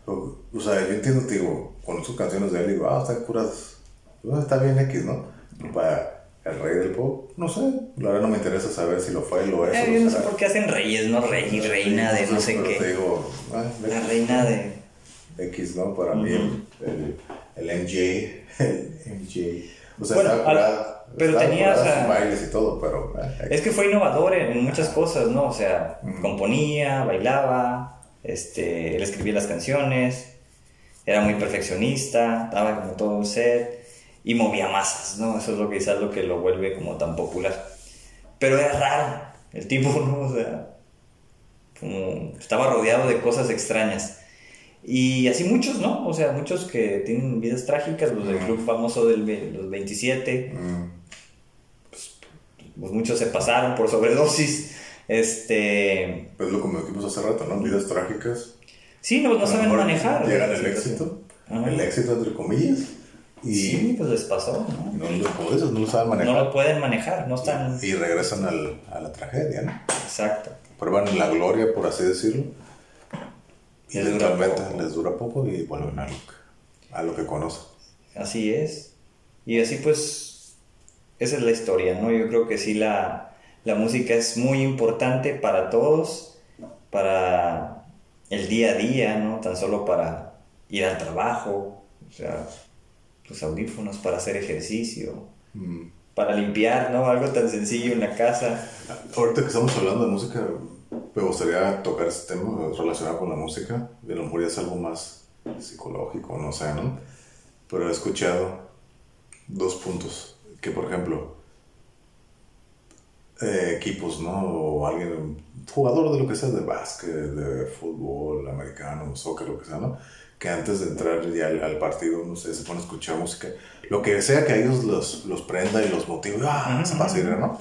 O, o sea, yo entiendo, te digo, con sus canciones de él, digo, ah, están curadas. Pues, está bien X, ¿no? Para el rey del pop, no sé. La verdad no me interesa saber si lo fue, lo es. Eh, o no sé por qué hacen reyes, no rey y reina de no sé qué. Te digo, ah, La reina de... X, ¿no? Para mí, el, el MJ, el MJ. O sea, Bueno, estaba curada. pero estaba tenías curada a- sus bailes y todo, pero. eh, Es que fue innovador en, muchas cosas, ¿no? O sea, componía, bailaba, este, él escribía las canciones, era muy perfeccionista, daba como todo un set y movía masas, ¿no? Eso es lo que quizás lo que lo vuelve como tan popular. Pero era raro, el tipo, ¿no? O sea, como estaba rodeado de cosas extrañas. Y así muchos, ¿no? O sea, muchos que tienen vidas trágicas, los del club famoso de los 27, mm, pues muchos se pasaron por sobredosis. Este. Pues lo como dijimos hace rato, ¿no? Vidas trágicas. Sí, no, saben manejar. Llegan situación. éxito, Ajá. el éxito entre comillas, y Sí, pues les pasó, ¿no? no, lo, como dices, no lo saben manejar. No lo pueden manejar, no están. Y regresan al, a la tragedia, ¿no? Exacto. Prueban la gloria, por así decirlo. Y Les dura poco. les dura poco y vuelven a lo, que- a lo que conocen. Así es. Y así pues, esa es la historia, ¿no? Yo creo que sí la, la música es muy importante para todos, para el día a día, ¿no? Tan solo para ir al trabajo, o sea, los audífonos para hacer ejercicio, Mm. para limpiar, ¿no? Algo tan sencillo en la casa. Ahorita que estamos hablando de música, me gustaría tocar este tema relacionado con la música. A lo mejor ya es algo más psicológico, no sé, ¿no? Pero he escuchado dos puntos. Que, por ejemplo, eh, equipos, ¿no? O alguien, jugador de lo que sea, de básquet, de fútbol, americano, soccer, lo que sea, ¿no? Que antes de entrar ya al, al partido, no sé, se pone a escuchar música. Lo que sea que a ellos los, los prenda y los motive, ¡ah! Se pasa ¿no?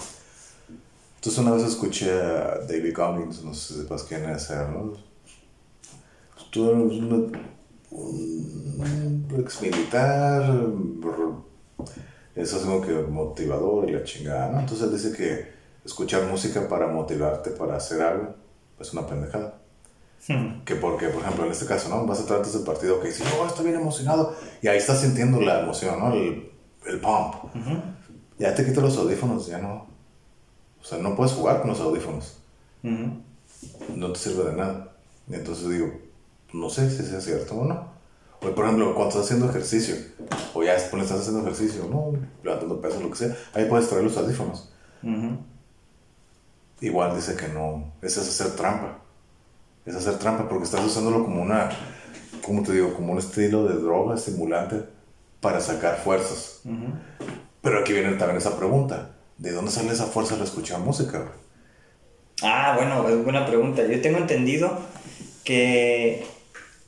Entonces una vez escuché a David Goggins, no sé si sepas quién es, él, ¿no? Pues, tú eres una- un ex militar, eso es como que motivador y la chingada, ¿no? Entonces él dice que escuchar música para motivarte para hacer algo es una pendejada. Que porque, por ejemplo, en este caso, ¿no? Vas a antes del partido que dices, no, estoy bien emocionado. Y ahí estás sintiendo la emoción, ¿no? El, el pump. Ya te quitas los audífonos, ya no. O sea, no puedes jugar con los audífonos. No te sirve de nada. Y entonces digo, no sé si sea cierto o no. O por ejemplo, cuando estás haciendo ejercicio, o ya estás haciendo ejercicio, no, levantando pesos, lo que sea, ahí puedes traer los audífonos. Igual dice que no, eso es hacer trampa. Es hacer trampa porque estás usándolo como una, ¿cómo te digo? Como un estilo de droga estimulante para sacar fuerzas. Pero aquí viene también esa pregunta. ¿De dónde sale esa fuerza al escuchar música? Ah, bueno, es buena pregunta. Yo tengo entendido que,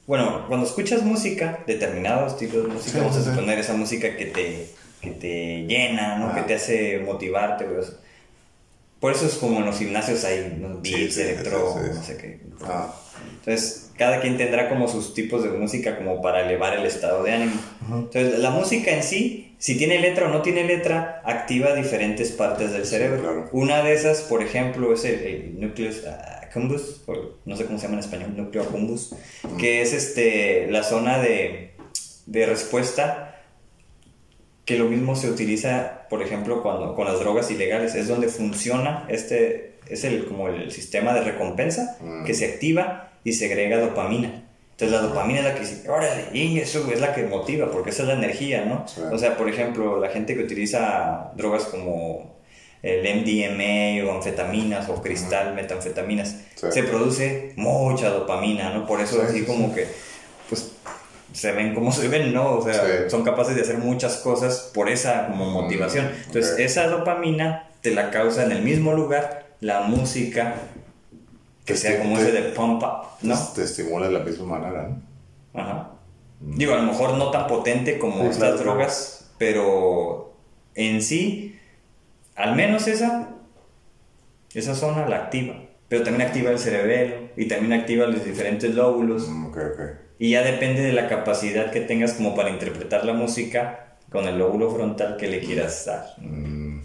bueno, cuando escuchas música, determinados tipos de música, Sí, vamos sí, a sí. suponer esa música que te, que te llena, ¿no? Que te hace motivarte, güey. Por eso es como en los gimnasios hay ¿no? Beats, sí, electro, sí, no sé qué. Ah, Entonces, cada quien tendrá como sus tipos de música como para elevar el estado de ánimo. Entonces, la música en sí, si tiene letra o no tiene letra, activa diferentes partes del cerebro. claro. Una de esas, por ejemplo, es el, el nucleus accumbens, o no sé cómo se llama en español, núcleo accumbens, que es este, la zona de, de respuesta que lo mismo se utiliza, por ejemplo, cuando, con las drogas ilegales, es donde funciona este, es el, como el sistema de recompensa Mm. que se activa y segrega dopamina. Entonces la dopamina es la que dice, órale, y eso es la que motiva, porque esa es la energía, ¿no? Sí. O sea, por ejemplo, la gente que utiliza drogas como el MDMA o anfetaminas o cristal, metanfetaminas, Sí. se produce mucha dopamina, ¿no? Por eso Sí, así sí, como que, se ven como se ven, ¿no? O sea, Sí. son capaces de hacer muchas cosas por esa como motivación. Entonces, esa dopamina te la causa en el mismo lugar la música que Te sea como te- ese de pump up, ¿no? Te estimula de la misma manera, ¿no? Ajá. Digo, a lo mejor no tan potente como Sí, estas claro, drogas, pero en sí, al menos esa, esa zona la activa. Pero también activa el cerebelo y también activa los diferentes lóbulos. Mm, ok, ok. Y ya depende de la capacidad que tengas como para interpretar la música con el lóbulo frontal que le quieras dar. Mm,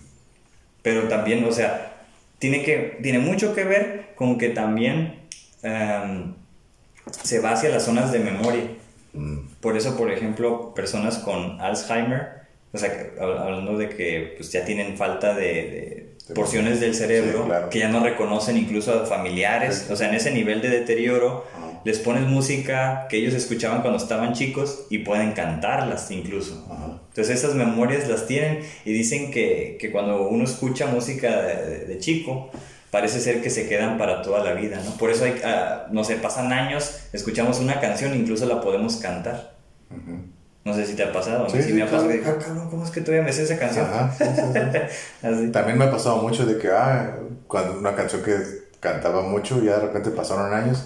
Pero también, o sea, tiene, que, tiene mucho que ver con que también em, se va hacia las zonas de memoria. mm, Por eso, por ejemplo, personas con Alzheimer, o sea, que- hablando de que pues, ya tienen falta de, de porciones del cerebro, Sí, claro. que ya no reconocen incluso a familiares, Sí. o sea, en ese nivel de deterioro. Les pones música que ellos escuchaban cuando estaban chicos y pueden cantarlas incluso. Ajá. Entonces esas memorias las tienen y dicen que, que cuando uno escucha música de, de- de chico, parece ser que se quedan para toda la vida, ¿no? Por eso hay, ah, no sé, pasan años, escuchamos una canción, incluso la podemos cantar. No sé si te ha pasado, Sí, sí, sí, me ha pasado claro. ah, cabrón, ¿cómo es que todavía me sé esa canción? Ajá, sí. También me ha pasado mucho de que, ah, cuando una canción que cantaba mucho, ya de repente pasaron años,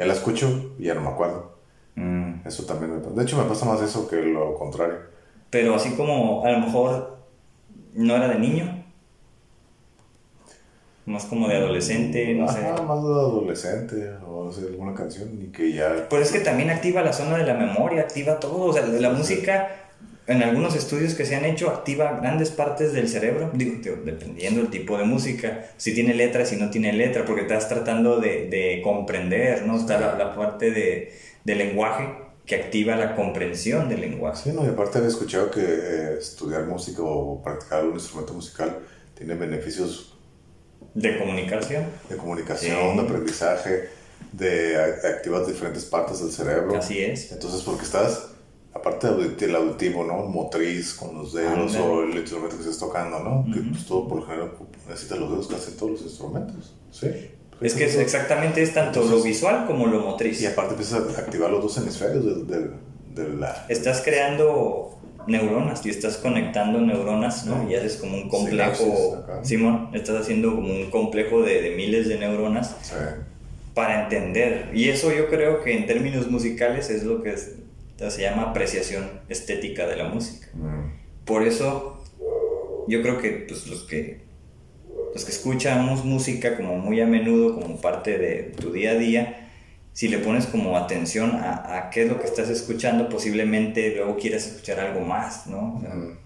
ya la escucho y ya no me acuerdo. Mm, Eso también me pasa. De hecho, me pasa más eso que lo contrario. Pero así como a lo mejor no era de niño, más como de adolescente, no sé. Ajá, más de adolescente o no sé, alguna canción y que ya... Pues es que también activa la zona de la memoria, activa todo. O sea, la música, en algunos estudios que se han hecho, activa grandes partes del cerebro. Digo, tío, dependiendo del tipo de música. Si tiene letra, si no tiene letra, porque estás tratando de, de comprender, ¿no? Está la, la parte de, de lenguaje que activa la comprensión del lenguaje. Sí, no, y aparte había escuchado que eh, estudiar música o practicar algún instrumento musical tiene beneficios De comunicación. de comunicación, Sí. de aprendizaje, de a- activar diferentes partes del cerebro. Así es. Entonces, porque estás, aparte del auditivo, ¿no? Motriz con los dedos o el instrumento que estés tocando, ¿no? Que pues todo por lo general necesita los dedos casi en todos los instrumentos. Sí. Es que es exactamente es tanto lo visual como lo motriz. Y aparte empiezas a activar los dos hemisferios del- del- de, la... estás creando neuronas y estás conectando neuronas, ¿no? Sí. Y haces como un complejo. Simón, estás haciendo como un complejo de, de miles de neuronas Sí. para entender. Y eso yo creo que en términos musicales es lo que es- se llama apreciación estética de la música. Mm. Por eso yo creo que pues, los que los que escuchamos música como muy a menudo, como parte de tu día a día, si le pones como atención a, a qué es lo que estás escuchando, posiblemente luego quieras escuchar algo más, ¿no? O sea, Mm.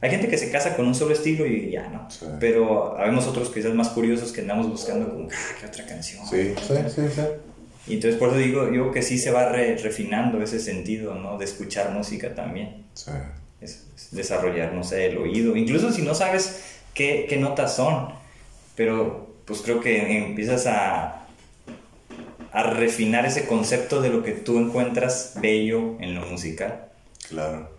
Hay gente que se casa con un solo estilo y ya, ¿no? Sí. Pero habemos otros quizás más curiosos que andamos buscando como, ah, ¿qué otra canción? Sí, sí, sí, sí. Y entonces por eso digo yo que sí se va re- refinando ese sentido, ¿no? De escuchar música también Sí. es, es desarrollar, no sé, el oído, incluso si no sabes qué, qué notas son, pero pues creo que empiezas a, a refinar ese concepto de lo que tú encuentras bello en lo musical. Claro.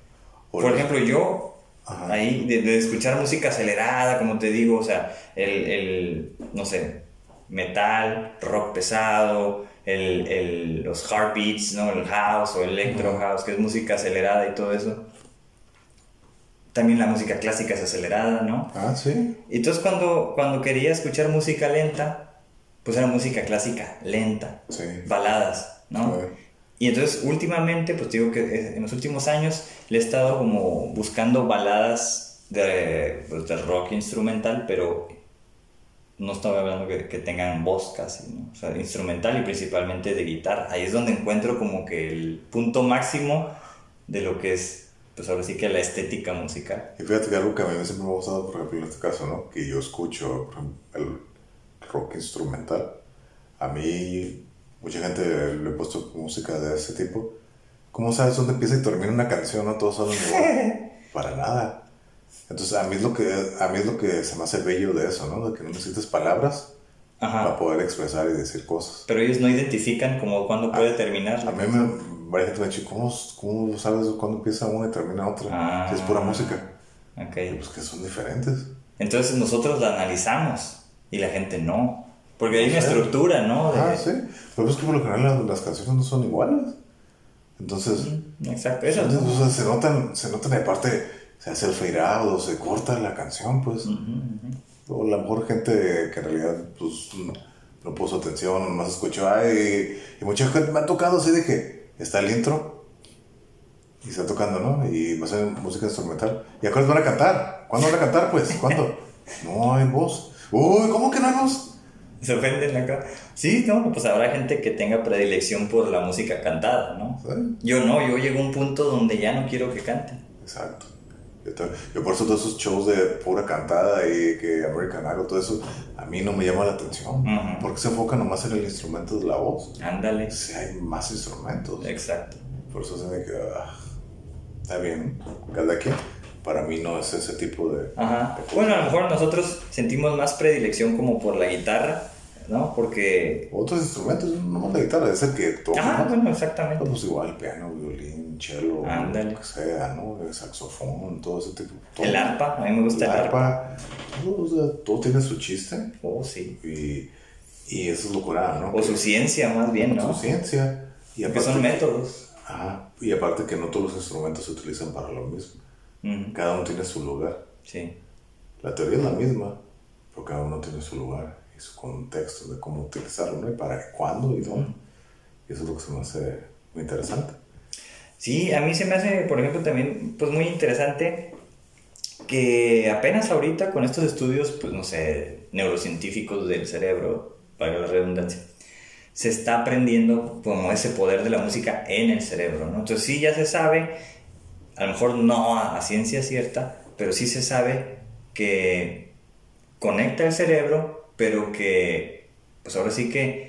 Por los- ejemplo, yo, Ajá. ahí, de, de escuchar música acelerada, como te digo, o sea, el, el, no sé, metal, rock pesado, el, el- los heartbeats, ¿no? El house o electro house, que es música acelerada y todo eso. También la música clásica es acelerada, ¿no? Ah, sí. Y entonces cuando, cuando quería escuchar música lenta, pues era música clásica, lenta, Sí. baladas, ¿no? Sí. Y entonces últimamente, pues digo que eh, en los últimos años le he estado como buscando baladas de, pues, de rock instrumental, pero no estaba hablando que, que tengan voz casi, ¿no? O sea, instrumental y principalmente de guitarra. Ahí es donde encuentro como que el punto máximo de lo que es, pues ahora sí que la estética musical. Y fíjate que algo que a mí siempre me ha gustado, por ejemplo, en este caso, ¿no? Que yo escucho, el rock instrumental. A mí, mucha gente le he puesto música de ese tipo. ¿Cómo sabes dónde empieza y termina una canción? No todos saben igual. Para nada. Entonces, a mí es lo que, a mí es lo que se me hace bello de eso, ¿no? De que no necesites palabras para poder expresar y decir cosas. Pero ellos no identifican como cuándo puede terminar. A mí me, ha dicho, ¿cómo, ¿cómo, sabes cuándo empieza una y termina otra? si es pura ah, música. Ok. Pues que son diferentes. Entonces nosotros la analizamos y la gente no. Porque hay una estructura, ¿no? Ah, sí. Pero es que por lo general las, canciones no son iguales. Entonces. Exacto, eso. Entonces, se notan, se notan, aparte, se hace el fade out o se corta la canción, pues. O la mejor gente que en realidad, pues, no puso atención, más escuchó, ay, y mucha gente me ha tocado así de que está el intro y está tocando, ¿no? Y va a ser música instrumental. ¿Y a van a cantar? ¿Cuándo van a cantar, pues? ¿Cuándo? no hay voz. Uy, ¿cómo que no hay voz? Se ofenden acá. Sí, no, pues habrá gente que tenga predilección por la música cantada, ¿no? Yo no, yo llego a un punto donde ya no quiero que canten. Exacto. Yo, por eso todos esos shows de pura cantada y que American Idol, todo eso, a mí no me llama la atención. Porque se enfoca nomás en el instrumento de la voz. Ándale. Si hay más instrumentos. Exacto. Por eso se me queda... Está bien, cada quien. Para mí no es ese tipo de, Ajá. bueno, a lo mejor nosotros sentimos más predilección como por la guitarra, ¿no? Porque... Otros instrumentos, no más la guitarra, es el que toca. Ah, bueno, exactamente. Pues igual, piano, violín, cello, Ándale. lo que sea, ¿no? El saxofón, todo ese tipo. El arpa, a mí me gusta el, arpa. Todo, tiene su chiste. Oh, sí. Y, y eso es locura, ¿no? O su ciencia, más bien, ¿no? Su ciencia. Y aparte, son métodos. Ajá, y aparte que no todos los instrumentos se utilizan para lo mismo. Cada uno tiene su lugar. Sí. La teoría es la misma, pero cada uno tiene su lugar y su contexto de cómo utilizarlo, ¿no? Y para cuándo y dónde. Y eso es lo que se me hace muy interesante. Sí, a mí se me hace, por ejemplo, también pues muy interesante que apenas ahorita con estos estudios, pues no sé, neurocientíficos del cerebro, para la redundancia, se está aprendiendo como ese poder de la música en el cerebro, ¿no? Entonces sí ya se sabe, a lo mejor no a, ciencia cierta, pero sí se sabe que conecta el cerebro, pero que, pues ahora sí que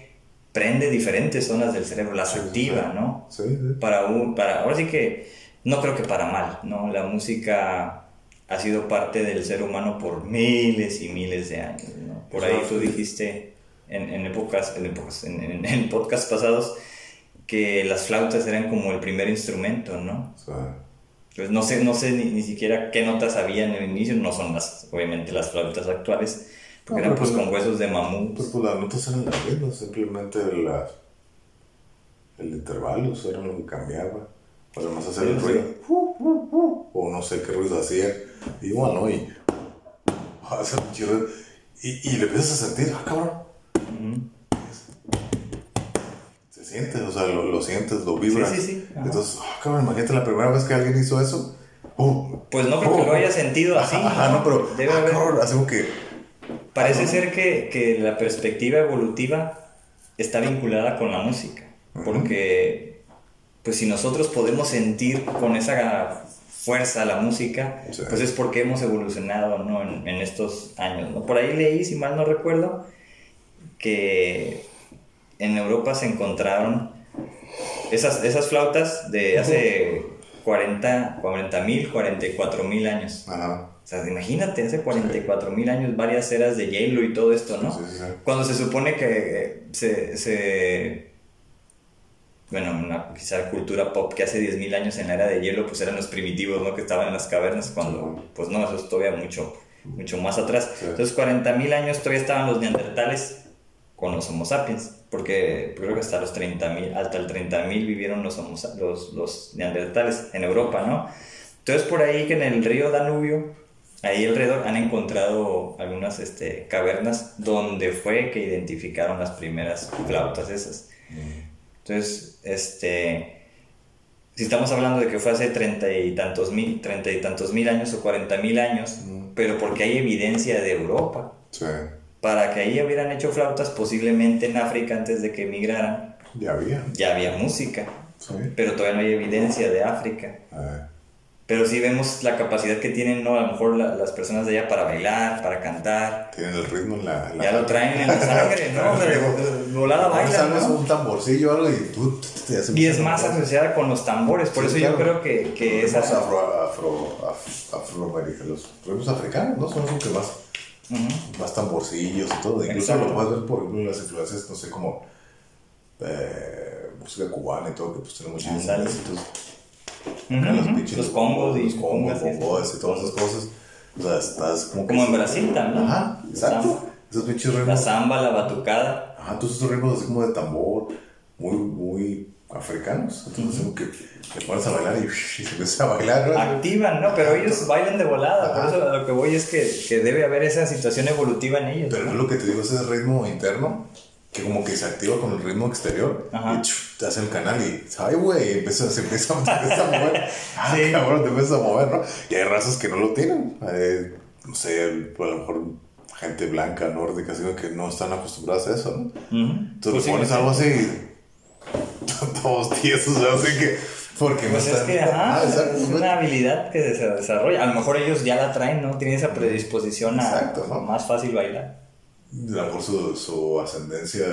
prende diferentes zonas del cerebro, las activa, ¿no? Sí, Para, un, para, ahora sí que, no creo que para mal, ¿no? La música ha sido parte del ser humano por miles y miles de años, ¿no? Por ahí tú dijiste en, épocas, en, épocas en, en, podcast pasados que las flautas eran como el primer instrumento, ¿no? Pues no sé, no sé ni, siquiera qué notas había en el inicio, no son las, obviamente las flautas actuales, porque eran pues, pues con huesos de mamut. Pero pues las notas eran las mismas, simplemente la, el intervalo era lo que cambiaba. Además hacer el ruido, o no sé qué ruido hacía, y bueno, y, y, y le empiezas a sentir, ah, cabrón, se siente, o sea, lo, sientes, lo vibras. Sí, sí, sí. Entonces, oh, cabrón, imagínate la primera vez que alguien hizo eso. pues no creo que lo haya sentido así. Ajá, no, pero debe haber. Cabrón, que. Parece ser que, que, la perspectiva evolutiva está vinculada con la música. Porque, pues si nosotros podemos sentir con esa fuerza la música, pues es porque hemos evolucionado ¿no? en, en estos años. ¿no? Por ahí leí, si mal no recuerdo, que en Europa se encontraron esas, esas flautas de hace 40 mil, 44 mil años. Sea, imagínate, hace 44 mil años, varias eras de hielo y todo esto, ¿no? Cuando se supone que se, se bueno, una quizá cultura pop que hace 10.000 años en la era de hielo, pues eran los primitivos, ¿no? Que estaban en las cavernas, cuando, pues no, eso es todavía mucho, mucho más atrás. Entonces, 40.000 años todavía estaban los neandertales con los Homo sapiens, porque creo que hasta los 30.000, hasta el 30.000 vivieron los, los, los neandertales en Europa, ¿no? Entonces por ahí que en el río Danubio, ahí alrededor han encontrado algunas este, cavernas donde fue que identificaron las primeras flautas esas. Entonces, este, si estamos hablando de que fue hace treinta y tantos mil, treinta y tantos mil años o cuarenta mil años, pero porque hay evidencia de Europa. Sí para que ahí hubieran hecho flautas, posiblemente en África antes de que emigraran. Ya había. Ya había música. Pero todavía no hay evidencia de África. Ah. Pero sí vemos la capacidad que tienen, ¿no? A lo mejor la- las personas de allá para bailar, para cantar. Tienen el ritmo en la. la Ya lo traen en la sangre, ¿no? Volada algo, ¿no? un tamborcillo o algo y tú te haces Y es más asociada con los tambores, por Sí, eso claro. yo creo que, que es esa... afro, afro, af- afroamericanos, los ritmos africanos, ¿no? Son los que más, más tamborcillos y todo. Incluso Exacto. lo puedes ver, por ejemplo, en las influencias, no sé, como eh, música cubana y todo, que pues tiene muchos Ándale. Éxitos. Ujú, Los pinches Los congos y los congos, congas y- todas esas cosas. O sea, estás como que- Como en Brasil también. Ajá, exacto. Esos pinches La ritmos. samba, la batucada. Ajá, todos esos ritmos así como de tambor, muy, muy africanos. Entonces, como que te pones a bailar y, y se empieza a bailar. ¿no? Activan, ¿no? Pero ellos bailan de volada. Por Ajá. eso a lo que voy es que, que debe haber esa situación evolutiva en ellos. Pero ¿no? es lo que te digo, ese ritmo interno que como que se activa con el ritmo exterior Ajá. y chuf, te hace el canal y ay güey, empieza, se empieza, a mover. Ah, Sí. cabrón, te empieza a mover, ¿no? Y hay razas que no lo tienen. Eh, no sé, a lo mejor gente blanca, nórdica, así que no están acostumbradas a eso, ¿no? Ujú. Tú Pues le sí, pones sí. algo así todos tiesos, ¿no? así que porque no Pues es están- que, ajá, Ah, es ¿no? una habilidad que se desarrolla. A lo mejor ellos ya la traen, ¿no? Tienen esa predisposición a Exacto, ¿no? más fácil bailar. A lo mejor su, su ascendencia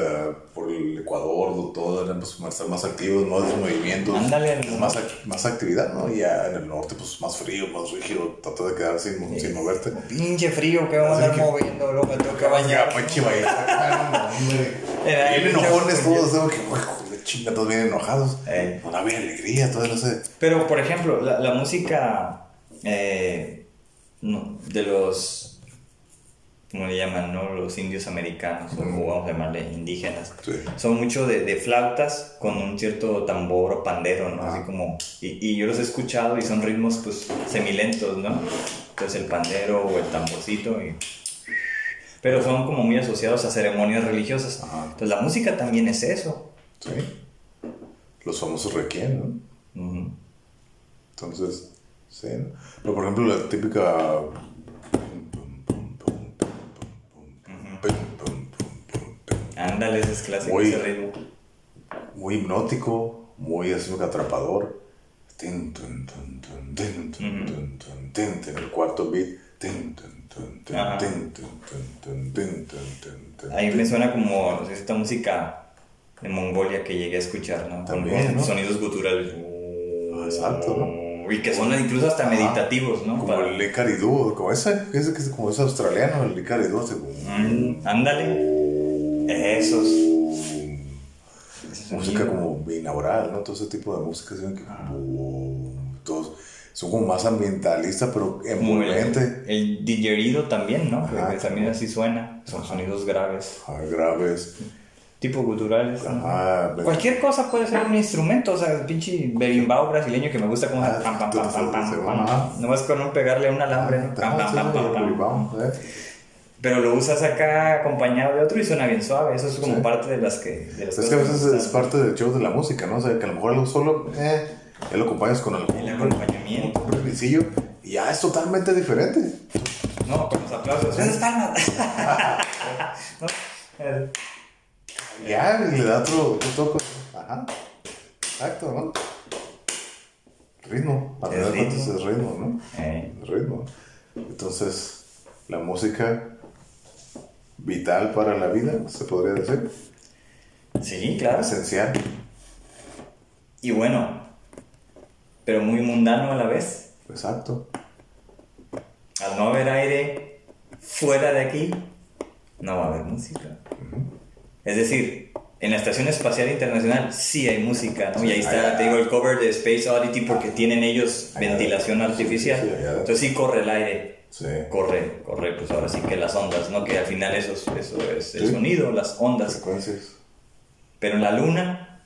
por el Ecuador, todo, eran pues, más- estar más activos, más movimientos, Ándale. pues, más, más actividad, ¿no? Y ya en el norte, pues más frío, más rígido, trata de quedar sin, sin moverte. Pinche frío que vamos a andar moviendo, me tengo que Ya, bañar. pinche ah. Era Bien enojones todos, ¿no? Que, chinga, todos bien enojados. Eh. No había alegría, todo no sé. Pero, por ejemplo, la, la música eh, no, de los, ¿cómo le llaman, no? Los indios americanos, o Ujú. vamos a llamarle indígenas. Sí. Son mucho de, de flautas con un cierto tambor o pandero, ¿no? Así Ajá. como... Y, y yo los he escuchado y son ritmos, pues, semilentos, ¿no? Entonces el pandero o el tamborcito y... Pero son como muy asociados a ceremonias religiosas. Ajá. Entonces la música también es eso. Sí. Los famosos requiem, ¿no? Ujú. Entonces, sí. Pero por ejemplo, la típica. Ándale, ese es clásico, Muy- ese ritmo. Muy hipnótico, muy así como que atraprador. Tin, tun, tun, tun, tin, tun, tun, tun, tin, tin, el cuarto beat. Tin, tun, tun, tun, Ajá. tin, tun, tun, tun, tin, tun, tun, tun, Ahí me suena como, no sé, esta música de Mongolia que llegué a escuchar, ¿no? También, ¿no? sonidos guturales. Ah, exacto, ¿no? Y que son incluso hasta meditativos, ¿no? Como Para- el Icaridú, como ese, ese que es como es australiano, el Icaridú. así como- Ándale. Esos. música como binaural, ¿no? Todo ese tipo de música que como, todos, son como más ambientalistas, pero Como el, envolvente. el didgeridoo también, ¿no? Que- Ajá, que también así suena. Son sonidos graves. Ah, graves. Tipo ven- Cualquier cosa puede ser un instrumento, o sea, el pinche berimbau brasileño que me gusta como Ah, pam pam pam pam pam, sí, pam, ajá. nomás con no pegarle un alambre, ¿no? Pam, pam, pam, Pero lo usas acá acompañado de otro y suena bien suave. Eso es como Sí. parte de las que. De las Es que a veces es parte del show de la música, ¿no? O sea, que a lo mejor algo solo, eh, ya lo acompañas con algo. El acompañamiento. Un ritmicillo, y ya es totalmente diferente. No, con los aplausos. ¿Dónde. Eh, Ya, y le da otro, otro toque. Ajá. Exacto, ¿no? Ritmo. A Es final es ritmo, ¿no? eh, El ritmo. Entonces, la música vital para la vida, se podría decir. Sí, claro. Esencial. Y bueno, pero muy mundano a la vez. Exacto. Al no haber aire fuera de aquí, no va a haber música. Es decir, en la Estación Espacial Internacional sí hay música, ¿no? Y ahí está, te digo, el cover de Space Oddity porque tienen ellos ventilación artificial. sí. Entonces sí corre el aire. Sí. Corre, corre, pues ahora sí que las ondas, ¿no? Que al final eso, es- eso es el Sí. sonido, las ondas. Pero en la Luna,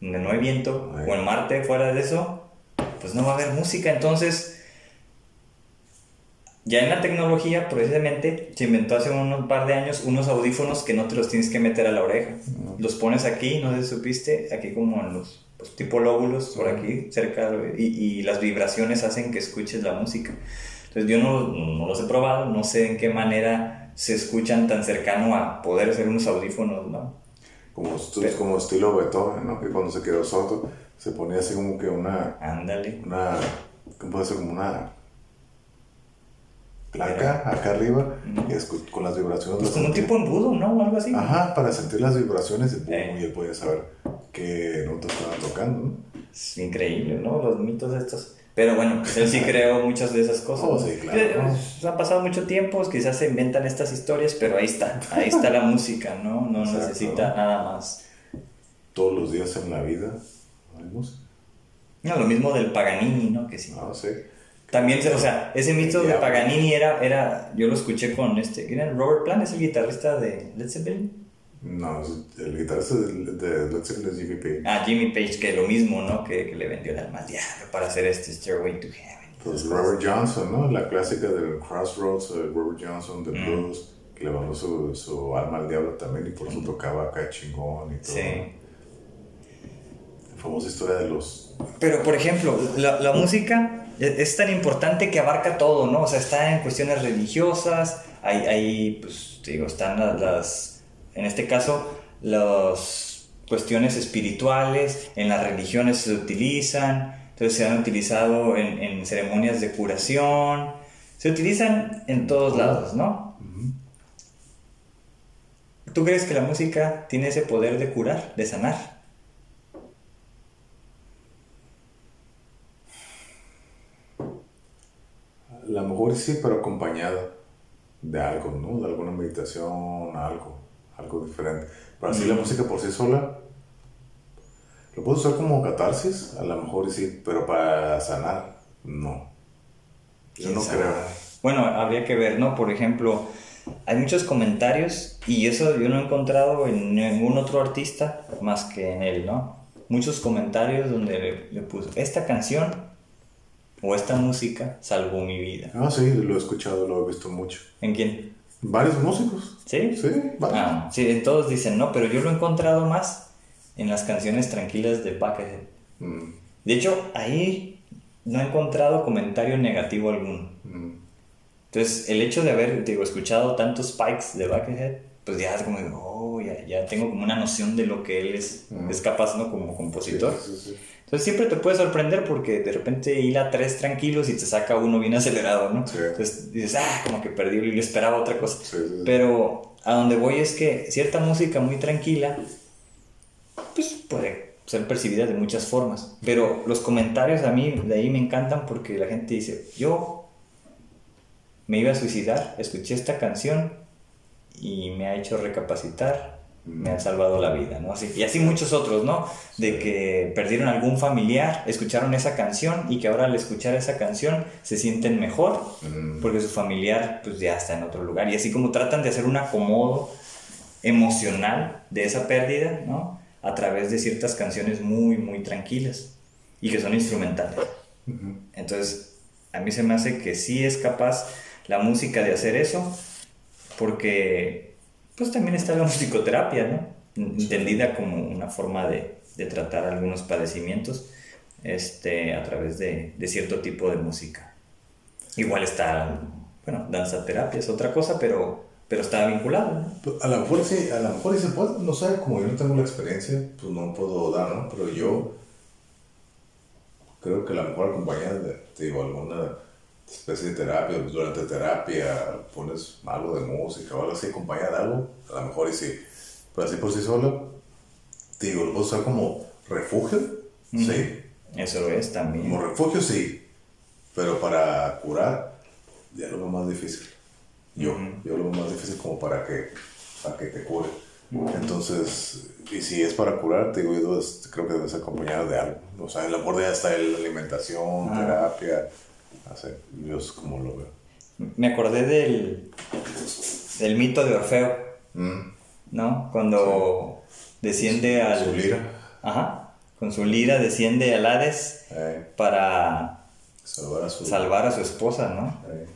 donde no hay viento, Ay. o en Marte, fuera de eso, pues no va a haber música. Entonces, ya en la tecnología, precisamente, se inventó hace un par de años unos audífonos que no te los tienes que meter a la oreja. Los pones aquí, no sé si supiste, aquí como en los pues, tipo lóbulos, por aquí, cerca, y, y las vibraciones hacen que escuches la música. Entonces, yo no, no los he probado, no sé en qué manera se escuchan tan cercano a poder ser unos audífonos, ¿no? Como, estu- como estilo Beethoven, ¿no? Que cuando se quedó sordo se ponía así como que una, Ándale. una que puede ser como una placa acá arriba y es con, las vibraciones. Pues como un tipo embudo, ¿no? O algo así. Ajá, para sentir las vibraciones y, Eh. y él podía saber qué notas estaban tocando, ¿no? Es increíble, ¿no? Los mitos estos. Pero bueno, pues él sí creó muchas de esas cosas. Oh, sí, claro. Eh, pues, ha pasado mucho tiempo, quizás se inventan estas historias, pero ahí está, ahí está la música, ¿no? No Exacto. necesita nada más. Todos los días en la vida hay música. No, lo mismo del Paganini, ¿no? Que sí. Ah, sí. También, o sea, ese mito de. Paganini era, era, yo lo escuché con este, ¿quién era? Robert Plant, es el guitarrista de Led Zeppelin. No, es- el guitarrista de, Led Zeppelin es Jimmy Page. Ah, Jimmy Page, que lo mismo, ¿no? Que, que le vendió el alma al diablo para hacer este Stairway to Heaven. Pues Robert Johnson, ¿no? La clásica del Crossroads, eh, Robert Johnson, de Mm. blues, que le mandó su, su alma al diablo también y por eso tocaba acá chingón y todo. Sí. La famosa historia de los... Pero, por ejemplo, la, la música es, tan importante que abarca todo, ¿no? O sea, está en cuestiones religiosas, hay, hay pues, te digo, están la- las, en este caso, las cuestiones espirituales, en las religiones se utilizan, entonces se han utilizado en, en ceremonias de curación, se utilizan en todos lados, ¿no? ¿Tú crees que la música tiene ese poder de curar, de sanar? A lo mejor sí, pero acompañada de algo, ¿no? De alguna meditación, algo, algo diferente. Pero así la música por sí sola, lo puedo usar como catarsis, a lo mejor sí, pero para sanar, no. Yo ¿Quién no sabe? creo. Bueno, habría que ver, ¿no? Por ejemplo, hay muchos comentarios y eso yo no he encontrado en ningún otro artista más que en él, ¿no? Muchos comentarios donde le, le puso, esta canción o esta música salvó mi vida. Ah, sí, lo he escuchado, lo he visto mucho. ¿En quién? Varios músicos. ¿Sí? Sí, varios. Ah, sí, todos dicen, no, pero yo lo he encontrado más en las canciones tranquilas de Buckethead. Mm, De hecho, ahí no he encontrado comentario negativo alguno. mm. Entonces, el hecho de haber, digo, escuchado tantos spikes de Buckethead, pues ya es como, oh, ya, ya tengo como una noción de lo que él es, Ujú. es capaz, ¿no? Como compositor. Sí, sí, sí. Entonces, siempre te puede sorprender porque de repente hila tres tranquilos y te saca uno bien acelerado, ¿no? Sí. Entonces dices, ah, como que perdí y esperaba otra cosa. Sí, sí, sí. Pero a donde voy es que cierta música muy tranquila, pues puede ser percibida de muchas formas. Pero los comentarios a mí de ahí me encantan porque la gente dice, yo me iba a suicidar, escuché esta canción y me ha hecho recapacitar, me ha salvado la vida, ¿no? Así, y así muchos otros, ¿no? De que perdieron algún familiar, escucharon esa canción y que ahora al escuchar esa canción se sienten mejor Mm. porque su familiar pues ya está en otro lugar y así como tratan de hacer un acomodo emocional de esa pérdida, ¿no? A través de ciertas canciones muy, muy tranquilas y que son instrumentales. Entonces, a mí se me hace que sí es capaz la música de hacer eso, porque pues también está la musicoterapia, ¿no? Entendida como una forma de, de tratar algunos padecimientos este, a través de, de cierto tipo de música. Igual está, bueno, danza terapia es otra cosa, pero, pero está vinculado, ¿no? Pues, A lo mejor sí, a lo mejor se puede, no sé, como yo no tengo la experiencia, pues no puedo dar, ¿no? Pero yo creo que a lo mejor acompañada de, digo, alguna especie de terapia, pues durante terapia pones algo de música o algo así, acompañada de algo, a lo mejor y sí. Pero así por sí solo, te digo, lo puedo usar como refugio, sí. Eso es también. Como refugio sí, pero para curar ya lo veo más difícil. Yo, yo lo veo más difícil como para que, para que te cure. Entonces, y si es para curar, te digo, yo creo que debes acompañar de algo. O sea, el amor de hasta la alimentación, Ah. terapia, así, yo es como lo veo. Me acordé del, del mito de Orfeo. Mm, ¿no? Cuando desciende al... Su lira, Ajá, con su lira desciende al Hades eh, para salvar a su... salvar a su esposa, ¿no? eh,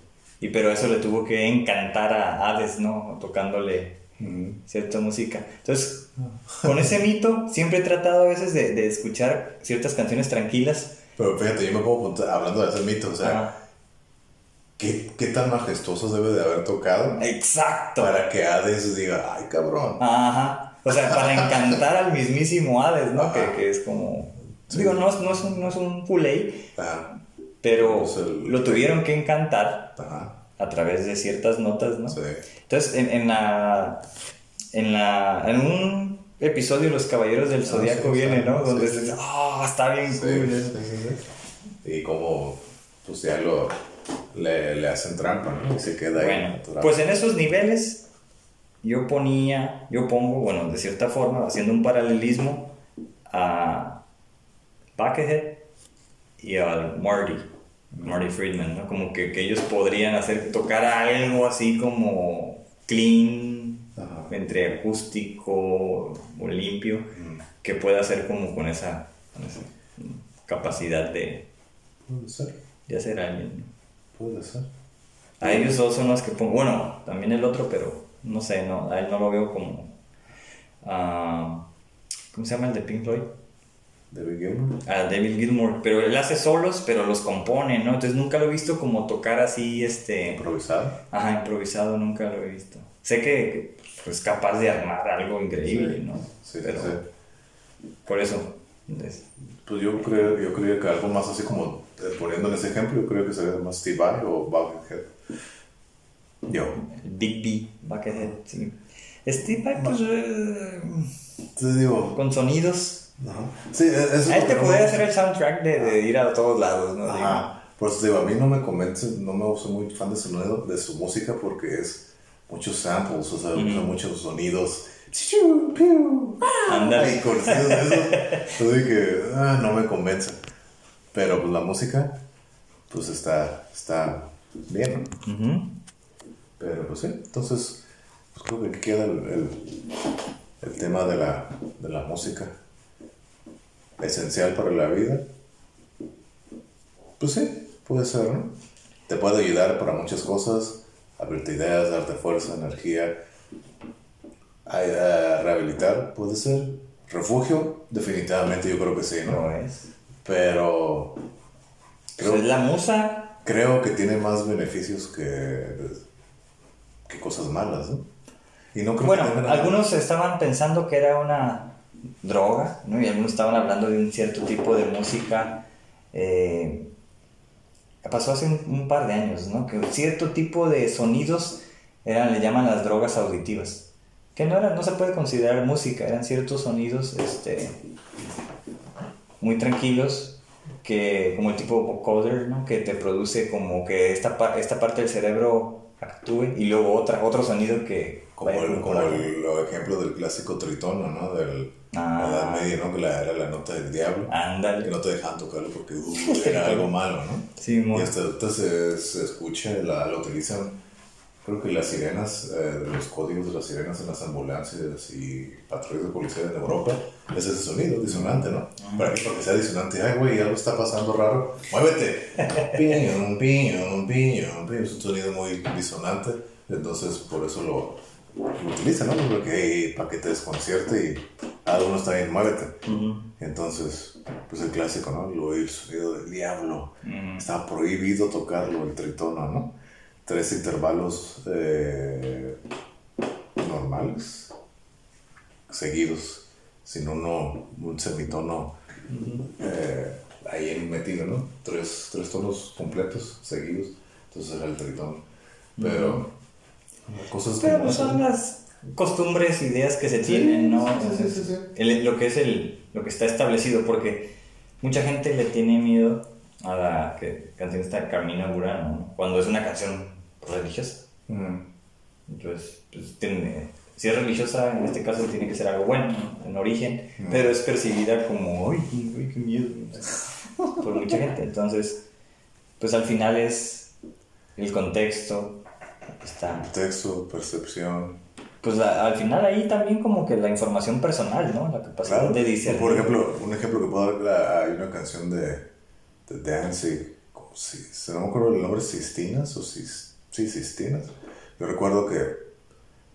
Y pero eso le tuvo que encantar a Hades, ¿no? Tocándole mm, cierta música. Entonces, con ese mito siempre he tratado a veces de, de escuchar ciertas canciones tranquilas. Pero fíjate, yo me pongo a preguntar- hablando de ese mito, o sea, Ajá. ¿qué, ¿qué tan majestuosos debe de haber tocado Exacto. para que Hades diga, ay cabrón? Ajá. O sea, para encantar al mismísimo Hades, ¿no? Que, Ajá. que es como... Sí. Digo, no, es- no es un, no es un culé, Ah, pero Pues el- lo tuvieron que encantar Ajá. a través de ciertas notas, ¿no? Sí. Entonces, en, en la, en la, en un episodio Los Caballeros del Ah, sí, viene, ¿no? Donde sí, se- ah, está bien cool. sí, eso". sí, sí. Y como, pues ya lo, le, le hacen trampa, ¿no? Y se queda ahí. Bueno, atorado. pues en esos niveles yo ponía, yo pongo, bueno, de cierta forma, haciendo un paralelismo a Buckethead y al Marty, Marty Friedman, ¿no? Como que, que ellos podrían hacer, tocar algo así como clean, Ajá. entre acústico o limpio, Mm. que pueda hacer como con esa, con esa capacidad de, Puede ser, de hacer alguien. puede ser. A ellos dos son los que pongo. Bueno, también el otro, pero no sé, no, a él no lo veo como. ah, ¿Cómo se llama el de Pink Floyd? David Gilmour. A David Gilmour. Pero él hace solos, pero los compone, ¿no? Entonces nunca lo he visto como tocar así, este. Improvisado. Ajá, improvisado, nunca lo he visto. Sé que pues, es capaz de armar algo increíble. ¿no? Sí, pero sí. por eso. es- Pues yo creo, yo creo que algo más así como, eh, poniendo en ese ejemplo, yo creo que sería más Steve Vai o Buckethead. Yo. el Big B, Buckethead, sí. Steve Vai, pues. eh, Te digo, con sonidos. ajá. sí, e- eso es A él te podría hacer el soundtrack de, de ir a todos lados, ¿no? Ajá. Por eso digo, a mí no me convence, no me soy muy fan de su, de su música porque es muchos samples, o sea, usa muchos sonidos. Piu, ah, y eso. Que ah, no me convence. Pero pues la música, pues está, está bien, ¿no? Ujú. Pero pues sí, entonces, pues creo que aquí queda el, el, el tema de la, de la música esencial para la vida. Pues sí, puede ser, ¿no? Te puede ayudar para muchas cosas, abrirte ideas, darte fuerza, energía, a, a rehabilitar, puede ser. Refugio, definitivamente yo creo que sí, ¿no? Lo es. Pero Pues creo, es la musa. creo que tiene más beneficios que, que cosas malas, ¿no? Y no creo Bueno, que algunos estaban pensando que era una droga, ¿no? Y algunos estaban hablando de un cierto tipo de música. eh, pasó hace un, un par de años, ¿no? Que cierto tipo de sonidos eran, le llaman las drogas auditivas. Que no, era, no se puede considerar música, eran ciertos sonidos este, muy tranquilos, que, como el tipo vocoder, ¿no? Que te produce como que esta, esta parte del cerebro actúe y luego otra, otro sonido que... Como el, como el ejemplo del clásico tritono, ¿no? Del, Ah. la Edad Media, ¿no? Que la, era la nota del diablo. Que Ándale. no te dejaban tocarlo porque uh, era algo malo, ¿no? Sí, Y mo- hasta ahorita se, se escucha, la, la utilizan, creo que las sirenas, eh, los códigos de las sirenas en las ambulancias y patrullas de policía en Europa, es ese sonido disonante, ¿no? Para que porque sea disonante, ay, güey, algo está pasando raro, muévete. Piñón, piñón, piñón, piñón. Es un sonido muy disonante, entonces por eso lo, lo utilizan, ¿no? Porque hey, para que te desconcierte y algunos también muévete. Ujú. Entonces, pues el clásico, ¿no? El oír sonido del diablo. Ujú. Estaba prohibido tocarlo, el tritono, ¿no? Tres intervalos eh, normales, seguidos, sin uno, un semitono eh, ahí metido, ¿no? Tres, tres tonos completos, seguidos, entonces era el tritono. Pero, cosas Pero pues son las costumbres, ideas que se tienen, ¿no? sí, sí, Entonces, sí, sí. el- lo que es el, lo que está establecido, porque mucha gente le tiene miedo a la que, canción esta de Carmina Burana, ¿no? Cuando es una canción religiosa. Mm. Entonces, pues, tiene- si es religiosa, en este caso tiene que ser algo bueno, ¿no? en origen, pero es percibida como, ¡ay, ay, qué miedo! por mucha gente. Entonces, pues al final es el contexto, está Texto, percepción. Pues a- al final ahí también como que la información personal, ¿no? La capacidad Claro. de discernir. Por ejemplo, un ejemplo que puedo dar, la- hay una canción de, de Danzig, como si, se no me acuerdo el nombre, Sistinas o Sis, sí, Sistinas. Yo recuerdo que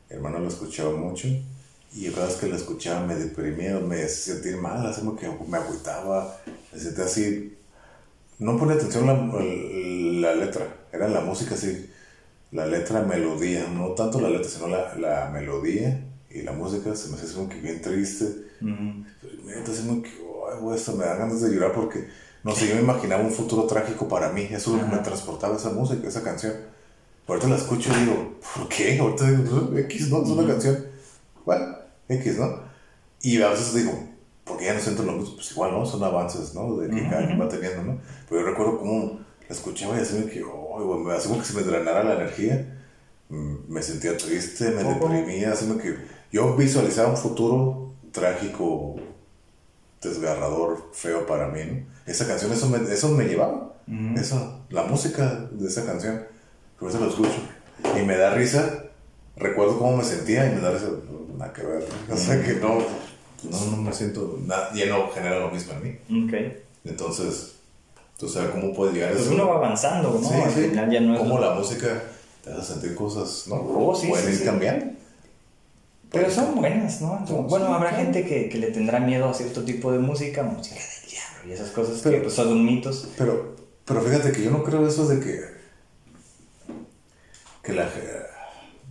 mi hermano la escuchaba mucho y yo cada vez que la escuchaba me deprimía, me sentir mal, así como que me agüitaba, me sentía así. No ponía atención la, la letra, era la música así, la letra, melodía, no tanto la letra, sino la, la melodía y la música se me hacía como que bien triste. Ujú. Entonces, como que, ay, güey, esto me da ganas de llorar porque No sé, yo me imaginaba un futuro trágico para mí. Eso es lo que me transportaba esa música, esa canción. Ahorita la escucho y digo, ¿por qué? Ahorita digo, pues, X, ¿no? Es una canción. Bueno, X, ¿no? Y a veces digo, porque ya no siento lo mismo, pues igual, ¿no? Son avances, ¿no? De que cada quien va teniendo, ¿no? Pero yo recuerdo cómo la escuchaba y así me que, oh, güey, me hacía como que se me drenara la energía. Mm, Me sentía triste, me deprimía, así me que yo visualizaba un futuro trágico, desgarrador, feo para mí, ¿no? Esa canción, eso me, eso me llevaba. Eso, la música de esa canción, por eso la escucho. Y me da risa, recuerdo cómo me sentía y me da risa, nada que ver. O sea que no, no, no me siento, nada, ya no genera lo mismo en mí. Ok. Entonces, tú sabes cómo puedes llegar a Pues eso. uno va avanzando, ¿no? Sí, Al sí. final ya no es. Cómo la música te hace sentir cosas, ¿no? Oh, sí, Pueden ir cambiando. Pero son buenas, ¿no? Bueno, habrá gente que, que le tendrá miedo a cierto tipo de música, música del diablo y esas cosas que Pero- pues, son mitos. Pero, pero fíjate que yo no creo eso de que. Que la.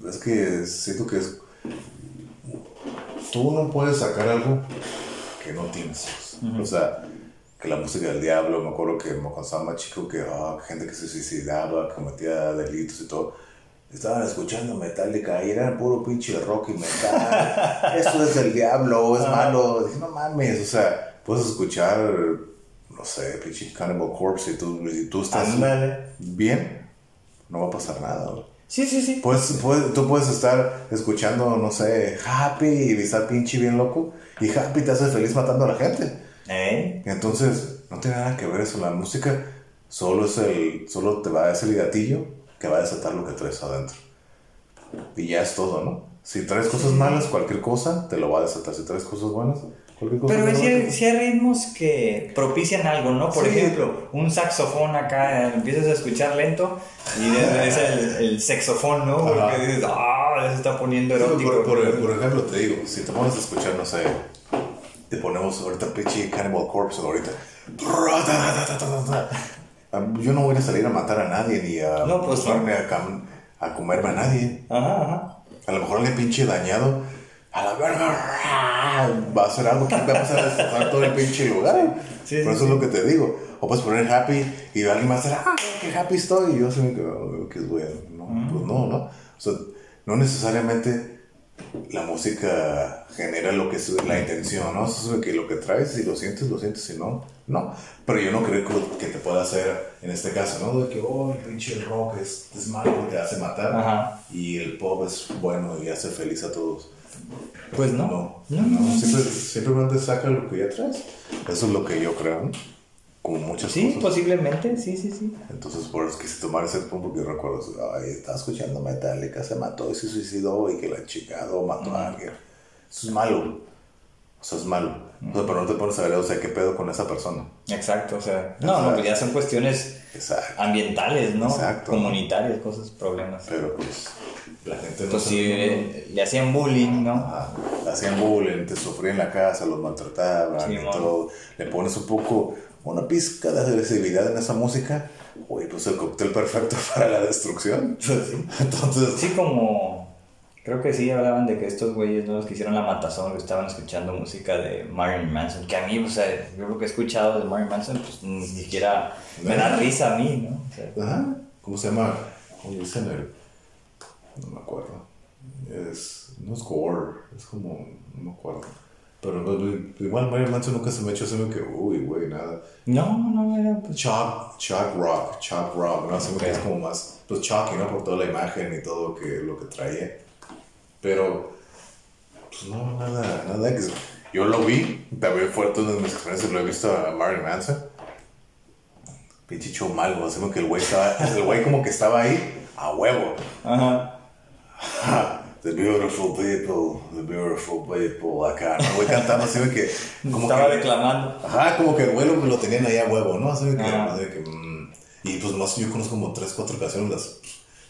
Es que siento que es. Tú no puedes sacar algo que no tienes. O sea, que la música del diablo, me acuerdo que cuando estaba más chico, que ah, gente que se suicidaba, que cometía delitos y todo. Estaban escuchando Metallica y era puro pinche rock y metal. Esto es del diablo, es malo. Dije, no mames, o sea, puedes escuchar, no sé, pinche Cannibal Corpse y tú, y tú estás Ándale. bien, no va a pasar nada. Sí, sí, sí. Puedes, puedes- tú puedes estar escuchando, no sé, Happy y estar pinche bien loco y Happy te hace feliz matando a la gente. ¿Eh? Entonces, no tiene nada que ver eso. La música solo es el, solo te va a el gatillo que va a desatar lo que traes adentro. Y ya es todo, ¿no? Si traes cosas malas, cualquier cosa te lo va a desatar. Si traes cosas buenas, cualquier cosa. Pero sí a hay, sí hay ritmos que propician algo, ¿no? Por Sí. ejemplo, un saxofón acá, empiezas a escuchar lento y es el, el saxofón, ¿no? Ajá. Porque dices, ah, se está poniendo Sí, erótico. Por, por- por ejemplo, te digo, si te pones a escuchar, no sé, te ponemos ahorita pinche Cannibal Corpse ahorita. Ah, Yo no voy a salir a matar a nadie ni a No, pues, a, a comerme a nadie. Ajá, ajá. A lo mejor le pinche dañado. A la verga. Va a hacer algo que va a pasar a destrozar todo el pinche lugar. Sí, sí, Por eso sí. es lo que te digo. O puedes poner happy y alguien va a hacer, ah, qué happy estoy. Y yo así me quedo, que es bueno. No, pues no, ¿no? O sea, no necesariamente la música genera lo que es la intención, ¿no? Eso es lo que, lo que traes, si lo sientes, lo sientes, si no, no. Pero yo no creo que, te pueda hacer, en este caso, ¿no? De que, oh, el pinche rock es, es malo te hace matar. Ajá. Y el pop es bueno y hace feliz a todos. Pues no. No, No, no, no. Siempre, simplemente saca lo que ya traes. Eso es lo que yo creo, ¿no? Como muchas Sí, cosas. posiblemente, sí, sí, sí. Entonces, por eso quise tomar ese punto porque recuerdo, ay, estaba escuchando Metallica, se mató y se suicidó y que la chingado mató a alguien. Eso es malo. Eso es malo. O sea, pero no te pones a ver, o sea, qué pedo con esa persona. Exacto, o sea. No, no, Exacto. pues ya son cuestiones Exacto. ambientales, ¿no? Exacto. Comunitarias, cosas, problemas. Pero pues, la gente no Entonces, si eh, le hacían bullying, ¿no? Ajá. Hacían bullying, te sufrían en la casa, los maltrataban Sí, y todo. Le pones un poco, una pizca de agresividad en esa música, güey, pues el cóctel perfecto para la destrucción. Sí. Entonces, Sí, como. Creo que sí hablaban de que estos güeyes, ¿no? Los que hicieron la matazón, que estaban escuchando música de Marilyn Manson. Que a mí, o sea, yo lo que he escuchado de Marilyn Manson, pues ni siquiera me da risa a mí, ¿no? O sea, Ajá. ¿Cómo se llama? ¿Cómo dicen el.? No me acuerdo. Es. No es gore, es como. No me acuerdo. Pero no, igual Mario Manson nunca se me hecho así que, uy, güey, nada. no, no, era pues. Chalk, chalk rock, chalk rock, ¿no? Así Ok. que es como más. Pues chalky, ¿no? Por toda la imagen y todo que, lo que traía. Pero. Pues no, nada, nada. que- Yo lo vi, también fue todas mis experiencias, lo he visto a Marilyn Manson. Pinche show malo, así que el güey estaba, el güey como que estaba ahí a huevo. Ajá. The beautiful people, the beautiful people, acá, ¿no? Voy cantando así de que, como Estaba que, declamando. ajá, como que el güey lo, lo tenían ahí a huevo, ¿no? Así de que, así que, mm, y pues más yo conozco como tres, cuatro canciones, las,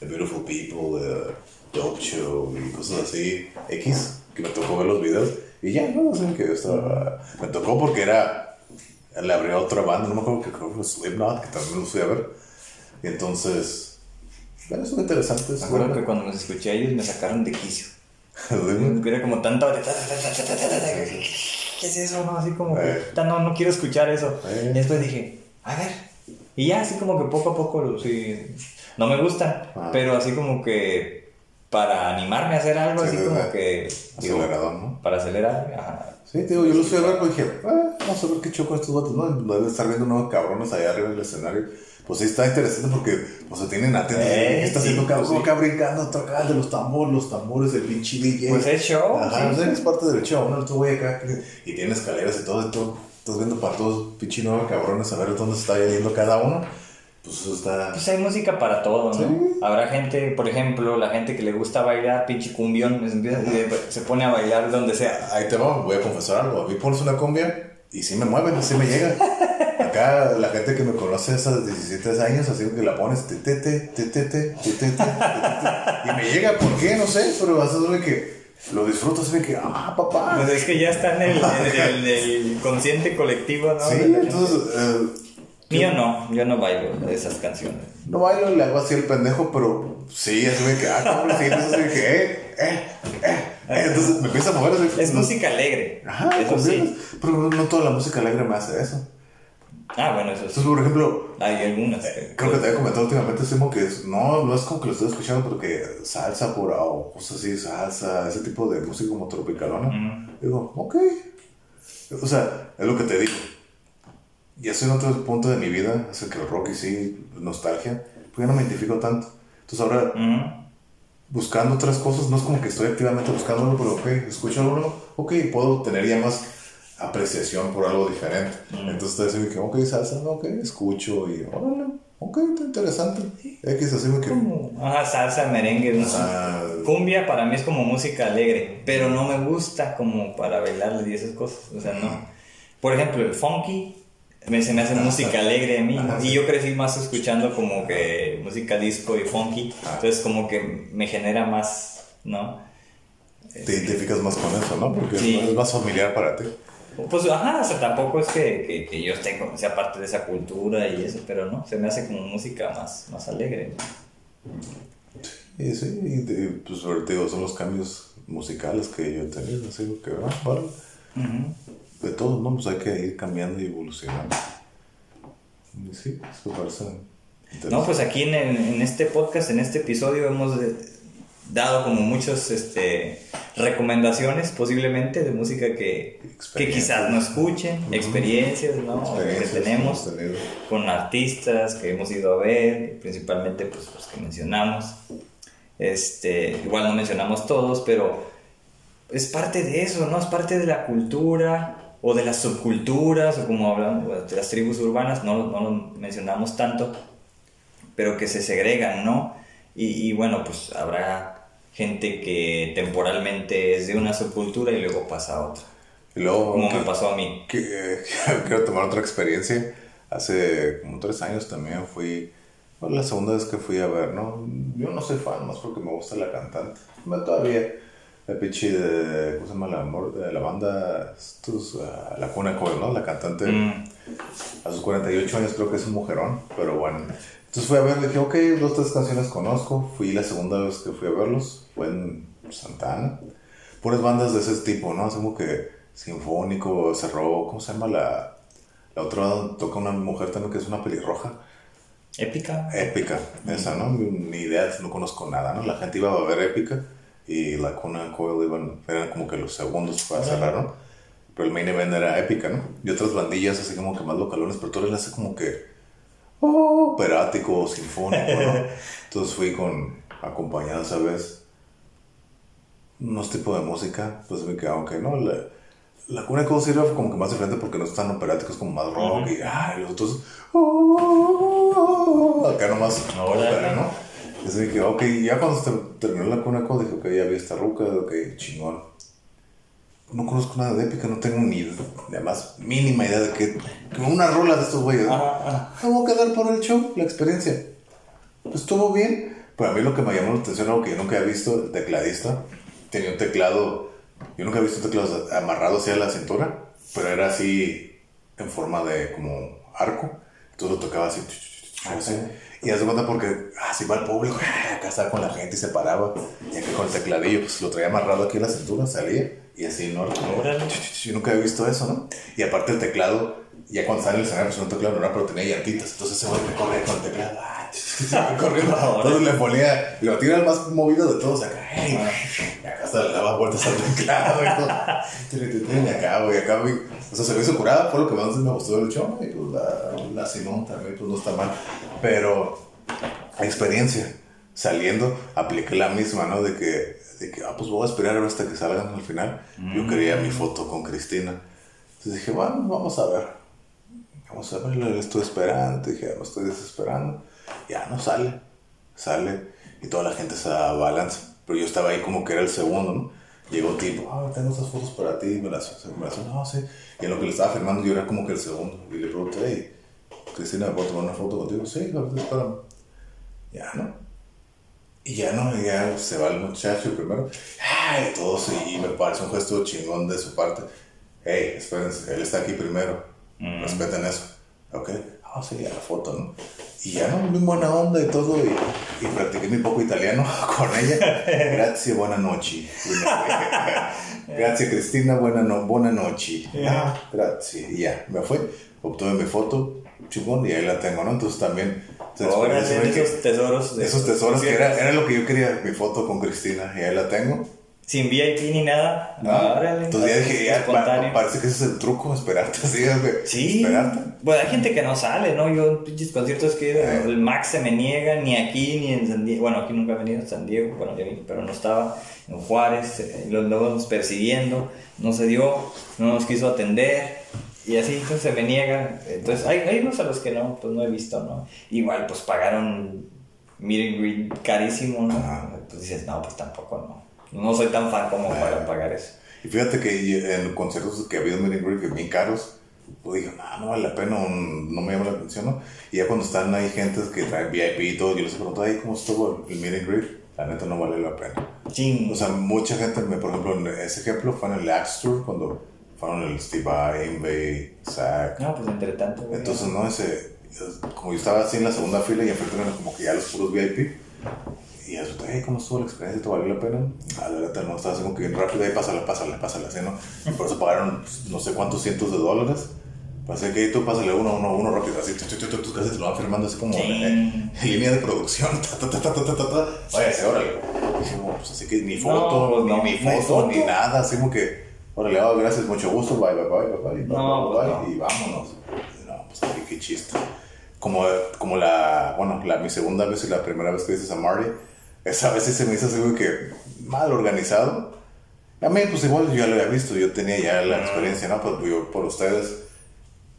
The Beautiful People, The Dope Show y cosas así, X, que me tocó ver los videos, y ya, no, así que estaba, me tocó porque era, le abrió otra banda, no me acuerdo que creo que fue Slipknot, que también los fui a ver, y entonces, bueno, es interesante, es Me acuerdo que cuando los escuché a ellos me sacaron de quicio. Era como tanta. ¿Qué es eso? No? Así como que. Eh. "Ta, No, no quiero escuchar eso. Eh. Y después dije, a ver. Y ya así como que poco a poco, sí, no me gustan, Ah. pero así como que para animarme a hacer algo, Sí, así sí, como que... digo, Acelerador, ¿no? Para acelerar, ajá. Sí, te digo, yo los fui a ver porque dije, ah, vamos a ver qué choco estos vatos, ¿no? Deben estar viendo unos cabrones allá arriba del escenario. Pues sí, está interesante porque pues, se tienen atentos. Eh, ¿Qué está sí, haciendo cabrón? sí. Acá brincando, tocando los tambores, los tambores, el pinche DJ. Pues es show, Ajá, sí, o sea, es parte del show, ¿no? Tú, güey, acá, y tiene escaleras y todo, y todo. Estás viendo para todos, pinche nueve cabrones, a ver dónde se está yendo cada uno. Pues eso está. Pues hay música para todo, ¿no? Sí. Habrá gente, por ejemplo, la gente que le gusta bailar pinche cumbión, pues, se pone a bailar donde sea. Ahí te va, voy a confesar algo. A mí pones una cumbia y sí me mueven, sí me llega. Acá la gente que me conoce a esos 17 años, así que la pones te te te te te te te te te, te, te, y me llega, ¿por qué? No sé, pero vas a ver que lo disfruto, así que, ah, papá. Pues es que ya está en el, en el- en el consciente colectivo, ¿no? Sí, entonces, eh, Yo no, yo no bailo esas canciones. no bailo, le hago así el pendejo, pero sí, así de que, ah, cabrón, sí, entonces así que, eh, eh, eh, eh, entonces me empieza a mover así. Es música alegre. Ajá, eso sí. Pero no, no toda la música alegre me hace eso. Ah, bueno, eso sí. Entonces, por ejemplo, Hay algunas. Creo que te había comentado últimamente, Simo, que es- no, no es como que lo estoy escuchando porque salsa por, o cosas así, salsa, ese tipo de música como tropicalona. Digo, ok. O sea, es lo que te digo. Ya estoy en otro punto de mi vida, hace que el rock y sí, nostalgia, pues ya no me identifico tanto. Entonces ahora, buscando otras cosas, no es como que estoy activamente buscándolo, pero ok, escucho algo, ok, puedo tener ya más apreciación por algo diferente. Entonces estoy diciendo que, ok, salsa, ok, escucho y, órale, ok, está interesante. X, así que, ajá, salsa, merengue, no sé. ah, Cumbia para mí es como música alegre, pero no me gusta como para bailarle y esas cosas. O sea, no. Por ejemplo, el funky me, se me hace música alegre a mí. Ajá, y sí. yo crecí más escuchando como que música disco y funky. Ah. Entonces, como que me genera más, ¿no? te identificas más con eso, ¿no? Porque Sí. es más familiar para ti. Pues, ajá, o sea, tampoco es que, que, que yo esté, como- sea parte de esa cultura y eso, pero no, se me hace como música más, más alegre. Y sí, y de- pues sobre te digo, son los cambios musicales que yo he tenido, así que, ah, vale. De todos, ¿no? Pues hay que ir cambiando y evolucionando. Y sí, eso parece interesante. No, pues aquí en, en este podcast, en este episodio, hemos dado como muchas este, recomendaciones posiblemente de música que, que quizás no escuchen, experiencias ¿no? Experiencias que tenemos con artistas que hemos ido a ver, principalmente pues los que mencionamos. Este, igual no mencionamos todos, pero es parte de eso, ¿no? Es parte de la cultura o de las subculturas, o como hablamos, de las tribus urbanas, no, no lo mencionamos tanto, pero que se segregan, ¿no? Y, y bueno, pues habrá gente que temporalmente es de una subcultura y luego pasa a otra, Y luego, como que- me pasó a mí. que, eh, quiero tomar otra experiencia. Hace como tres años también fui, fue la segunda vez que fui a ver, ¿no? Yo no soy fan, más porque me gusta la cantante. Me todavía, la pinche de, ¿cómo se llama? La, de la banda, estos, ah, la Cuna Coil, ¿no? La cantante. Mm, A sus 48 años creo que es un mujerón, pero bueno. Entonces fui a ver, dije, ok, dos, tres canciones conozco. Fui la segunda vez que fui a verlos, fue en Santana. Puras bandas de ese tipo, ¿no? Así como que sinfónico, cerró, ¿cómo se llama? La, la otra banda toca una mujer también que es una pelirroja. épica. Épica, esa, ¿no? Ni idea, no conozco nada, ¿no? La gente iba a ver Épica y la Cuna Coil iban, eran como que los segundos para cerrar, ¿no? Pero el main event era Épica, ¿no? Y otras bandillas así como que más localones, pero todo era así como que operático, sinfónico, ¿no? Entonces fui con, acompañado esa vez, unos tipos de música, pues me quedaba, ok, ¿no? La, la Cuna Coil sí era como que más diferente porque no es tan operático, es como más rock y, ay, los otros, oh, acá nomás, Órale. ópera, ¿no? Y así que, ok, ya cuando terminó la Cuna Coil dije, ok, ya vi esta ruca, ok, chingón. No conozco nada de épica, no tengo ni la más mínima idea de que, que una rola de estos güeyes. Ajá, ajá. Tengo que dar por el show, la experiencia. Pues estuvo bien. Pero a mí lo que me llamó la atención, algo que yo nunca había visto, el tecladista tenía un teclado. Yo nunca había visto un teclado amarrado hacia la cintura, pero era así en forma de como arco. Entonces lo tocaba así. así. Y hace cuenta porque así va el público, acá estaba con la gente y se paraba. Y acá con el tecladillo, pues lo traía amarrado aquí a la cintura, salía y así, ¿no? Yo nunca había visto eso, ¿no? Y aparte el teclado ya cuando sale el escenario, pues un teclado normal, pero tenía llantitas. Entonces ese güey me corría con el teclado. Se me corriendo. Entonces le ponía. Lo tira el más movido de todos acá. Y acá hasta le daba vueltas al teclado y todo. Y acá, güey. Acá, güey. O sea, se me hizo curada. Fue lo que más me gustó del show. Y pues la, la Simón también, pues no está mal. Pero, experiencia. Saliendo, apliqué la misma, ¿no? De que, de que, ah, pues voy a esperar hasta que salgan al final. Yo quería mi foto con Cristina. Entonces dije, bueno, vamos a ver vamos a ver, lo estoy esperando, dije, me estoy desesperando, ya no sale, sale, y toda la gente se da balance, pero yo estaba ahí como que era el segundo, ¿no? Llegó un tipo, ah, tengo esas fotos para ti, me las, me las, no, sí, y en lo que le estaba firmando yo era como que el segundo, y le pregunté, hey, Cristina, ¿puedo tomar una foto contigo? Sí, espérame. Ya, ¿no? Y ya no, ya se va el muchacho primero. Ay, todos, y me parece un gesto chingón de su parte. Hey, espérense, él está aquí primero Mm. Respeten eso. Ok. Ah, sí, a la foto, ¿no? Y ya no, muy buena onda y todo. Y, y practiqué mi poco italiano con ella. Gracias, buena noche. Gracias, Cristina, buena, no, buena noche. Ah, gracias. Y ya, me fue. Obtuve mi foto, chingón, y ahí la tengo, ¿no? Entonces también. Entonces, esos tesoros. esos tesoros, que era, era lo que yo quería, mi foto con Cristina, y ahí la tengo sin VIP ni nada. No, entonces ya dije, ya, parece que ese es el truco, esperarte así, Sí. Esperarte. Bueno, hay gente que no sale, ¿no? Yo en pinches conciertos que eh. el Max se me niega, ni aquí ni en San Diego. Bueno, aquí nunca he venido en San Diego, bueno, ya vine, pero no estaba en Juárez, eh, los lobos persiguiendo, no se dio, no nos quiso atender. Y así, entonces se me niega. Entonces, hay, hay unos a los que no, pues no he visto, ¿no? Igual, pues pagaron miren carísimo, ¿no? Pues dices, no, pues tampoco, ¿no? No soy tan fan como para pagar eso. Y fíjate que en conciertos que ha habido meet and bien caros, pues dije, no, no vale la pena, no me llama la atención, ¿no? Y ya cuando están ahí gente que traen VIP y todo, yo les pregunto, ahí, ¿cómo estuvo el meet and greet? La neta no vale la pena. Sí. O sea, mucha gente, me, por ejemplo, en ese ejemplo fue en el Axe Tour, cuando fueron el Steve Bay, Zach. No, pues entre tanto. Entonces, no, ese, como yo estaba así en la segunda fila y enfrente eran como que ya los puros VIP y eso, hey, ¿cómo estuvo la experiencia? ¿Te valió la pena? A la verdad, no, estaba así como que rápido, ahí pásale, pásale, pásale, así, ¿no? Por eso pagaron pues, no sé cuántos cientos de dólares. Pasé que tú pásale uno, uno, uno rápido, así, tus casi te lo van firmando así como en, línea de producción, ta, ta, ta, ta, ta, ta, váyase, órale. Dije, pues así que ni foto, ni, ni, foto, ni nada, así como que, órale, oh, gracias, mucho gusto, bye, bye, bye, bye, bye, no, bye, bye, y vámonos. No, pues qué, qué chiste. Como, como la, bueno, la, mi segunda vez y la primera vez que dices a Marty, esa vez sí se me hizo así que mal organizado. A mí, pues igual yo ya lo había visto, yo tenía ya la experiencia, ¿no? Pues yo, por ustedes,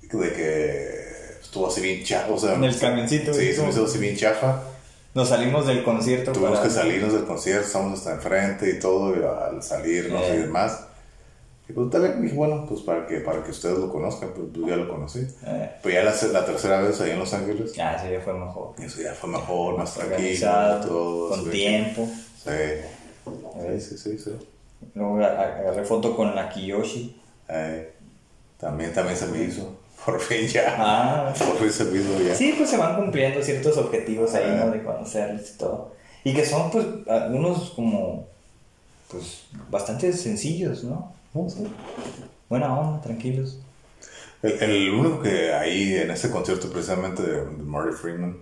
de que estuvo así bien chafa, o sea. En el camioncito. Sí, se me hizo así bien chafa. Nos salimos del concierto. Tuvimos que salirnos del concierto, estamos hasta enfrente y todo, y al salirnos y demás. Y pues también dije, bueno, pues para que, para que ustedes lo conozcan, pues, pues ya lo conocí. Eh. Pero ya la, la, tercera vez ahí en Los Ángeles. Ah, eso ya fue mejor. Eso ya fue mejor, más tranquilo. Todo, con tiempo. Sí. Sí, sí, sí, Luego agarré foto con la Kiyoshi. Eh, también, también se me hizo. Por fin ya. Ah, por fin se me hizo ya. Sí, pues se van cumpliendo ciertos objetivos ahí, ¿no? De conocerles y todo. Y que son, pues, algunos como, pues, bastante sencillos, ¿no? Buena onda, tranquilos. El, único que ahí en ese concierto precisamente de, Marty Freeman,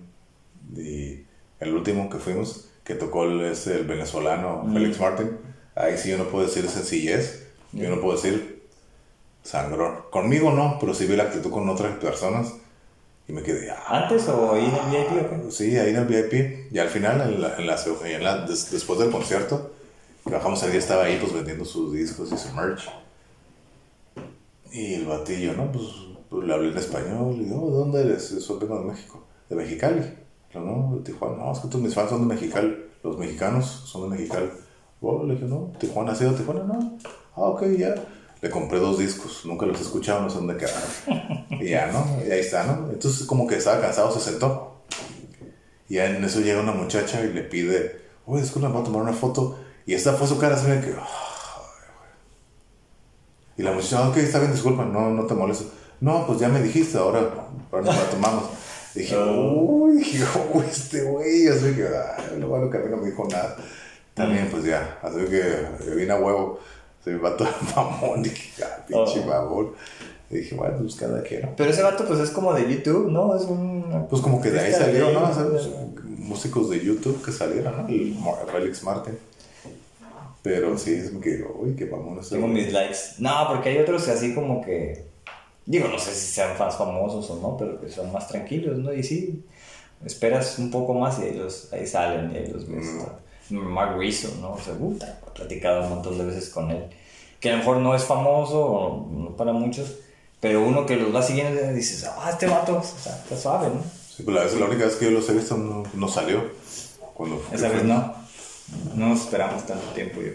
y el último que fuimos, que tocó el, es el venezolano mm. Félix Martin, ahí sí yo no puedo decir sencillez, yo no puedo decir sangrón. Conmigo no, pero sí vi la actitud con otras personas y me quedé. Ah, ¿Antes o ahí en el VIP o qué? Sí, ahí en el VIP. Y al final, en la, en la, después del concierto, que bajamos el día estaba ahí pues vendiendo sus discos y su merch. Y el batillo, ¿no? Pues, pues le hablé en español, y digo, oh, ¿de dónde eres? Soy de México. ¿De Mexicali? no, de Tijuana. No, es que todos mis fans son de Mexicali. Los mexicanos son de Mexicali. Oh, le dije, no, Tijuana, ¿ha sido Tijuana? No. Ah, ok, ya. Le compré dos discos, nunca los he escuchado, no sé dónde quedaron. y ya, ¿no? Y ahí está, ¿no? Entonces, como que estaba cansado, se sentó. Y en eso llega una muchacha y le pide, oye, disculpa, ¿me a tomar una foto? Y esta fue su cara, se ve que. Y la muchacha, ok, está bien, disculpa, no, no te molesto. No, pues ya me dijiste, ahora, ahora nos la tomamos. dije, uy, dije, este güey, así que, ay, lo malo que a mí no me dijo nada. También, pues ya, así que vine a huevo, se me va todo el mamón, dije, ah, pinche oh. mamón. Y dije, bueno, pues cada quien. Pero ese vato, pues es como de YouTube, ¿no? Es un. Pues como que de ahí salieron, ¿no? de- O sea, músicos de YouTube que salieron, ¿no? El Felix Martin. Pero sí, es como que, uy, qué vamos Tengo mis likes. No, porque hay otros así como que. Digo, no sé si sean fans famosos o no, pero que son más tranquilos, ¿no? Y sí, esperas un poco más y ahí, los, ahí salen y ahí los ves. Mark Rizzo, ¿no? O sea, puta, he platicado un montón de veces con él. Que a lo mejor no es famoso, no para muchos, pero uno que los va siguiendo y dices, ah, este vato, o sea, está suave, ¿no? Sí, pues la, vez, la única vez que yo los he visto no, no salió. Cuando Esa vez no. No nos esperamos tanto tiempo, yo.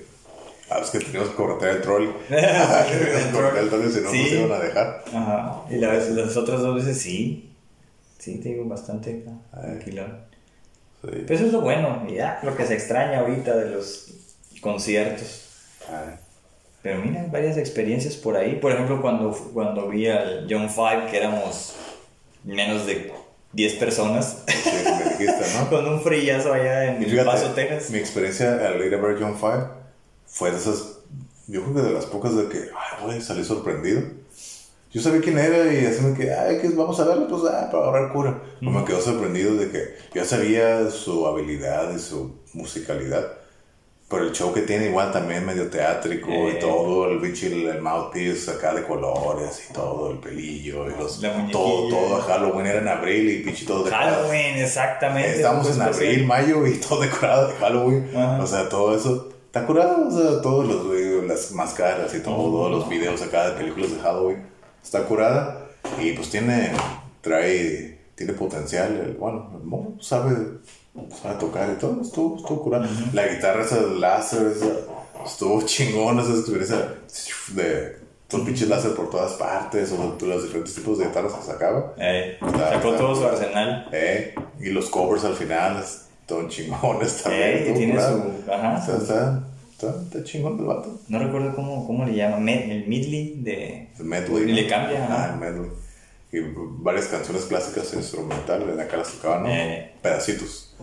Ah, es que teníamos que corretear el troll. teníamos que corretear el troll, si no Sí. nos iban a dejar. Ajá. Y la las otras dos veces sí. Sí, te digo bastante tranquilón. Sí. Pero eso es lo bueno, y ya, lo que se extraña ahorita de los conciertos. Ay, Pero mira, varias experiencias por ahí. Por ejemplo, cuando, cuando vi al John Five, que éramos menos de 10 personas, sí, me dijiste, ¿no? con un frillazo allá en fíjate, Paso, Texas. Mi experiencia al ir a ver John Five fue de esas. Yo creo que de las pocas de que, ay, güey, salí sorprendido. Yo sabía quién era y así me quedé, ay, que vamos a verlo, pues, ah, para agarrar cura. Me quedó sorprendido de que ya sabía su habilidad y su musicalidad. Pero el show que tiene igual también medio teátrico Eh. y todo, el bicho, el, el mouthpiece acá de colores y todo, el pelillo y los... La todo, todo, Halloween era en abril y pinche todo de Halloween, exactamente. Estamos pues, en abril, mayo y todo decorado de Halloween. Ajá. O sea, todo eso está curado. O sea, todos los las máscaras y todo, todos los videos acá de películas de Halloween está curada. Y pues tiene, trae, tiene potencial. El, bueno, el mono sabe, sabe tocar y todo. Estuvo, estuvo curado. La guitarra esa láser, esa, estuvo chingón esa experiencia de los pinches láser por todas partes. O los diferentes tipos de guitarras que sacaba. Eh, Está- sacó está- todo su arsenal. Eh, y los covers al final, todo chingones también. Eh, tiene curado. su. Ajá. Sea, está, está, está chingón el vato. No recuerdo cómo, cómo le llama. Me- el medley de. El medley. Le cambia, Ah, el medley. Y varias canciones clásicas instrumentales, en acá las tocaban, ¿no? Eh. Pedacitos.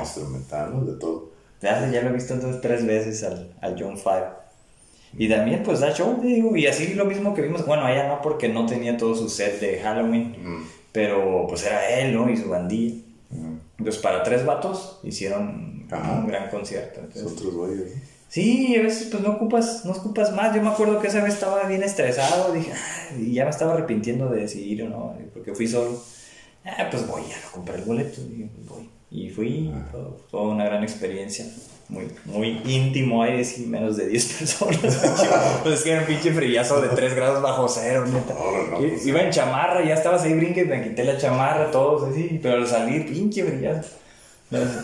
Instrumental, ¿no? De todo. Ya, ya lo he visto entonces tres veces al, al John Five. Y también pues da show, digo, y así lo mismo que vimos, bueno, allá no porque no tenía todo su set de Halloween, Mm. pero pues era él, ¿no? Y su bandilla. Mm. Entonces para tres vatos hicieron Ajá. un gran concierto. entonces-. Sí, a veces pues no ocupas, no ocupas más. Yo me acuerdo que esa vez estaba bien estresado, dije, "Ah", y ya me estaba arrepintiendo de decidir o no, porque fui solo. Ah, pues voy, ya no compré el boleto, dije, voy. Y fui, todo- fue una gran experiencia. Muy, muy íntimo, hay decir menos de 10 personas. pues es que era un pinche frillazo de 3 grados bajo cero, neta. I- pues, Iba en chamarra, ya estabas ahí brinque, me quité la chamarra, todos así, pero al salir, pinche frillazo. Una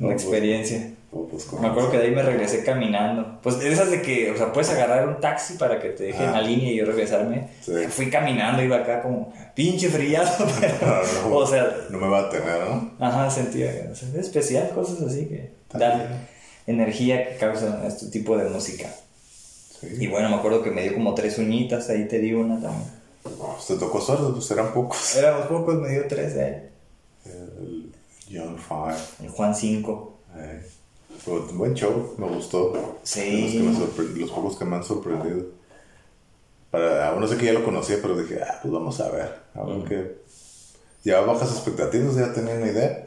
pues, experiencia. Pues, Me acuerdo que de ahí me regresé caminando. Pues esas de que, o sea, puedes agarrar un taxi para que te dejen Ah. la línea y yo regresarme. Sí. Fui caminando, iba acá como pinche frillazo, pero, No, no, o sea, no me va a tener, ¿no? ajá, sentía, o sea, es especial, cosas así que dan energía que causan este tipo de música. Sí. Y bueno, me acuerdo que me dio como tres uñitas, ahí te di una también. Pues te tocó sordo, pues eran pocos. Éramos pocos, me dio tres de. El John Five. El Juan 5. Eh, buen show, me gustó. Sí. Los, que me sorpre- los pocos que me han sorprendido. Para, aún no sé que ya lo conocía, pero dije, ah, pues vamos a ver. A ver qué. Ya bajas expectativas, ya tenía una idea.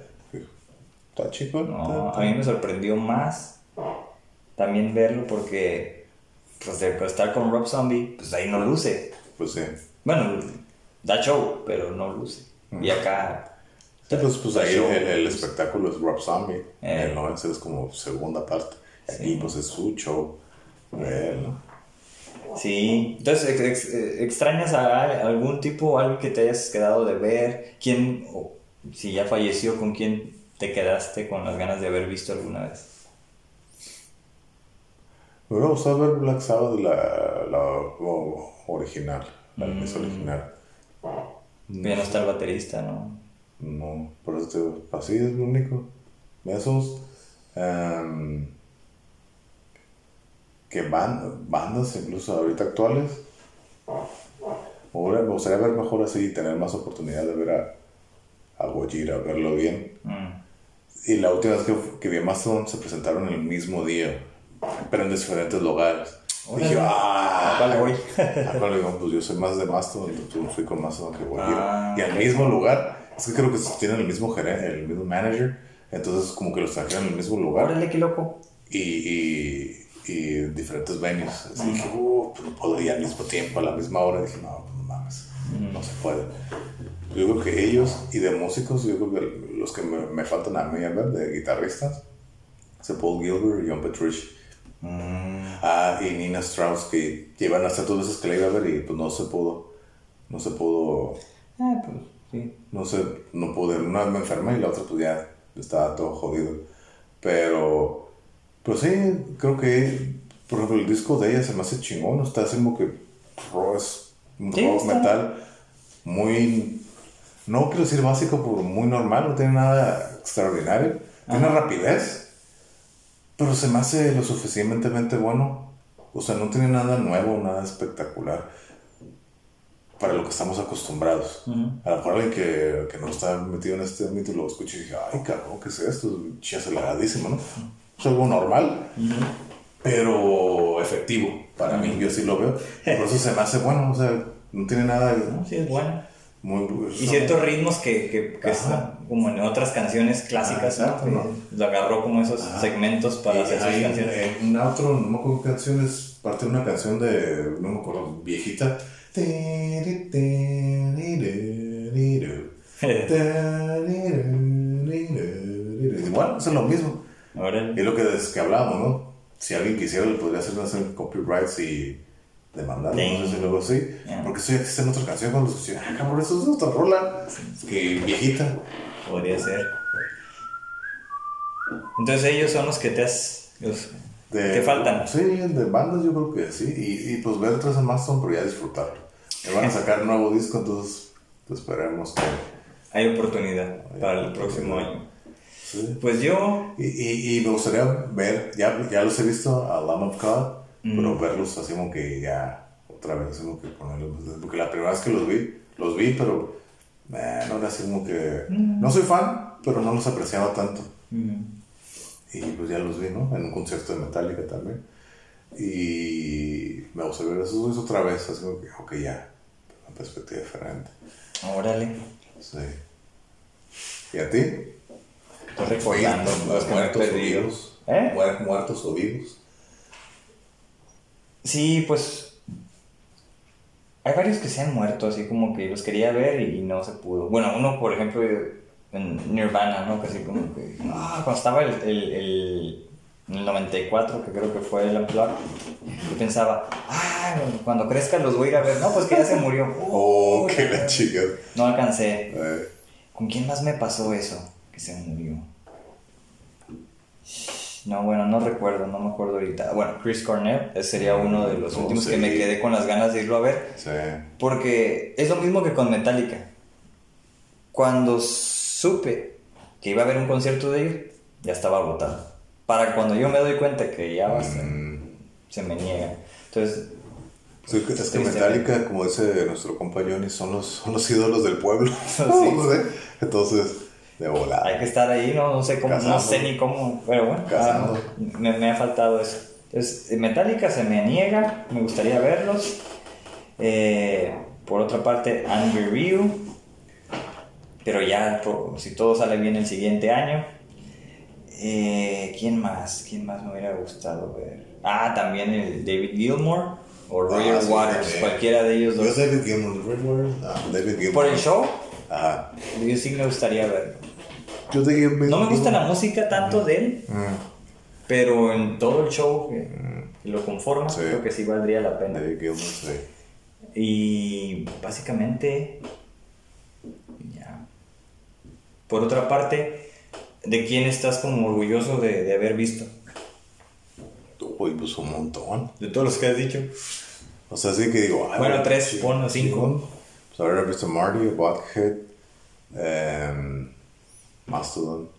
Está chico. No, a mí me sorprendió más también verlo porque, pues, de estar con Rob Zombie, pues ahí no luce. Pues sí. Bueno, da show, pero no luce. Y acá. Sí, pues, pues ahí show. el, el espectáculo es Rob Zombie. Eh. El no, ese es como segunda parte. Aquí Sí. pues es su show. ¿no? Sí. Entonces, ex- ex- eh, ¿extrañas a algún tipo, algo que te hayas quedado de ver? ¿Quién, o si ya falleció, con quién te quedaste con las ganas de haber visto alguna vez? Me hubiera gustado ver Black Sabbath, la, la o- original. La Mm. original. Ya no está el baterista, ¿no? No, por eso te digo, así es lo único. Esos. em, que van, bandas, incluso ahorita actuales. Ahora me gustaría ver mejor así y tener más oportunidad de ver a, a Gojira, verlo bien. Mm. Y la última vez que, que vi a Mastodon se presentaron el mismo día, pero en diferentes lugares. Dije, ah, cuál voy? ¿A cuál voy? Pues yo soy más de Mastodon, yo fui con Mastodon que voy. Ah, y al mismo lugar, es que creo que tienen el mismo gerente, el mismo manager, entonces como que los trajeron en el mismo lugar. Órale, qué loco. Y, y, y diferentes venues. Así dije, uh, pero no puedo ir al mismo tiempo, a la misma hora. Dije, no, no mames, no se puede. Yo creo que ellos, y de músicos, yo creo que los que me, me faltan a mí, a ver, de guitarristas, es Paul Gilbert y John Petrucci. Ah, y Nina Strauss, que llevan hasta dos veces que la iba a ver y pues no se pudo. No se pudo. Ah, pues. No sé, no pude. Una me enfermé y la otra pues ya estaba todo jodido. Pero, pues sí, creo que, por ejemplo, el disco de ella se me hace chingón. Está haciendo que es un Sí, rock metal muy, no quiero decir básico, pero muy normal, no tiene nada extraordinario. Tiene rapidez, pero se me hace lo suficientemente bueno. O sea, no tiene nada nuevo, nada espectacular para lo que estamos acostumbrados. A lo mejor alguien que, que no está metido en este ámbito lo escucha y dice, ay, cabrón, ¿qué es esto? Es aceleradísimo, ¿no? Es algo normal, pero efectivo para mí, yo sí lo veo. Por eso se me hace bueno, o sea, no tiene nada No, sí, es bueno. muy... Y ciertos ritmos que, que, que Ajá. están como en otras canciones clásicas, Ah, exacto, ¿no? ¿no? Lo agarró como esos Ajá. segmentos para Y hacer sus canciones. en un outro, no me acuerdo qué canción es, parte de una canción de, no me acuerdo, viejita. Igual, es lo mismo. Órale. Y lo que, es que hablábamos, ¿no? Si alguien quisiera, le podría hacer hacer copyrights y demandar, no sé si luego sí. Yeah. Porque eso ya existe en otra canción cuando escuché, ah, cabrón, eso es otra rola. Que viejita. Podría ser. Entonces ellos son los que te has... los- De, Te faltan. Sí, de bandas yo creo que sí. Y, y pues ver otras más son, pero ya disfrutarlo. Me van a sacar un nuevo disco, entonces pues, esperemos que. Hay oportunidad Hay para el próximo año. Sí. Pues yo... Y, y, y me gustaría ver, ya, ya los he visto a Lamb of God, Mm. pero verlos así como que ya otra vez, así como que ponerlos. Porque la primera vez que los vi, los vi, pero eh, no era así como que. Mm. No soy fan, pero no los apreciaba tanto. mm, Y pues ya los vi, ¿no? En un concierto de Metallica también. Y me gustaría ver esos dos otra vez, así como que, ok, ya, perspectiva diferente. Órale. Sí. ¿Y a ti? Estoy recordando he muertos o vivos. ¿Eh? Muer- Muertos o vivos. Sí, pues... Hay varios que se han muerto, así como que los quería ver y no se pudo. Bueno, uno, por ejemplo, en Nirvana, ¿no? Casi como que... Ah, cuando estaba el, el, el, en el 94, que creo que fue el Unplugged, yo pensaba, ah, cuando crezca los voy a ir a ver. No, pues que ya se murió. Oh, qué la chica. No alcancé. Eh, ¿Con quién más me pasó eso? Que se murió. No, bueno, no recuerdo, no me acuerdo ahorita. Bueno, Chris Cornell ese sería uno de los Oh, últimos sí. que me quedé con las ganas de irlo a ver. sí. Porque es lo mismo que con Metallica. Cuando supe que iba a haber un concierto de ellos, ya estaba agotado. Para cuando yo me doy cuenta que ya va a ser, Mm, se me niega. Entonces, sí, que- es que. Metallica, como dice nuestro compañero, son los, son los ídolos del pueblo. Sí. Entonces, de volada. hay que estar ahí, no, no sé cómo, no sé ni cómo, pero bueno, ah, me, me ha faltado eso. Entonces, Metallica se me niega, me gustaría verlos. Eh, por otra parte, Angry Ryu, pero ya si todo sale bien el siguiente año. Eh, ¿Quién más? ¿Quién más me hubiera gustado ver? Ah, también el David Gilmour o Roger Ah, sí, Waters, también. cualquiera de ellos Yo dos. David Gilmour, Red Warriors, ah, David Gilmour. Por el show, Ajá. yo sí me gustaría verlo. Yo No me gusta la música tanto de él, Mm, pero en todo el show que, que lo conforma, Sí. creo que sí valdría la pena. David Gilmour, sí. Y básicamente, ya. Por otra parte, ¿de quién estás como orgulloso de, de haber visto? Uy, pues un montón. De todos los que has dicho. O sea, sí que digo. Bueno, tres, sí, cinco. Pues haber visto Marty, Buckhead, em, Mastodon.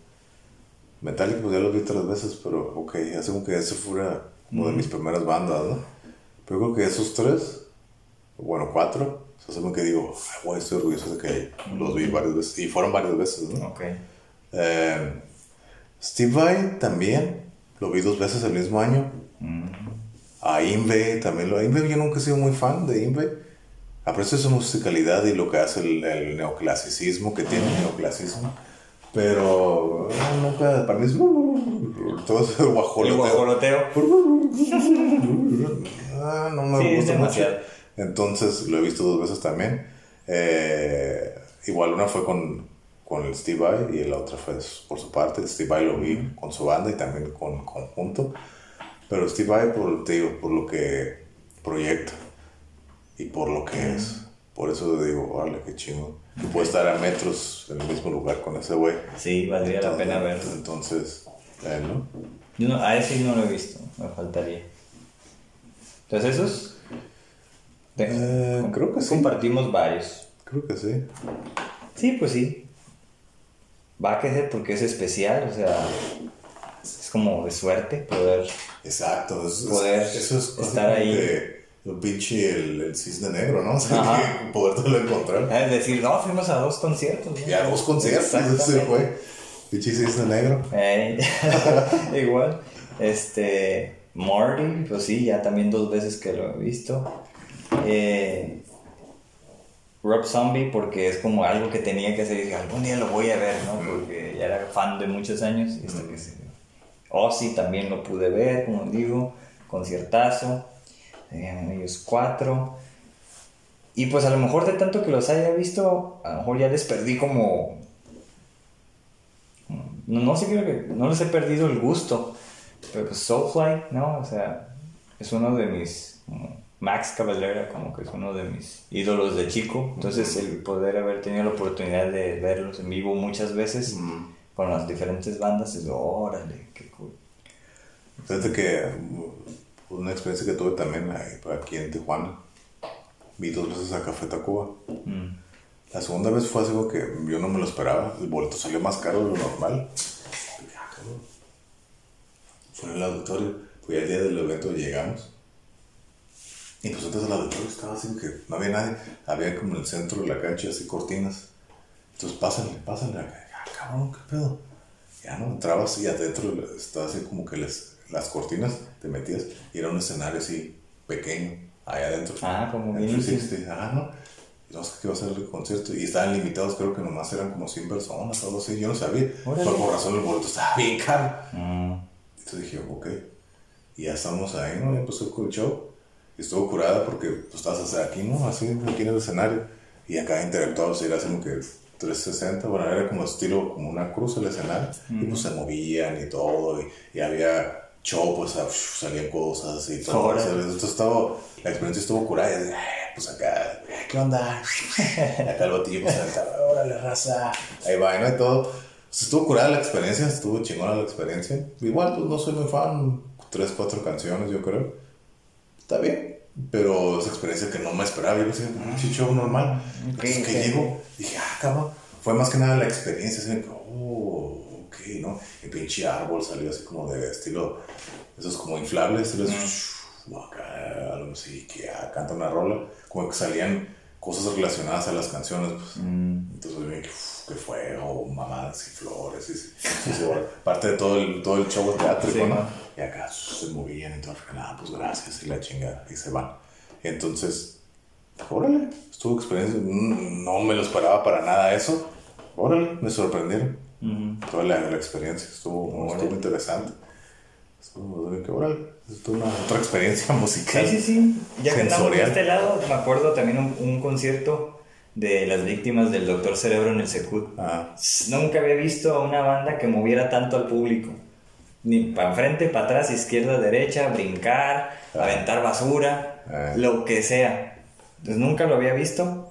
Metallica, pues ya lo vi tres veces, pero ok, hace como que ese fuera como de mis primeras bandas, ¿no? Pero creo que esos tres, bueno, cuatro, o sea, hace como que digo, "Ay, güey, estoy orgulloso de que los vi varias veces, y fueron varias veces, ¿no? Ok. Em, Steve Vai también, lo vi dos veces el mismo año. A Inve, también lo. Inve, yo nunca he sido muy fan de Inve. Aprecio su musicalidad y lo que hace el, el neoclasicismo que tiene el neoclasismo. Pero eh, nunca, para mí es todo ese guajoloteo. El guajoloteo. Ah, no me Sí, es gusta mucho. Entonces lo he visto dos veces también. Eh, igual una fue con, con el Steve Vai y la otra fue por su parte. Steve Vai lo vi con su banda y también con conjunto. Pero Steve Vai, por, te digo, por lo que proyecta y por lo que es. Por eso digo, órale, qué chingo. Que puedo estar a metros en el mismo lugar con ese güey. Sí, valdría la pena verlo. Entonces, eh, ¿no? Yo no, a ese sí no lo he visto, me faltaría. Entonces esos... Eh, creo que sí. Compartimos varios. Creo que sí. Sí, pues sí. Va a querer porque es especial, o sea, es como de suerte poder... Exacto, es- eso es estar ahí. el pinche el, el cisne negro, ¿no? O sea, que podértelo encontrar. Es decir, no, fuimos a dos conciertos. ¿no? Y a dos conciertos ese fue. Pinche cisne negro. Eh, igual. Este. Marty, pues sí, ya también dos veces que lo he visto. Eh, Rob Zombie, porque es como algo que tenía que hacer y dije, algún día lo voy a ver, ¿no? Porque ya era fan de muchos años. Y hasta que se... Ozzy también lo pude ver, como digo, conciertazo. Tenían ellos cuatro. Y pues a lo mejor de tanto que los haya visto, a lo mejor ya les perdí como no, no sé, creo que no les he perdido el gusto. Pero pues Soulfly, ¿no? O sea, es uno de mis. Max Cavalera, como que es uno de mis ídolos de chico. Entonces, el poder haber tenido la oportunidad de verlos en vivo muchas veces con las diferentes bandas, es órale, qué cool. Fíjate que uh, una experiencia que tuve también aquí en Tijuana. Vi dos veces a Café Tacuba. Mm. La segunda vez fue algo que yo no me lo esperaba. El boleto salió más caro de lo normal. Fue en el auditorio. Fue el día del evento y llegamos. Y pues antes del auditorio estaba así que no había nadie. Había como en el centro de la cancha así cortinas. Entonces pásenle, pásenle acá. Cabrón, qué pedo. Ya no, entrabas y adentro estaba así como que les, las cortinas te metías y era un escenario así pequeño ahí adentro. Ah, como En bien 360, ah, no. Y no sé qué iba a ser el concierto. Y estaban limitados, creo que nomás eran como 100 personas o algo así. Yo no sabía. Por, por razón el boleto estaba bien caro. Mm. Entonces dije, ok. Y ya estamos ahí, ¿no? Ya empezó el show. Y estuvo curada porque pues estabas así aquí, ¿no? Así, aquí en el escenario. Y acá interactuabas, era así como que 360. Bueno, era como estilo, como una cruz el escenario. Y pues se movían y todo. Y, y había show, pues uf, salían cosas y todo. O sea, estaba, la experiencia estuvo curada. Y "Ay, pues acá, ¿qué onda? acá el batillo, pues acá, órale, raza. Ahí va, ¿no? Y todo. Pues, estuvo curada la experiencia, estuvo chingona la experiencia. Igual, pues no soy muy fan, tres, cuatro canciones, yo creo. Está bien, pero esa experiencia que no me esperaba, yo pensé, un show normal. Ok, Entonces que ok. llego, dije, ah, cabrón. Fue más que nada la experiencia, así que, oh, ok, ¿no? El pinche árbol salió así como de estilo, esos como inflables, estilo, acá, algo así, que ah, canta una rola, como que salían cosas relacionadas a las canciones, pues. Entonces yo dije, "Uf, qué fuego, mamadas y flores, y, y- y parte de todo el, todo el show teátrico, Sí, ¿no? Y acá se movían y todo, nada, pues gracias, y la chingada, y se van. Entonces, órale, estuvo experiencia, mm, no me lo esperaba para nada eso, órale, me sorprendieron. Toda la, la experiencia estuvo, Órale. estuvo interesante. Estuvo, órale, estuvo una otra experiencia musical. Sí, sí, sí. Ya que andamos de este lado, me acuerdo también un, un concierto de las víctimas del Doctor Cerebro en el Secut. Ah, Nunca había visto a una banda que moviera tanto al público. Ni para enfrente, para atrás, izquierda, derecha, brincar, Ah. aventar basura, Ah. lo que sea. Entonces nunca lo había visto.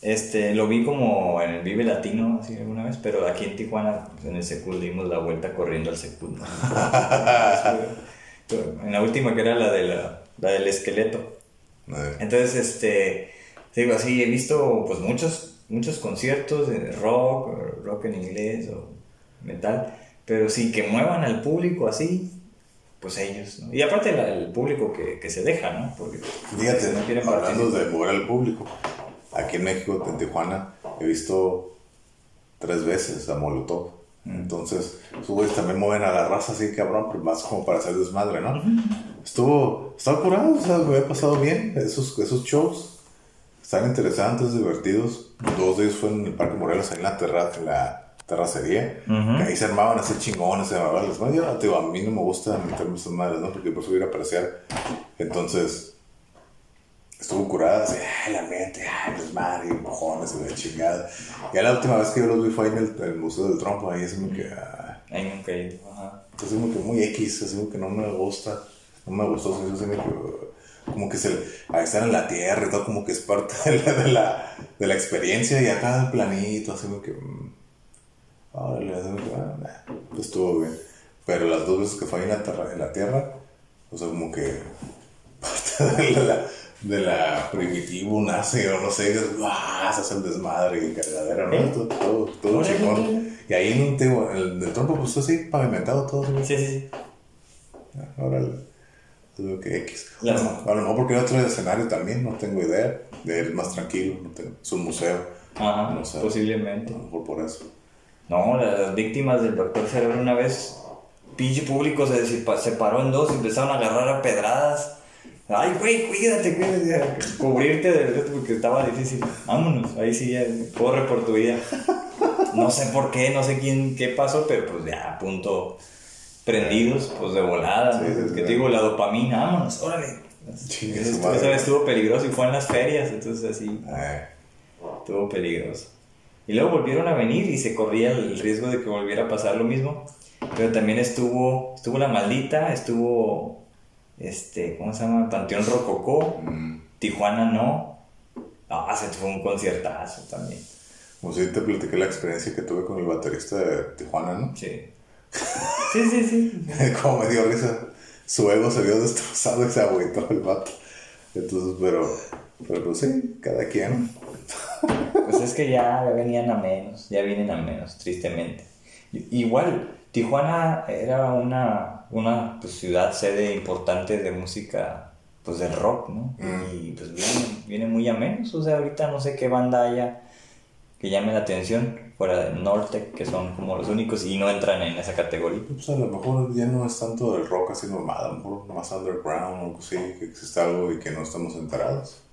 Este, lo vi como en el Vive Latino así alguna vez, pero aquí en Tijuana, pues, en el Secud, dimos la vuelta corriendo al Secud. ¿no? en la última que era la, de la, la del esqueleto. Entonces, este, te digo así, he visto pues muchos, muchos conciertos de rock, rock en inglés o metal, pero sí que muevan al público así, pues ellos, ¿no? Y aparte la- el público que, que se deja, ¿no? Porque Fíjate, no quieren hablando de mover al público, aquí en México, en Tijuana, he visto tres veces a Molotov. Entonces, esos güeyes también mueven a la raza así, cabrón, pero más como para hacer desmadre, ¿no? Estuvo, estaba curado, o sea, me había pasado bien esos, esos shows. Están interesantes, divertidos. Dos de ellos fueron en el Parque Morelos, ahí en la, terra, en la terracería. que ahí se armaban así chingones, se armaban las Yo, digo, a mí no me gusta meterme esas madres, ¿no? Porque por eso ir a apreciar. Entonces, estuvo curada, así, ay, la mente, ay, desmadre, mojones, y la chingada. Ya la última vez que yo los vi fue ahí en el, Museo del Trompo, ahí es como que. Ah, ahí nunca he ido, ajá. Es como que muy X, así como que no me gusta, no me gustó, así como que. Como que se, ahí están en la tierra y todo, como que es parte de la, de la, de la experiencia y acá el planito, así como que. Mm, órale, que, ah, estuvo bien. Pero las dos veces que fue ahí en la, en la tierra, o sea, como que. Parte de la de la primitivo nace o no sé, ¡ah! se hace el desmadre y cargadera, ¿no? ¿Eh? Todo, todo, todo chingón. Y ahí en un tema, el del trompo, pues así, pavimentado todo. Sí, sí, sí. Ahora, lo que X. a lo mejor porque hay otro escenario también, no tengo idea. De él más tranquilo, no tengo, es un museo. Ajá, posiblemente. A lo mejor por eso. No, las víctimas del doctor Cerebro una vez, pinche público se separó en dos y empezaron a agarrar a pedradas Ay, güey, cuídate, cuídate. Cubrirte del resto porque estaba difícil. Vámonos, ahí sí ya corre por tu vida. No sé por qué, no sé quién, qué pasó, pero pues ya a punto prendidos, pues de volada. que te digo, la dopamina, vámonos, órale. esa vez estuvo peligroso y fue en las ferias, entonces así. Estuvo peligroso. Y luego volvieron a venir y se corría el riesgo de que volviera a pasar lo mismo. Pero también estuvo, estuvo la maldita, estuvo este, ¿cómo se llama? Panteón Rococó, mm. Tijuana no. Ah, se fue un conciertazo también. Como si te platiqué la experiencia que tuve con el baterista de Tijuana, ¿no? Sí. Sí, sí, sí. Como me dio risa. Su ego se vio destrozado y se agüitó el vato. Entonces, pero, pero pues sí, cada quien. Pues es que ya venían a menos, ya vienen a menos, tristemente. Igual, Tijuana era una, una pues, ciudad sede importante de música, pues del rock, ¿no? Mm. Y pues viene, viene, muy a menos, o sea, ahorita no sé qué banda haya que llame la atención fuera del norte, que son como los únicos y no entran en esa categoría. Pues a lo mejor ya no es tanto del rock así normal, a lo mejor más underground o algo así, que existe algo y que no estamos enterados.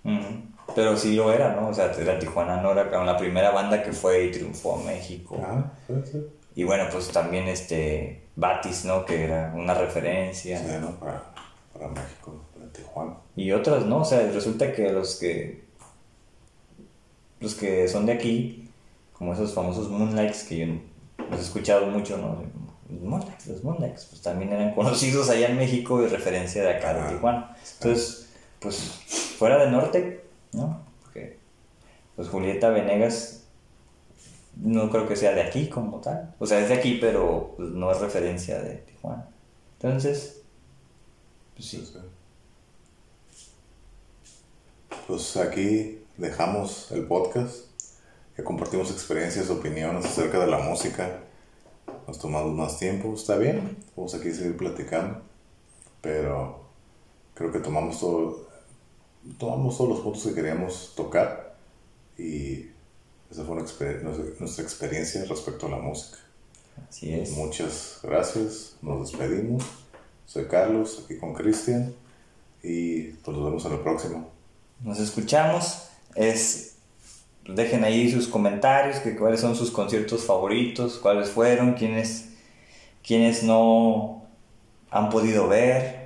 Pero sí lo era, ¿no? O sea, era Tijuana no era la primera banda que fue y triunfó a México. Ah, sí. Y bueno, pues también este Batis, ¿no? Que era una referencia. Sí, ¿no? Para, para México, para Tijuana. Y otras, ¿no? O sea, resulta que los que los que son de aquí, como esos famosos Moonlights que yo los he escuchado mucho, ¿no? Los Moonlights, los Moonlights, pues también eran conocidos allá en México y referencia de acá, de ah, Tijuana. Entonces, pues fuera del norte, ¿no? Porque pues Julieta Venegas no creo que sea de aquí como tal. O sea, es de aquí, pero pues, no es referencia de Tijuana. Entonces, pues sí. Pues aquí dejamos el podcast, que compartimos experiencias, opiniones acerca de la música. Nos tomamos más tiempo, está bien, vamos aquí a seguir platicando, pero creo que tomamos todo, tomamos todos los puntos que queríamos tocar y esa fue nuestra experiencia respecto a la música. Así es. Muchas gracias, nos despedimos. Soy Carlos, aquí con Cristian y pues nos vemos en el próximo. Nos escuchamos. Es, dejen ahí sus comentarios, que cuáles son sus conciertos favoritos, cuáles fueron, quiénes, quiénes no han podido ver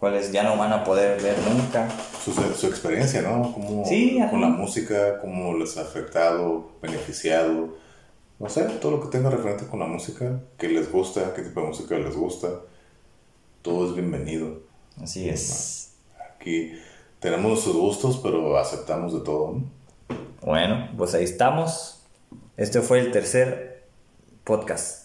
cuáles ya no van a poder ver nunca. Su, su experiencia, ¿no? Cómo, con la música, cómo les ha afectado, beneficiado. No sé, todo lo que tenga referente con la música, que les gusta, qué tipo de música les gusta, todo es bienvenido. Así es. Aquí tenemos sus gustos, pero aceptamos de todo. ¿no? Bueno, pues ahí estamos. Este fue el tercer podcast.